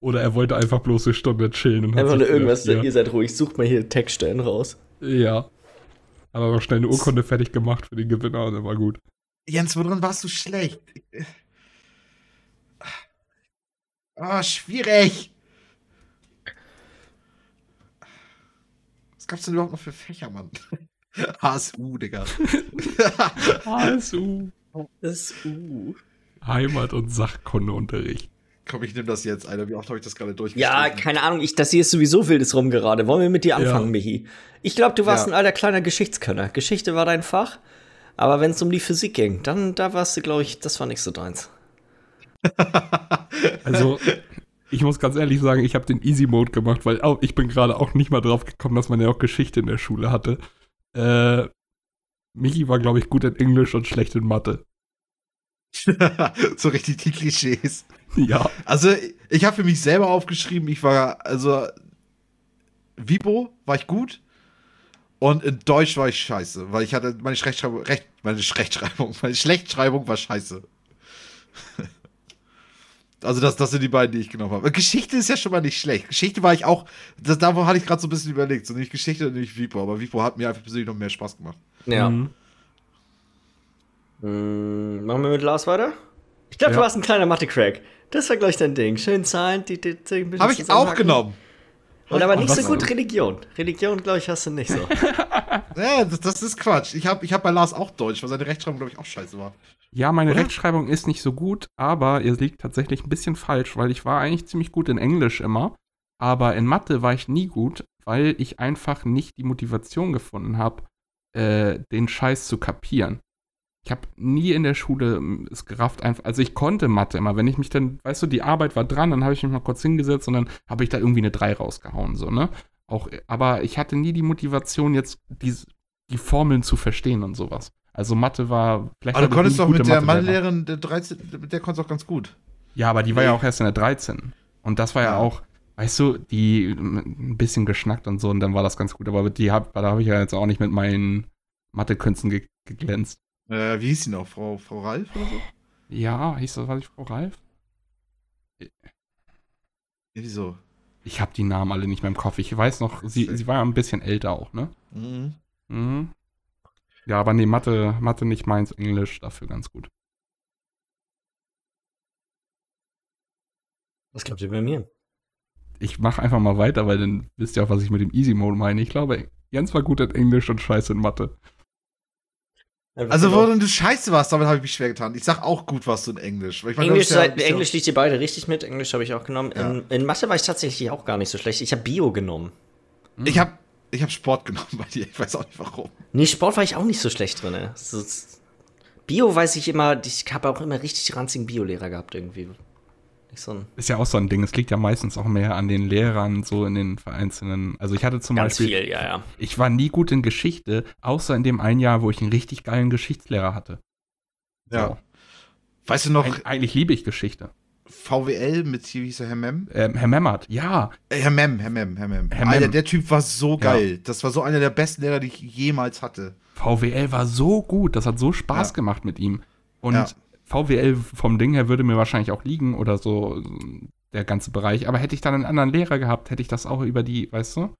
Oder er wollte einfach bloß eine Stunde chillen und Einfach nur irgendwas, gedacht, ihr seid ruhig, sucht mal hier Textstellen raus. ja. ja. Aber noch schnell eine Urkunde fertig gemacht für den Gewinner und dann war gut. Jens, worin warst du schlecht? Ah, schwierig. Gab's denn überhaupt noch für Fächer, Mann? (laughs) HSU, Digga. (laughs) HSU. Uh. Heimat- und Sachkundeunterricht. Komm, ich nehme das jetzt, Alter. Wie oft habe ich das gerade Ja, durchgestrichen? keine Ahnung, ich, das hier ist sowieso wildes rum gerade. Wollen wir mit dir anfangen, Ja. Michi? Ich glaube, du warst Ja. ein alter kleiner Geschichtskönner. Geschichte war dein Fach. Aber wenn es um die Physik ging, dann da warst du, glaube ich, das war nicht so deins. Also, ich muss ganz ehrlich sagen, ich habe den Easy Mode gemacht, weil auch, ich bin gerade auch nicht mal drauf gekommen, dass man ja auch Geschichte in der Schule hatte. Äh, Michi war, glaube ich, gut in Englisch und schlecht in Mathe. (laughs) so richtig die Klischees. Ja. Also, ich habe für mich selber aufgeschrieben, ich war, also, Vibo war ich gut und in Deutsch war ich scheiße, weil ich hatte meine Rechtschreibung, Recht, meine Rechtschreibung, (laughs) meine Schlechtschreibung war scheiße. (laughs) Also das, das sind die beiden, die ich genommen habe. Geschichte ist ja schon mal nicht schlecht. Geschichte war ich auch, das, davon hatte ich gerade so ein bisschen überlegt. So nicht Geschichte und nicht Vipo, aber Vipo hat mir einfach persönlich noch mehr Spaß gemacht. Ja. Mhm. Mm, machen wir mit Lars weiter? Ich glaube, Ja. du warst ein kleiner Mathe-Crack. Das war gleich dein Ding. Schön Zahlen, die, die, die ein bisschen Habe ich auch genommen. Und aber nicht so gut Religion. Religion, glaube ich, hast du nicht so. (laughs) Ja, das, das ist Quatsch. Ich habe ich hab bei Lars auch Deutsch, weil seine Rechtschreibung, glaube ich, auch scheiße war. Ja, meine Oder? Rechtschreibung ist nicht so gut, aber ihr liegt tatsächlich ein bisschen falsch, weil ich war eigentlich ziemlich gut in Englisch immer, aber in Mathe war ich nie gut, weil ich einfach nicht die Motivation gefunden habe, äh, den Scheiß zu kapieren. Ich habe nie in der Schule ähm, es gerafft, einfach, also ich konnte Mathe immer, wenn ich mich dann, weißt du, die Arbeit war dran, dann habe ich mich mal kurz hingesetzt und dann habe ich da irgendwie eine 3 rausgehauen, so, ne? Auch, aber ich hatte nie die Motivation, jetzt die, die Formeln zu verstehen und sowas. Also Mathe war vielleicht. Aber du konntest doch mit der Mathelehrer. Mathelehrerin, der 13, mit der konntest du auch ganz gut. Ja, aber die war ja auch erst in der 13. Und das war ja, Ja. auch, weißt du, die mm, ein bisschen geschnackt und so und dann war das ganz gut. Aber die hab, da habe ich ja jetzt auch nicht mit meinen Mathekünsten ge geglänzt. Äh, wie hieß sie noch? Frau, Frau Ralf oder so? Ja, hieß das, was ich Frau Ralf? Ja, wieso? Ich habe die Namen alle nicht mehr im Kopf. Ich weiß noch, sie, sie war ja ein bisschen älter auch, ne? Mhm. Mhm. Ja, aber nee, Mathe, Mathe nicht meins, Englisch dafür ganz gut. Was glaubt ihr bei mir? Ich mache einfach mal weiter, weil dann wisst ihr auch, was ich mit dem Easy Mode meine. Ich glaube, Jens war gut in Englisch und scheiße in Mathe. Also, wo du scheiße warst, damit habe ich mich schwer getan. Ich sag auch gut warst du in Englisch. Ich mein, Englisch, ja- Englisch liegt ihr beide richtig mit. Englisch habe ich auch genommen. Ja. In, in Mathe war ich tatsächlich auch gar nicht so schlecht. Ich habe Bio genommen. Ich habe ich hab Sport (laughs) genommen bei dir. Ich weiß auch nicht warum. Nee, Sport war ich auch nicht so schlecht drin. Bio weiß ich immer, ich habe auch immer richtig ranzigen Biolehrer gehabt irgendwie. Nicht so ein Ist ja auch so ein Ding. Es liegt ja meistens auch mehr an den Lehrern, so in den vereinzelten. Also ich hatte zum ganz Beispiel. viel, ja, ja. Ich war nie gut in Geschichte, außer in dem einen Jahr, wo ich einen richtig geilen Geschichtslehrer hatte. Ja. So. Weißt du noch, Eig eigentlich liebe ich Geschichte. VWL mit hier, wie hieß er, Herr Mem? Ähm, Herr Memmert, ja. Äh, Herr Mem, Herr Mem, Herr Mem. Herr Mem. Alter, der Typ war so geil. Das war so einer der besten Lehrer, die ich jemals hatte. VWL war so gut, das hat so Spaß Ja. gemacht mit ihm. Und Ja. VWL vom Ding her würde mir wahrscheinlich auch liegen oder so der ganze Bereich. Aber hätte ich dann einen anderen Lehrer gehabt, hätte ich das auch über die, weißt du?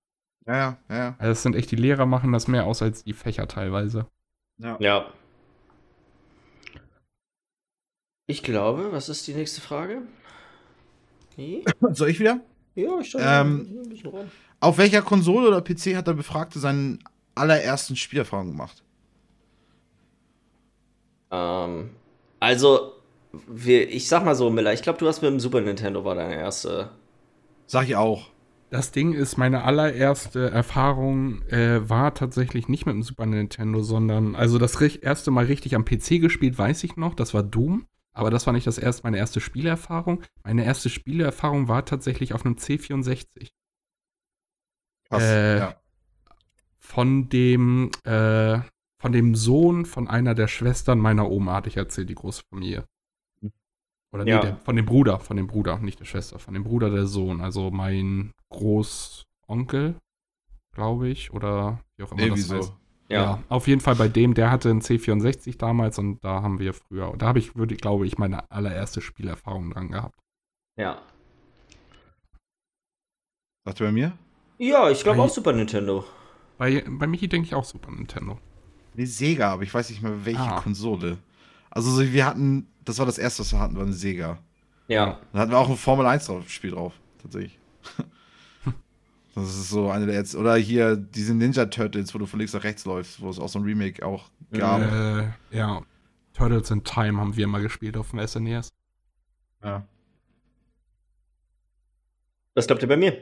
Ja, ja, ja. Also es sind echt die Lehrer machen das mehr aus als die Fächer teilweise. ja. Ja. Ich glaube, was ist die nächste Frage? Nee? (laughs) Soll ich wieder? Ja, ich Ähm, ein bisschen ran. Auf welcher Konsole oder PC hat der Befragte seinen allerersten Spielerfahrung gemacht? Ähm, also, wir, ich sag mal so, Miller, ich glaube, du hast mit dem Super Nintendo war deine erste. Sag ich auch. Das Ding ist, meine allererste Erfahrung äh, war tatsächlich nicht mit dem Super Nintendo, sondern, also das erste Mal richtig am PC gespielt, weiß ich noch, das war Doom. Aber das war nicht das erste, meine erste Spielerfahrung. Meine erste Spielerfahrung war tatsächlich auf einem C64. Krass. Äh, ja. Von dem, äh, von dem Sohn von einer der Schwestern meiner Oma, hatte ich erzählt, die große Familie. Oder nee, Ja. der, von dem Bruder, von dem Bruder, nicht der Schwester, von dem Bruder der Sohn, also mein Großonkel, glaube ich, oder wie auch immer Irgendwie das so. heißt. Ja. Ja. auf jeden Fall bei dem, der hatte einen C64 damals und da haben wir früher, da habe ich, würde, glaube ich, meine allererste Spielerfahrung dran gehabt. Ja. Sagt er bei mir? Ja, ich glaube auch Super Nintendo. Bei, bei Michi denke ich auch Super Nintendo. Nee, Sega, aber ich weiß nicht mehr, welche Ah. Konsole. Also so, wir hatten, das war das erste, was wir hatten, war eine Sega. Ja. Da hatten wir auch ein Formel 1 drauf, Spiel drauf, tatsächlich. (laughs) Das ist so eine der jetzt. Oder hier diese Ninja Turtles, wo du von links nach rechts läufst, wo es auch so ein Remake auch gab. Äh, ja. Turtles in Time haben wir mal gespielt auf dem E SNES. Ja. Was glaubt ihr bei mir?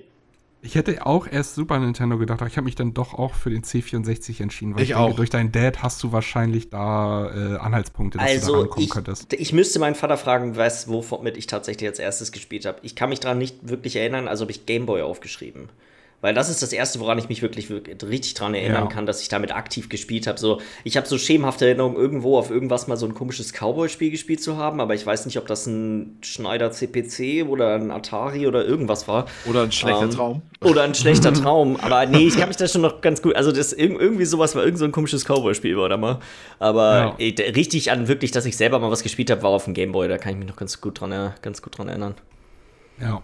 Ich hätte auch erst Super Nintendo gedacht, aber ich habe mich dann doch auch für den C64 entschieden, weil Ich ich, denke, auch. durch deinen Dad hast du wahrscheinlich da äh, Anhaltspunkte, dass du da Also, ich, könntest. ich müsste meinen Vater fragen, was, womit ich tatsächlich als erstes gespielt habe. Ich kann mich daran nicht wirklich erinnern, also habe ich Gameboy aufgeschrieben. Weil das ist das Erste, woran ich mich wirklich, wirklich richtig dran erinnern Ja. kann, dass ich damit aktiv gespielt habe. So, ich habe so schemenhafte Erinnerungen, irgendwo auf irgendwas mal so ein komisches Cowboy-Spiel gespielt zu haben, aber ich weiß nicht, ob das ein Schneider CPC oder ein Atari oder irgendwas war. Oder ein schlechter Ähm, Traum. Oder ein schlechter (laughs) Traum. Aber nee, ich kann mich da schon noch ganz gut. Also, das irg- irgendwie sowas war irgend so ein komisches Cowboy-Spiel, oder mal. Aber Ja. richtig an wirklich, dass ich selber mal was gespielt habe, war auf dem Gameboy. Da kann ich mich noch ganz gut dran, ganz gut dran erinnern. Ja.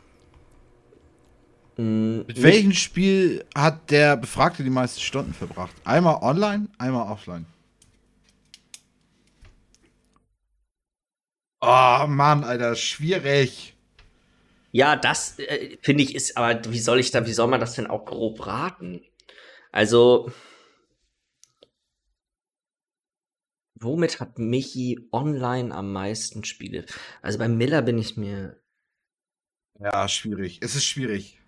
Mm, Mit welchem Spiel hat der Befragte die meisten Stunden verbracht? Einmal online, einmal offline. Oh Mann, Alter, schwierig. Ja, das äh, finde ich ist, aber wie soll ich da, wie soll man das denn auch grob raten? Also, womit hat Michi online am meisten Spiele? Also bei Miller bin ich mir, Ja, schwierig. Es ist schwierig.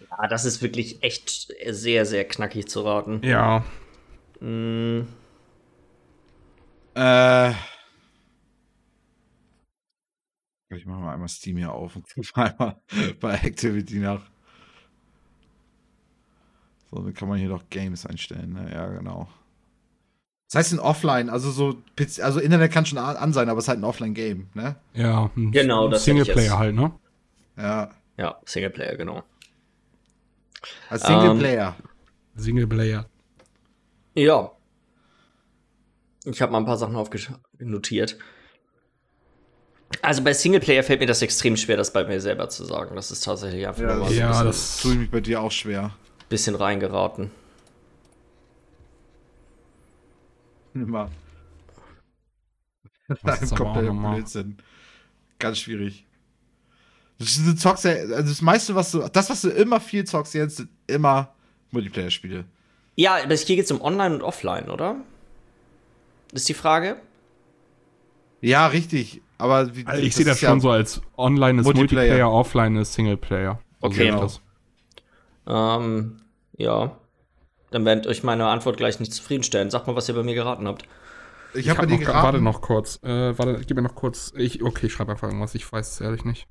Ja, das ist wirklich echt sehr, sehr knackig zu raten. Ja. Mm, Äh. Ich mache mal einmal Steam hier auf und gucke mal (laughs) einmal bei Activity nach. So, dann kann man hier doch Games einstellen. Ne? Ja, genau. Das heißt ein Offline, also so, PC also Internet kann schon an sein, aber es ist halt ein Offline-Game, ne? Ja. ein Genau, das Singleplayer halt, ne? Ja. ja, Singleplayer, genau. Als Ähm, Singleplayer. Singleplayer. Ja. Ich habe mal ein paar Sachen aufgenotiert. Also bei Singleplayer fällt mir das extrem schwer, das bei mir selber zu sagen. Das ist tatsächlich einfach Ja, nur mal so ja, ein bisschen, das- Tue ich mich bei dir auch schwer. bisschen reingeraten. (laughs) Immer. Nein, ist (laughs) kompletter. Blödsinn. Ganz schwierig. Das ist- Du zockst ja, also das meiste, was du, das, was du immer viel zockst jetzt, sind immer Multiplayer-Spiele. Ja, aber hier geht es um Online und Offline, oder? Ist die Frage? Ja, richtig. Aber wie, Also ich sehe das schon so als Online ist Multiplayer. Multiplayer, Offline ist Singleplayer. So Okay. Genau. das. Ähm, ja. Dann werdet euch meine Antwort gleich nicht zufriedenstellen. Sagt mal, was ihr bei mir geraten habt. Ich Ich habe hab dir noch, geraten. warte noch kurz. Äh, warte, gib mir noch kurz. Ich, okay, ich schreibe einfach irgendwas. Ich weiß es ehrlich nicht.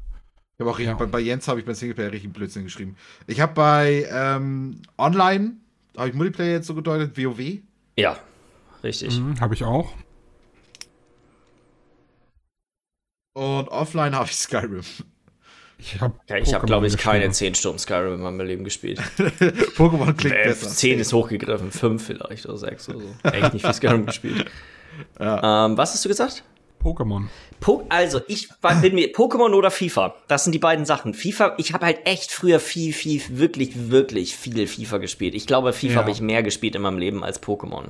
Ich habe auch richtig, Ja. bei, bei Jens habe ich bei Singleplayer richtig Blödsinn geschrieben. Ich habe bei ähm, Online, habe ich Multiplayer jetzt so gedeutet, WoW. Ja, richtig. Mhm, Habe ich auch. Und offline habe ich Skyrim. Ich habe. Ja, ich habe, glaube ich, keine 10 Stunden Skyrim in meinem Leben gespielt. (laughs) Pokémon klingt Äh, besser. 10 ist hochgegriffen, 5 vielleicht oder 6 oder so. (laughs) Echt nicht viel Skyrim gespielt. Ja. Ähm, was hast du gesagt? Pokémon. Po also, ich war- bin mir Pokémon oder FIFA. Das sind die beiden Sachen. FIFA, ich habe halt echt früher viel, viel, wirklich, wirklich viel FIFA gespielt. Ich glaube, FIFA Ja. habe ich mehr gespielt in meinem Leben als Pokémon.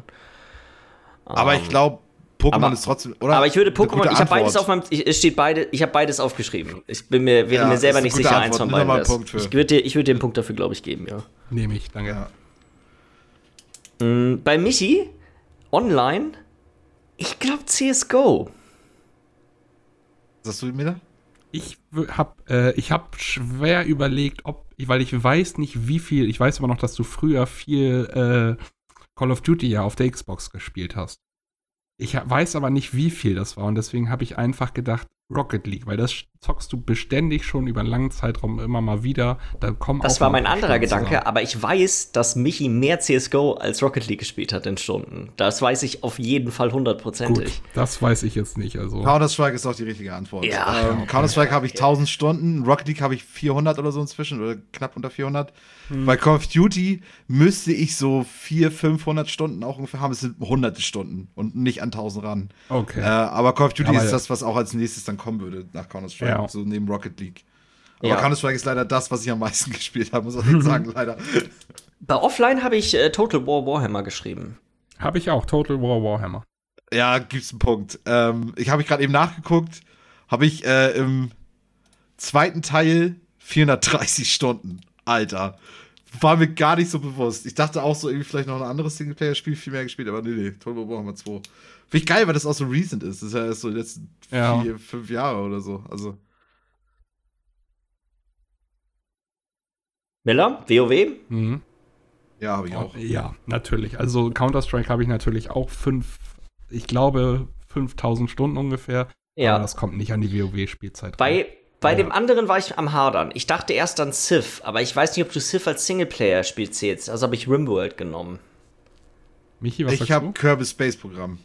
Aber ich glaube, Pokémon aber- ist trotzdem. Oder Aber ich würde Pokémon, ich habe beides auf meinem, ich, es steht beide, ich habe beides aufgeschrieben. Ich bin mir, wäre Ja, mir selber ist nicht sicher, Antwort. eins von beiden. für. Ich würde dir, ich würde dir einen Punkt dafür, glaube ich, geben, ja. Nehme ich, danke. Ja. Mm, Bei Michi, online, ich glaube CSGO. Sagst du mir da? Ich habe äh, hab schwer überlegt, ob, weil ich weiß nicht, wie viel. Ich weiß aber noch, dass du früher viel äh, Call of Duty ja auf der Xbox gespielt hast. Ich weiß aber nicht, wie viel das war und deswegen habe ich einfach gedacht Rocket League, weil das zockst du beständig schon über einen langen Zeitraum immer mal wieder. Da kommen Das auch war mal mein anderer Stunden Gedanke, zusammen. aber ich weiß, dass Michi mehr CSGO als Rocket League gespielt hat in Stunden. Das weiß ich auf jeden Fall Gut, hundertprozentig. das weiß ich jetzt nicht. Also Counter-Strike ist auch die richtige Antwort. Ja. Ähm, Counter-Strike habe ich 1000 Stunden, Rocket League habe ich 400 oder so inzwischen, oder knapp unter 400. Hm. Bei Call of Duty müsste ich so 400, 500 Stunden auch ungefähr haben. Es sind hunderte Stunden und nicht an 1000 ran. okay. Äh, aber Call of Duty Aber ist das, was auch als nächstes dann kommen würde nach Counter-Strike, Ja. so neben Rocket League. Aber Ja. Counter-Strike ist leider das, was ich am meisten (laughs) gespielt habe, muss ich sagen, (laughs) leider. Bei Offline habe ich äh, Total War Warhammer geschrieben. Habe ich auch Total War Warhammer. Ja, gibt's einen Punkt. Ähm, ich habe ich gerade eben nachgeguckt, habe ich äh, im zweiten Teil 430 Stunden. Alter. War mir gar nicht so bewusst. Ich dachte auch so irgendwie vielleicht noch ein anderes Singleplayer-Spiel viel mehr gespielt, aber nee, nee, Total War Warhammer 2. Finde ich geil, weil das auch so recent ist. Das ist ja erst so die letzten Ja. vier, fünf Jahre oder so. Also, Miller, WoW? Mhm. ja, habe ich auch. Ja, natürlich. Also Counter-Strike habe ich natürlich auch fünf, ich glaube 5000 Stunden ungefähr. Ja. Aber das kommt nicht an die WoW-Spielzeit. Bei, bei Ja. dem anderen war ich am Hadern. Ich dachte erst an Civ, aber ich weiß nicht, ob du Civ als Singleplayer-Spiel zählst. Also habe ich Rimworld genommen. Michi, was Ich habe? Kirby Space Programm.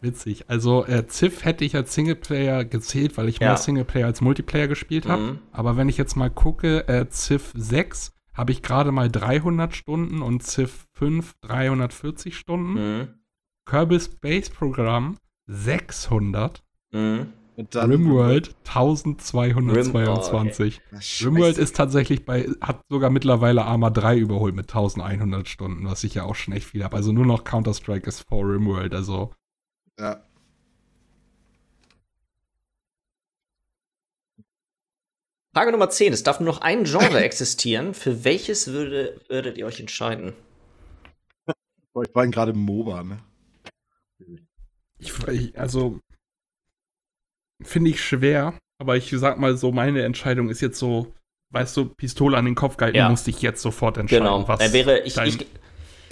Witzig. Also äh, Civ hätte ich als Singleplayer gezählt, weil ich Ja. mehr Singleplayer als Multiplayer gespielt habe. Mhm. Aber wenn ich jetzt mal gucke, äh, Civ 6 habe ich gerade mal 300 Stunden und Civ 5 340 Stunden. Mhm. Kirby Space Program 600. Mhm. Und dann Rimworld 1222. Na, scheiße. Rimworld ist tatsächlich bei, hat sogar mittlerweile Arma 3 überholt mit 1100 Stunden, was ich ja auch schon echt viel habe. Also nur noch Counter-Strike ist vor Rimworld, also Ja. Frage Nummer 10. Es darf nur noch ein Genre (laughs) existieren. Für welches würde, würdet ihr euch entscheiden? Boah, Ich war gerade im MOBA, ne? ich, also finde ich schwer, aber ich sag mal so, meine Entscheidung ist jetzt so, weißt du, Pistole an den Kopf gehalten, Ja. musste ich jetzt sofort entscheiden. Genau. was Er wäre, ich, dein- ich,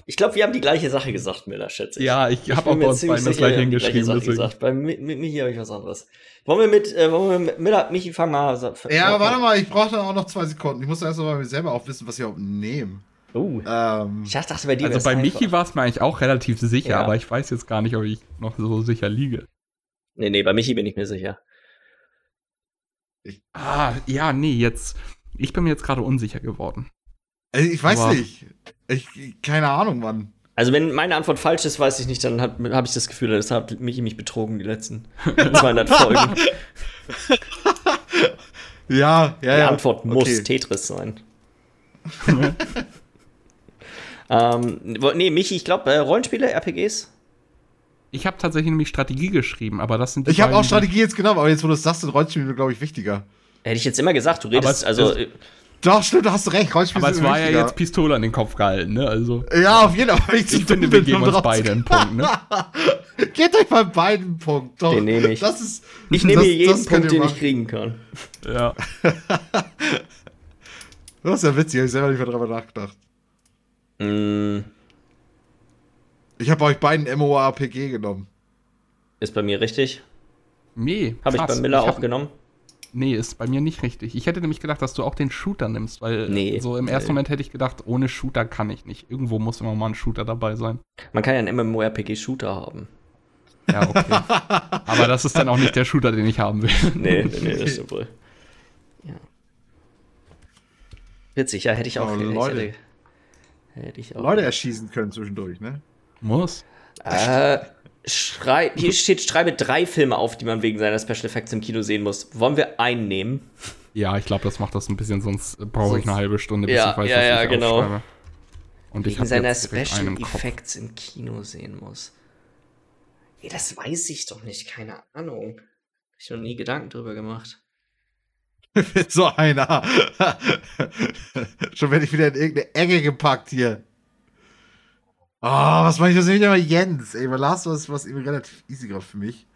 ich glaube, wir haben die gleiche Sache gesagt, Miller, schätze ich. ja, ich Ich habe auch bei uns beiden das gleiche hingeschrieben. Sache Deswegen. gesagt. Bei Mi- Mi- Michi habe ich was anderes. Wollen wir mit, äh, wollen wir mit Miller, Michi, fang mal. Ja, warte mal, ich brauche dann auch noch zwei Sekunden. Ich muss erst mal bei mir selber auch wissen, was ich überhaupt nehme. Oh. Ähm, Ich dachte, bei dir Also bei. Michi war es mir eigentlich auch relativ sicher, Ja. aber ich weiß jetzt gar nicht, ob ich noch so sicher liege. Nee, nee, bei Michi bin ich mir sicher. Ah, ja, nee, jetzt. Ich bin mir jetzt gerade unsicher geworden. Also ich weiß Aber- nicht. Ich, keine Ahnung, Mann. Also, wenn meine Antwort falsch ist, weiß ich nicht, dann habe ich das Gefühl, das hat mich, mich betrogen, die letzten (laughs) 200 Folgen. (laughs) ja, ja, Die ja. Antwort muss Okay. Tetris sein. (laughs) ähm, nee, Michi, ich glaube, äh, Rollenspiele, RPGs? Ich habe tatsächlich nämlich Strategie geschrieben, aber das sind die Ich habe auch Strategie jetzt genommen, aber jetzt, wo du es sagst, sind Rollenspiele, glaube ich, wichtiger. Hätte ich jetzt immer gesagt, du Aber redest, es- also, es- Doch, stimmt, du hast recht. Rollenspiele Aber es war ja jetzt Pistole an den Kopf gehalten, ne? Also, Ja, auf jeden Fall. Ich, ich finde, wir geben uns beide einen Punkt, ne? (laughs) Gebt euch bei beiden einen Punkt. Doch, Den nehme ich. Das ist, ich nehme das, hier jeden Punkt, den ich kriegen kann. Ja. (laughs) Das ist ja witzig, habe ich selber nicht mehr drüber nachgedacht. Mm, Ich habe euch beiden MORPG genommen. ist bei mir richtig. Nee, Habe ich bei Miller hab- auch genommen. Nee, ist bei mir nicht richtig. Ich hätte nämlich gedacht, dass du auch den Shooter nimmst, weil Nee, so im ersten nee. Moment hätte ich gedacht, ohne Shooter kann ich nicht. Irgendwo muss immer mal ein Shooter dabei sein. Man kann ja einen MMORPG-Shooter haben. Ja, okay. (laughs) Aber das ist dann auch nicht der Shooter, den ich haben will. Nee, nee, nee, das stimmt wohl. Ja. Witzig, ja, hätte ich auch. Oh, Leute. Hätte, hätte ich auch. Leute erschießen können zwischendurch, ne? Muss. Äh, schrei hier (laughs) steht, schreibe drei Filme auf, die man wegen seiner Special Effects im Kino sehen muss. Wollen wir einen nehmen? Ja, ich glaube, das macht das ein bisschen, sonst brauche ich eine halbe Stunde, bis Ja, ich weiß, ja, was ja, ich genau. aufschreibe. Und ich Wegen seiner Special. Effects im Kino sehen muss. Ey, das weiß ich doch nicht, keine Ahnung. Hab ich noch nie Gedanken drüber gemacht. (laughs) so einer. (laughs) Schon werde ich wieder in irgendeine Ecke gepackt hier. Ah, was mache ich das nicht immer Jens? Ey, weil Lars was, was eben relativ easy gerade für mich.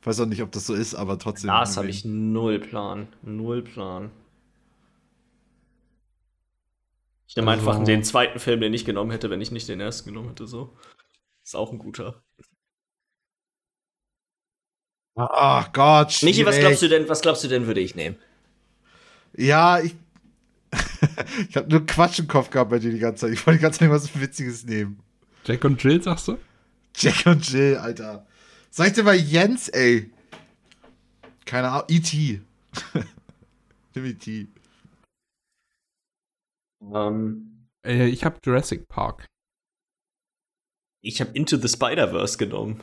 Ich weiß auch nicht, ob das so ist, aber trotzdem. Das habe ich null Plan. Null Plan. Ich nehme Also- einfach den zweiten Film, den ich genommen hätte, wenn ich nicht den ersten genommen hätte, so. Ist auch ein guter. Ach Gott, Michi, was schwierig. glaubst du denn, was glaubst du denn, würde ich nehmen? Ja, ich. (laughs) ich habe nur Quatsch im Kopf gehabt bei dir die ganze Zeit. Ich wollte die ganze Zeit was Witziges nehmen. Jack und Jill, sagst du? Jack und Jill, Alter. Sag ich dir mal Jens, ey. Keine Ahnung. E.T. (laughs) Nimm E.T. Ähm, Äh, ich habe Jurassic Park. ich habe Into the Spider-Verse genommen.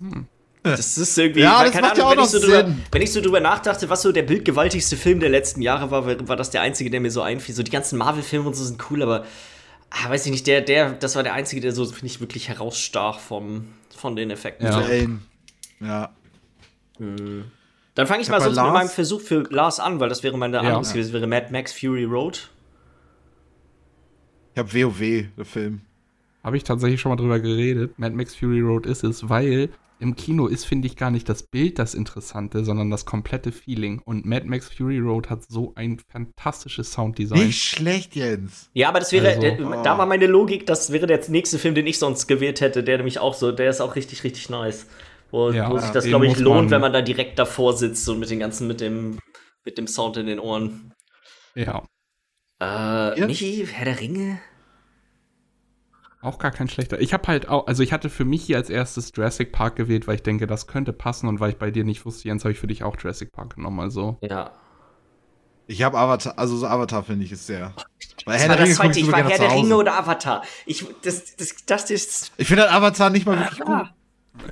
Hm. Das ist irgendwie, Ja, weil, das keine macht ja Ahnung, auch wenn, ich noch so drüber, Sinn. wenn ich so drüber nachdachte, was so der bildgewaltigste Film der letzten Jahre war, war, war das der einzige, der mir so einfiel. So die ganzen Marvel-Filme und so sind cool, aber ah, weiß ich nicht, der, der, das war der einzige, der so, finde ich, wirklich herausstach vom, von den Effekten. Ja. So. Ja. Dann fange ich Ich mal sonst mit meinem Versuch für Lars an, weil das wäre meine Ja. anderes gewesen, wäre Mad Max Fury Road. Ich hab WoW, der Film. Habe ich tatsächlich schon mal drüber geredet. Mad Max Fury Road ist es, weil im Kino ist, finde ich, gar nicht das Bild das Interessante, sondern das komplette Feeling. Und Mad Max Fury Road hat so ein fantastisches Sounddesign. Nicht schlecht, Jens. Ja, aber das wäre, Also, der, oh. da war meine Logik, das wäre der nächste Film, den ich sonst gewählt hätte, der nämlich auch so, der ist auch richtig, richtig nice. Wo, Ja, wo sich das, glaube ich, lohnt, man- wenn man da direkt davor sitzt und mit den ganzen, mit dem, mit dem Sound in den Ohren. Ja, Äh, Ja. Michi, Herr der Ringe? Auch gar kein schlechter. Ich habe halt auch, also ich hatte für mich hier als erstes Jurassic Park gewählt, weil ich denke, das könnte passen und weil ich bei dir nicht wusste, Jens, habe ich für dich auch Jurassic Park genommen. Also, Ja. Ich hab Avatar, also so Avatar finde ich ist sehr. Weil Das war das zweite, ich war gerne Herr der. Ringe oder Avatar. Ich, das, das, das ist. Ich finde halt Avatar nicht mal wirklich gut.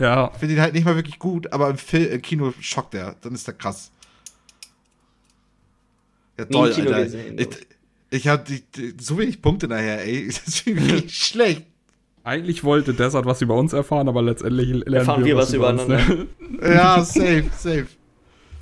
ja, Ich finde ihn halt nicht mal wirklich gut, aber im, Fil im Kino schockt er. Dann ist er krass. Ja, toll, Alter. gesehen, ich ich habe so wenig Punkte nachher, ey. (laughs) Das ist wirklich (laughs) schlecht. eigentlich wollte Desert was über uns erfahren, aber letztendlich lernen Erfahren wir was über uns, übereinander. ne? Ja, safe, safe.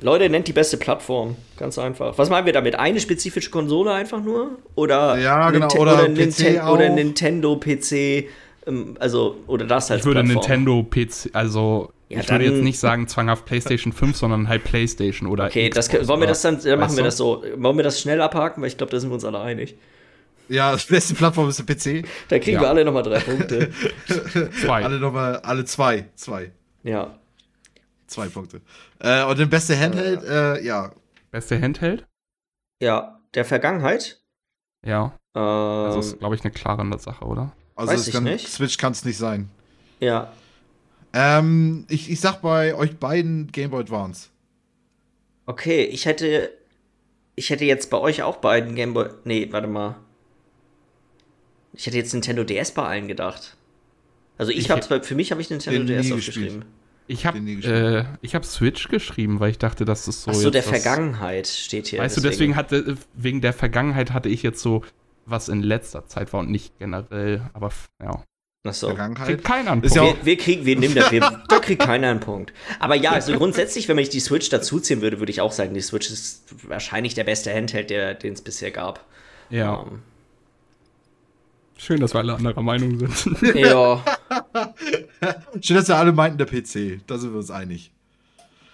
Leute, nennt die beste Plattform. Ganz einfach. Was meinen wir damit? Eine spezifische Konsole einfach nur? Oder, Ja, genau, Ninte- oder PC Ninten- auch. oder Nintendo PC? ähm, Also, oder das als Ich würde Plattform. Nintendo PC, also Ja, ich würde jetzt nicht sagen zwanghaft PlayStation 5, sondern halt PlayStation oder Okay, das, Xbox wollen wir das dann, dann machen wir das so. Wollen wir das schnell abhaken? Weil ich glaube, da sind wir uns alle einig. Ja, (laughs) das beste Plattform ist der PC. Da kriegen Ja. wir alle nochmal drei Punkte. (laughs) Zwei. Alle nochmal, alle zwei. Zwei. ja. Zwei Punkte. Äh, und den beste Handheld, äh, ja. Beste Handheld? Ja, der Vergangenheit. Ja, Ähm, also ist, glaube ich, eine klare Sache, oder? Also Weiß ich kann, nicht. Switch kann es nicht sein. ja. Ähm, ich, ich sag bei euch beiden Game Boy Advance. Okay, ich hätte. Ich hätte jetzt bei euch auch beiden Gameboy. Nee, warte mal. Ich hätte jetzt Nintendo DS bei allen gedacht. Also ich, Ich habe hätt- für mich habe ich Nintendo DS aufgeschrieben. Ich habe äh, ich hab Switch geschrieben, weil ich dachte, dass das so. Ach so, der Vergangenheit steht hier. Weißt du, deswegen hatte, wegen der Vergangenheit hatte ich jetzt so, was in letzter Zeit war und nicht generell, aber ja. Ach so. Vergangenheit. Kriegt keiner einen Punkt. ja Wir, wir kriegen, wir nehmen das, wir, (laughs) da kriegt keiner einen Punkt. Aber ja, also grundsätzlich, wenn man die Switch dazuziehen würde, würde ich auch sagen, die Switch ist wahrscheinlich der beste Handheld, der- den es bisher gab. ja, Ähm, schön, dass wir alle anderer Meinung sind. ja. (laughs) Schön, dass wir alle meinten, der PC. Da sind wir uns einig.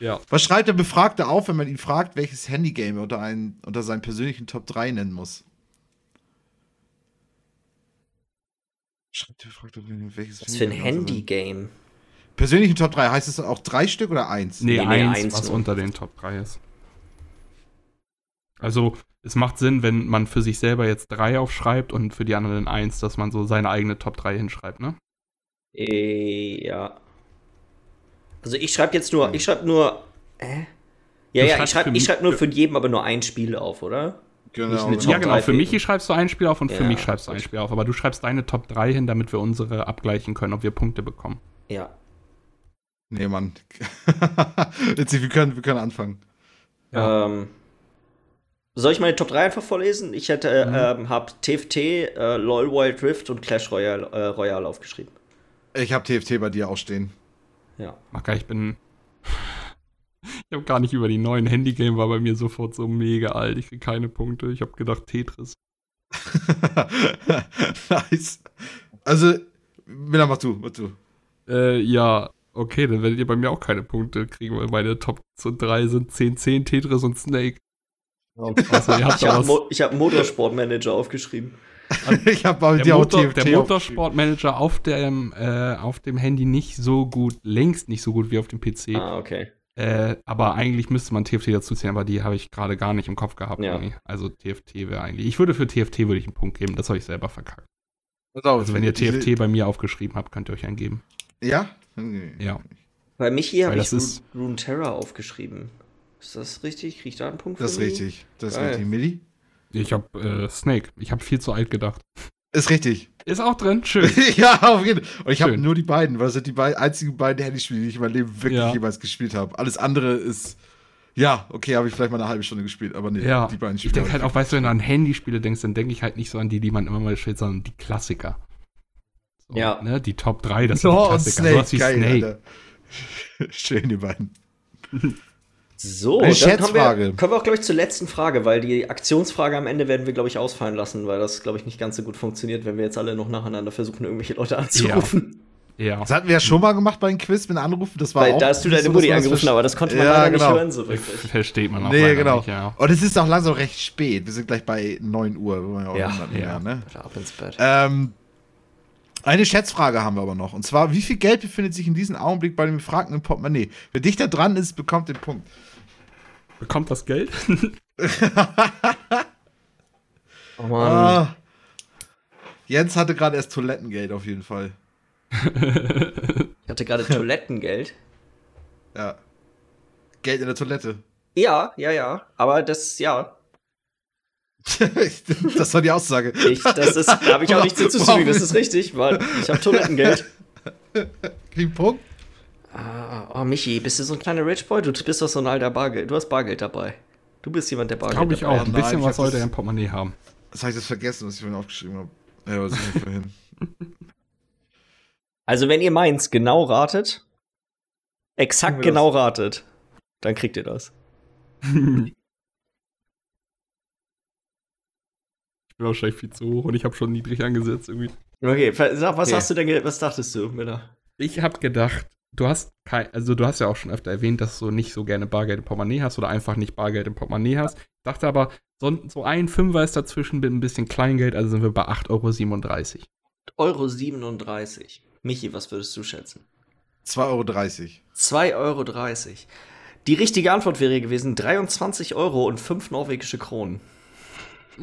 ja. Was schreibt der Befragte auf, wenn man ihn fragt, welches Handygame er unter, einen, unter seinen persönlichen Top 3 nennen muss? Schreibt Befragte, welches Was für ein Handygame er. Persönlichen Top 3, heißt es dann auch drei Stück oder eins? Nee, Nee, nee, eins, eins was nur. unter den Top 3 ist. Also, es macht Sinn, wenn man für sich selber jetzt drei aufschreibt und für die anderen eins, dass man so seine eigene Top 3 hinschreibt, ne? Äh, ja. Also ich schreibe jetzt nur, ich schreibe nur, äh? Ja, Du ja, ich schreibe schreib nur für jeden aber nur ein Spiel auf, oder? Genau. Genau. Ja, genau. Für Michi jeden. schreibst du ein Spiel auf und für Ja, mich schreibst du ein. Spiel auf. Aber du schreibst deine Top 3 hin, damit wir unsere abgleichen können, ob wir Punkte bekommen. Ja. Nee, Mann. (laughs) Witzig, wir können, wir können anfangen. Ja. Ähm, soll ich meine Top 3 einfach vorlesen? Ich hätte, Mhm. ähm, hab TFT, äh, LOL Wild Rift und Clash Royale, äh, Royale aufgeschrieben. Ich habe TFT bei dir auch stehen. Ja. Maka, ich bin. Ich habe gar nicht über die neuen Handygame, war bei mir sofort so mega alt. Ich krieg keine Punkte. Ich habe gedacht Tetris. (laughs) nice. Also, Miller, mach du, mach du. Äh, ja, okay, dann werdet ihr bei mir auch keine Punkte kriegen, weil meine Top 3 sind 10, 10, Tetris und Snake. Also, ihr habt Ich habe. Mo ich hab Motorsport Manager aufgeschrieben. (laughs) ich habe bei der, dir auch Motor, TFT. der Motorsportmanager auf dem, äh, auf dem Handy nicht so gut, längst nicht so gut wie auf dem PC. Ah, okay. Äh, aber eigentlich müsste man TFT dazu zählen, aber die habe ich gerade gar nicht im Kopf gehabt. Ja. Also TFT wäre eigentlich. Ich würde für TFT würde ich einen Punkt geben, das habe ich selber verkackt. Pass auf, Also wenn ihr diese- TFT bei mir aufgeschrieben habt, könnt ihr euch einen geben. Ja? Okay. Ja. Bei Michi habe Weil ich das ist- Ru- Runeterra aufgeschrieben. Ist das richtig? Krieg ich da einen Punkt Das ist mich? richtig. Das ist richtig. Milli? Ich habe äh, Snake. Ich habe viel zu alt gedacht. Ist richtig. Ist auch drin, schön. (laughs) ja, auf jeden Fall. Und ich habe nur die beiden, weil das sind die beiden, einzigen beiden Handyspiele, die ich in meinem Leben wirklich Ja. jemals gespielt habe. Alles andere ist. Ja, okay, habe ich vielleicht mal eine halbe Stunde gespielt, aber nee, Ja, die beiden ich Spiele. denke halt auch, weißt du, wenn du an Handyspiele denkst, dann denke ich halt nicht so an die, die man immer mal spielt, sondern die Klassiker. So, Ja. Ne, die Top 3, das Oh, sind die und Klassiker. Snake, Sowas wie geil, Snake. Alter. (laughs) Schön, die beiden. (laughs) So, Eine dann Schätzfrage. wir, kommen wir auch, glaube ich, zur letzten Frage, weil die Aktionsfrage am Ende werden wir, glaube ich, ausfallen lassen, weil das, glaube ich, nicht ganz so gut funktioniert, wenn wir jetzt alle noch nacheinander versuchen, irgendwelche Leute anzurufen. Ja. Das hatten wir ja schon mal gemacht bei den Quiz mit Anrufen. Das war Weil auch da hast du deine so, Mutti angerufen, aber das konnte man Ja, leider genau. nicht hören so richtig. Versteht man auch Nee, genau. nicht, ja. Und es ist auch langsam recht spät. Wir sind gleich bei 9 Uhr. Ja auch Ja. Ja. mehr, ne? Ab ins Bett. Ähm, eine Schätzfrage haben wir aber noch. Und zwar, wie viel Geld befindet sich in diesem Augenblick bei dem Befragten im Portemonnaie? Wer dichter dran ist, bekommt den Punkt. Bekommt das Geld? (laughs) Oh Mann. Ah. Jens hatte gerade erst Toilettengeld auf jeden Fall. (laughs) Ich hatte gerade Toilettengeld. Ja. Geld in der Toilette. Ja, ja, ja. Aber das, ja. (laughs) das war die Aussage. Ich, das ist, da habe ich auch nichts hinzuzufügen. Das ist richtig, weil ich habe Toilettengeld. Krieg Punkt? Ah, oh, Michi, bist du so ein kleiner Rich Boy? Du bist doch so ein alter Bargeld. Du hast Bargeld dabei. Du bist jemand, der Bargeld Glaube ich dabei auch. hat. Ein bisschen ich was sollte das- er im Portemonnaie haben. Das habe ich jetzt vergessen, was ich vorhin aufgeschrieben habe. Ja, was ist denn vorhin? (laughs) Also, wenn ihr meins genau ratet, exakt genau ratet, dann kriegt ihr das. (laughs) Ich bin wahrscheinlich viel zu hoch und ich habe schon niedrig angesetzt irgendwie. Okay, was Okay. hast du denn, was dachtest du, Miller? Ich habe gedacht, du hast kein, also du hast ja auch schon öfter erwähnt, dass du nicht so gerne Bargeld im Portemonnaie hast oder einfach nicht Bargeld im Portemonnaie hast. Dachte aber, so, so ein Fünfer ist dazwischen mit ein bisschen Kleingeld, also sind wir bei 8,37 Euro. Euro 37. Michi, was würdest du schätzen? 2,30 Euro. 2,30 Euro. Die richtige Antwort wäre gewesen 23 Euro und 5 norwegische Kronen. (laughs)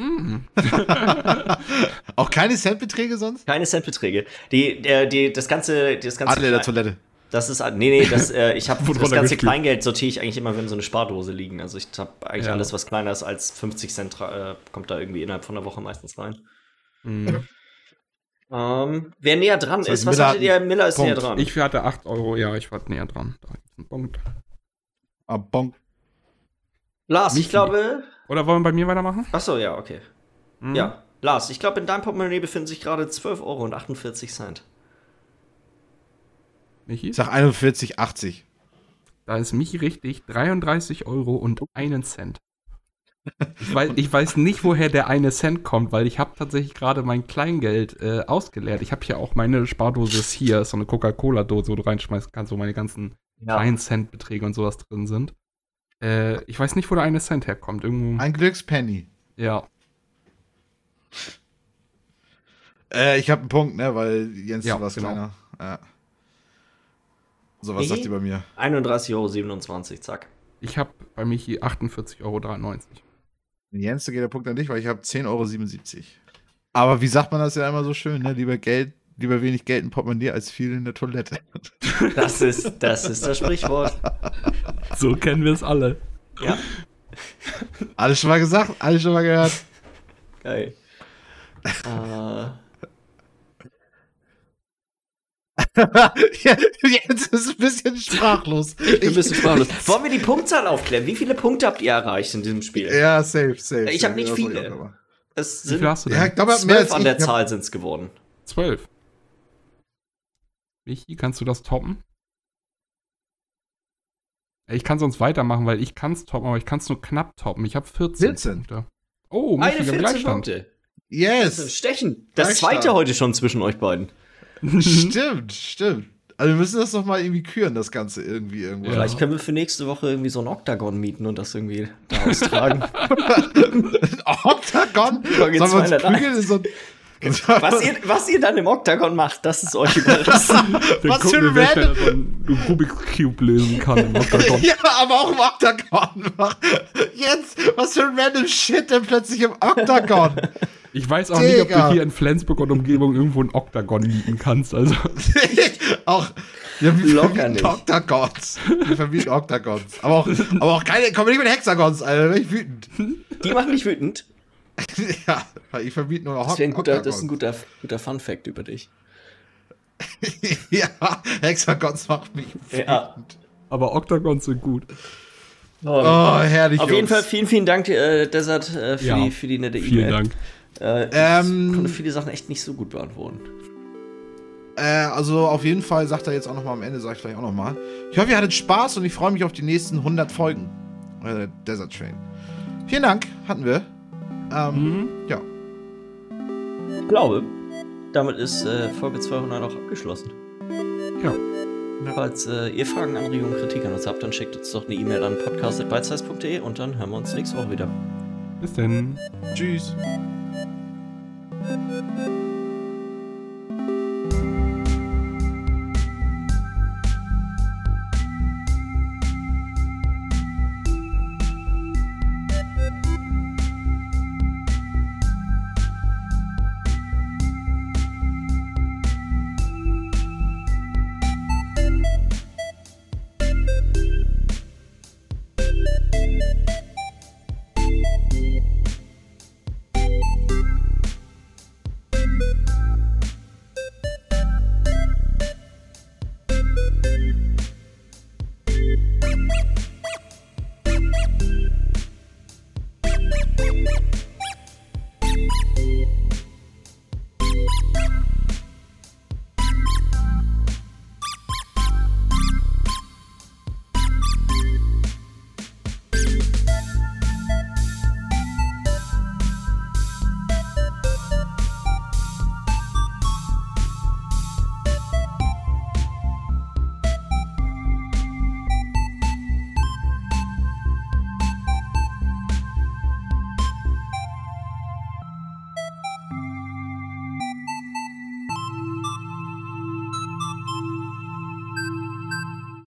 Auch keine Centbeträge sonst? Keine Centbeträge. Die, der, die, das ganze, das ganze, Alle in der Toilette. Das ist, nee, nee, das, äh, ich habe (laughs) das ganze. Kleingeld sortiere ich eigentlich immer, wenn so eine Spardose liegen. Also ich habe eigentlich Ja. alles, was kleiner ist als 50 Cent, äh, kommt da irgendwie innerhalb von einer Woche meistens rein. Mhm. Ähm, wer näher dran Das heißt, ist, was Miller hattet hat ihr? Miller ist Punkt. näher dran. Ich hatte 8 Euro, ja, ich war näher dran. Da gibt's einen Punkt. Ah, bonk. Lars, ich Michi. glaube. Oder wollen wir bei mir weitermachen? Achso, ja, okay. Hm? Ja. Lars, ich glaube, in deinem Portemonnaie befinden sich gerade 12,48 Euro. Michi? Ich sag 41,80. Da ist Michi richtig 33 Euro und einen Cent. Ich weiß, ich weiß nicht, woher der eine Cent kommt, weil ich habe tatsächlich gerade mein Kleingeld äh, ausgeleert. Ich habe hier auch meine Spardose ist hier, ist so eine Coca-Cola-Dose, wo du reinschmeißen kannst, wo meine ganzen Ja. 1 Cent Beträge und sowas drin sind. Äh, ich weiß nicht, wo der eine Cent herkommt. Irgendwo. Ein Glückspenny. ja. Äh, ich habe einen Punkt, ne, weil Jens Ja, du warst genau. kleiner. Ja. So, was Nee. sagt ihr bei mir? 31,27 Euro, zack. Ich habe bei Michi 48,93 Euro. Jens, da geht der Punkt an dich, weil ich habe 10,77 Euro. Aber wie sagt man das ja immer so schön, ne? Lieber Geld, lieber wenig Geld im Portemonnaie als viel in der Toilette. (laughs) Das ist das, ist das Sprichwort. So kennen wir es alle. Ja, Alles schon mal gesagt, alles schon mal gehört. geil. äh, Ja, Jens ist ein bisschen sprachlos. ich (laughs) bin ein bisschen sprachlos. Wollen wir die Punktzahl aufklären? Wie viele Punkte habt ihr erreicht in diesem Spiel? Ja, safe, safe. Ich hab safe. nicht ich viele. Es Wie sind viel hast du denn? Ja, ich glaube, zwölf als an der Ich Zahl sind es geworden. 12. Michi, kannst du das toppen? Ich kann sonst weitermachen, weil ich kann es toppen, aber ich kann es nur knapp toppen. Ich habe 14 14. Punkte. Oh, Michi, Eine wir haben 14 Gleichstand. Punkte. Yes. Stechen. Das Gleichstand. zweite heute schon zwischen euch beiden. Stimmt, stimmt. Also wir müssen das noch mal irgendwie küren, das Ganze irgendwie irgendwo. Ja. Vielleicht können wir für nächste Woche irgendwie so ein Oktagon mieten und das irgendwie da austragen. (laughs) Octagon? Folge (laughs) Sollen wir uns 201? prügeln in so ein... (laughs) was, ihr, was ihr dann im Oktagon macht, das ist euch überlassen. Was für ein random- einen Rubik's Cube lösen kann im Octagon. Ja, aber auch im Octagon. Jetzt, was für ein random Shit denn plötzlich im Octagon? Ich weiß auch nicht, ob Digga. du hier in Flensburg und Umgebung irgendwo ein Octagon mieten kannst. Also, (laughs) auch, ja, wir Locker verbieten nicht. Octagons. Wir verbieten Octagons. Aber auch, aber auch keine, komm nicht mit Hexagons, Alter, da bin ich wütend. Die machen mich wütend. (laughs) ja, ich verbiete nur noch Das, ein guter, das ist ein guter, guter Fun-Fact über dich. (laughs) ja, Hexagons macht mich wütend. Ja. aber Octagons sind gut. Oh, herrlich. Auf jeden Jungs. Fall vielen, vielen Dank, äh, Desert, äh, für, Ja. die, für die nette E-Mail. Vielen Dank. Äh, Ähm, ich konnte viele Sachen echt nicht so gut beantworten. Äh, also auf jeden Fall sagt er jetzt auch noch mal am Ende, sag ich vielleicht auch noch mal. Ich hoffe, ihr hattet Spaß und ich freue mich auf die nächsten 100 Folgen. Äh, Desert Train. Vielen Dank, hatten wir. Ähm, Mhm. Ja. Ich glaube, damit ist äh, Folge 200 auch abgeschlossen. Ja. Falls äh, ihr Fragen, Anregungen, Kritik an uns habt, dann schickt uns doch eine E-Mail an podcast.bitesize.de und dann hören wir uns nächste Woche wieder. Bis denn. Tschüss.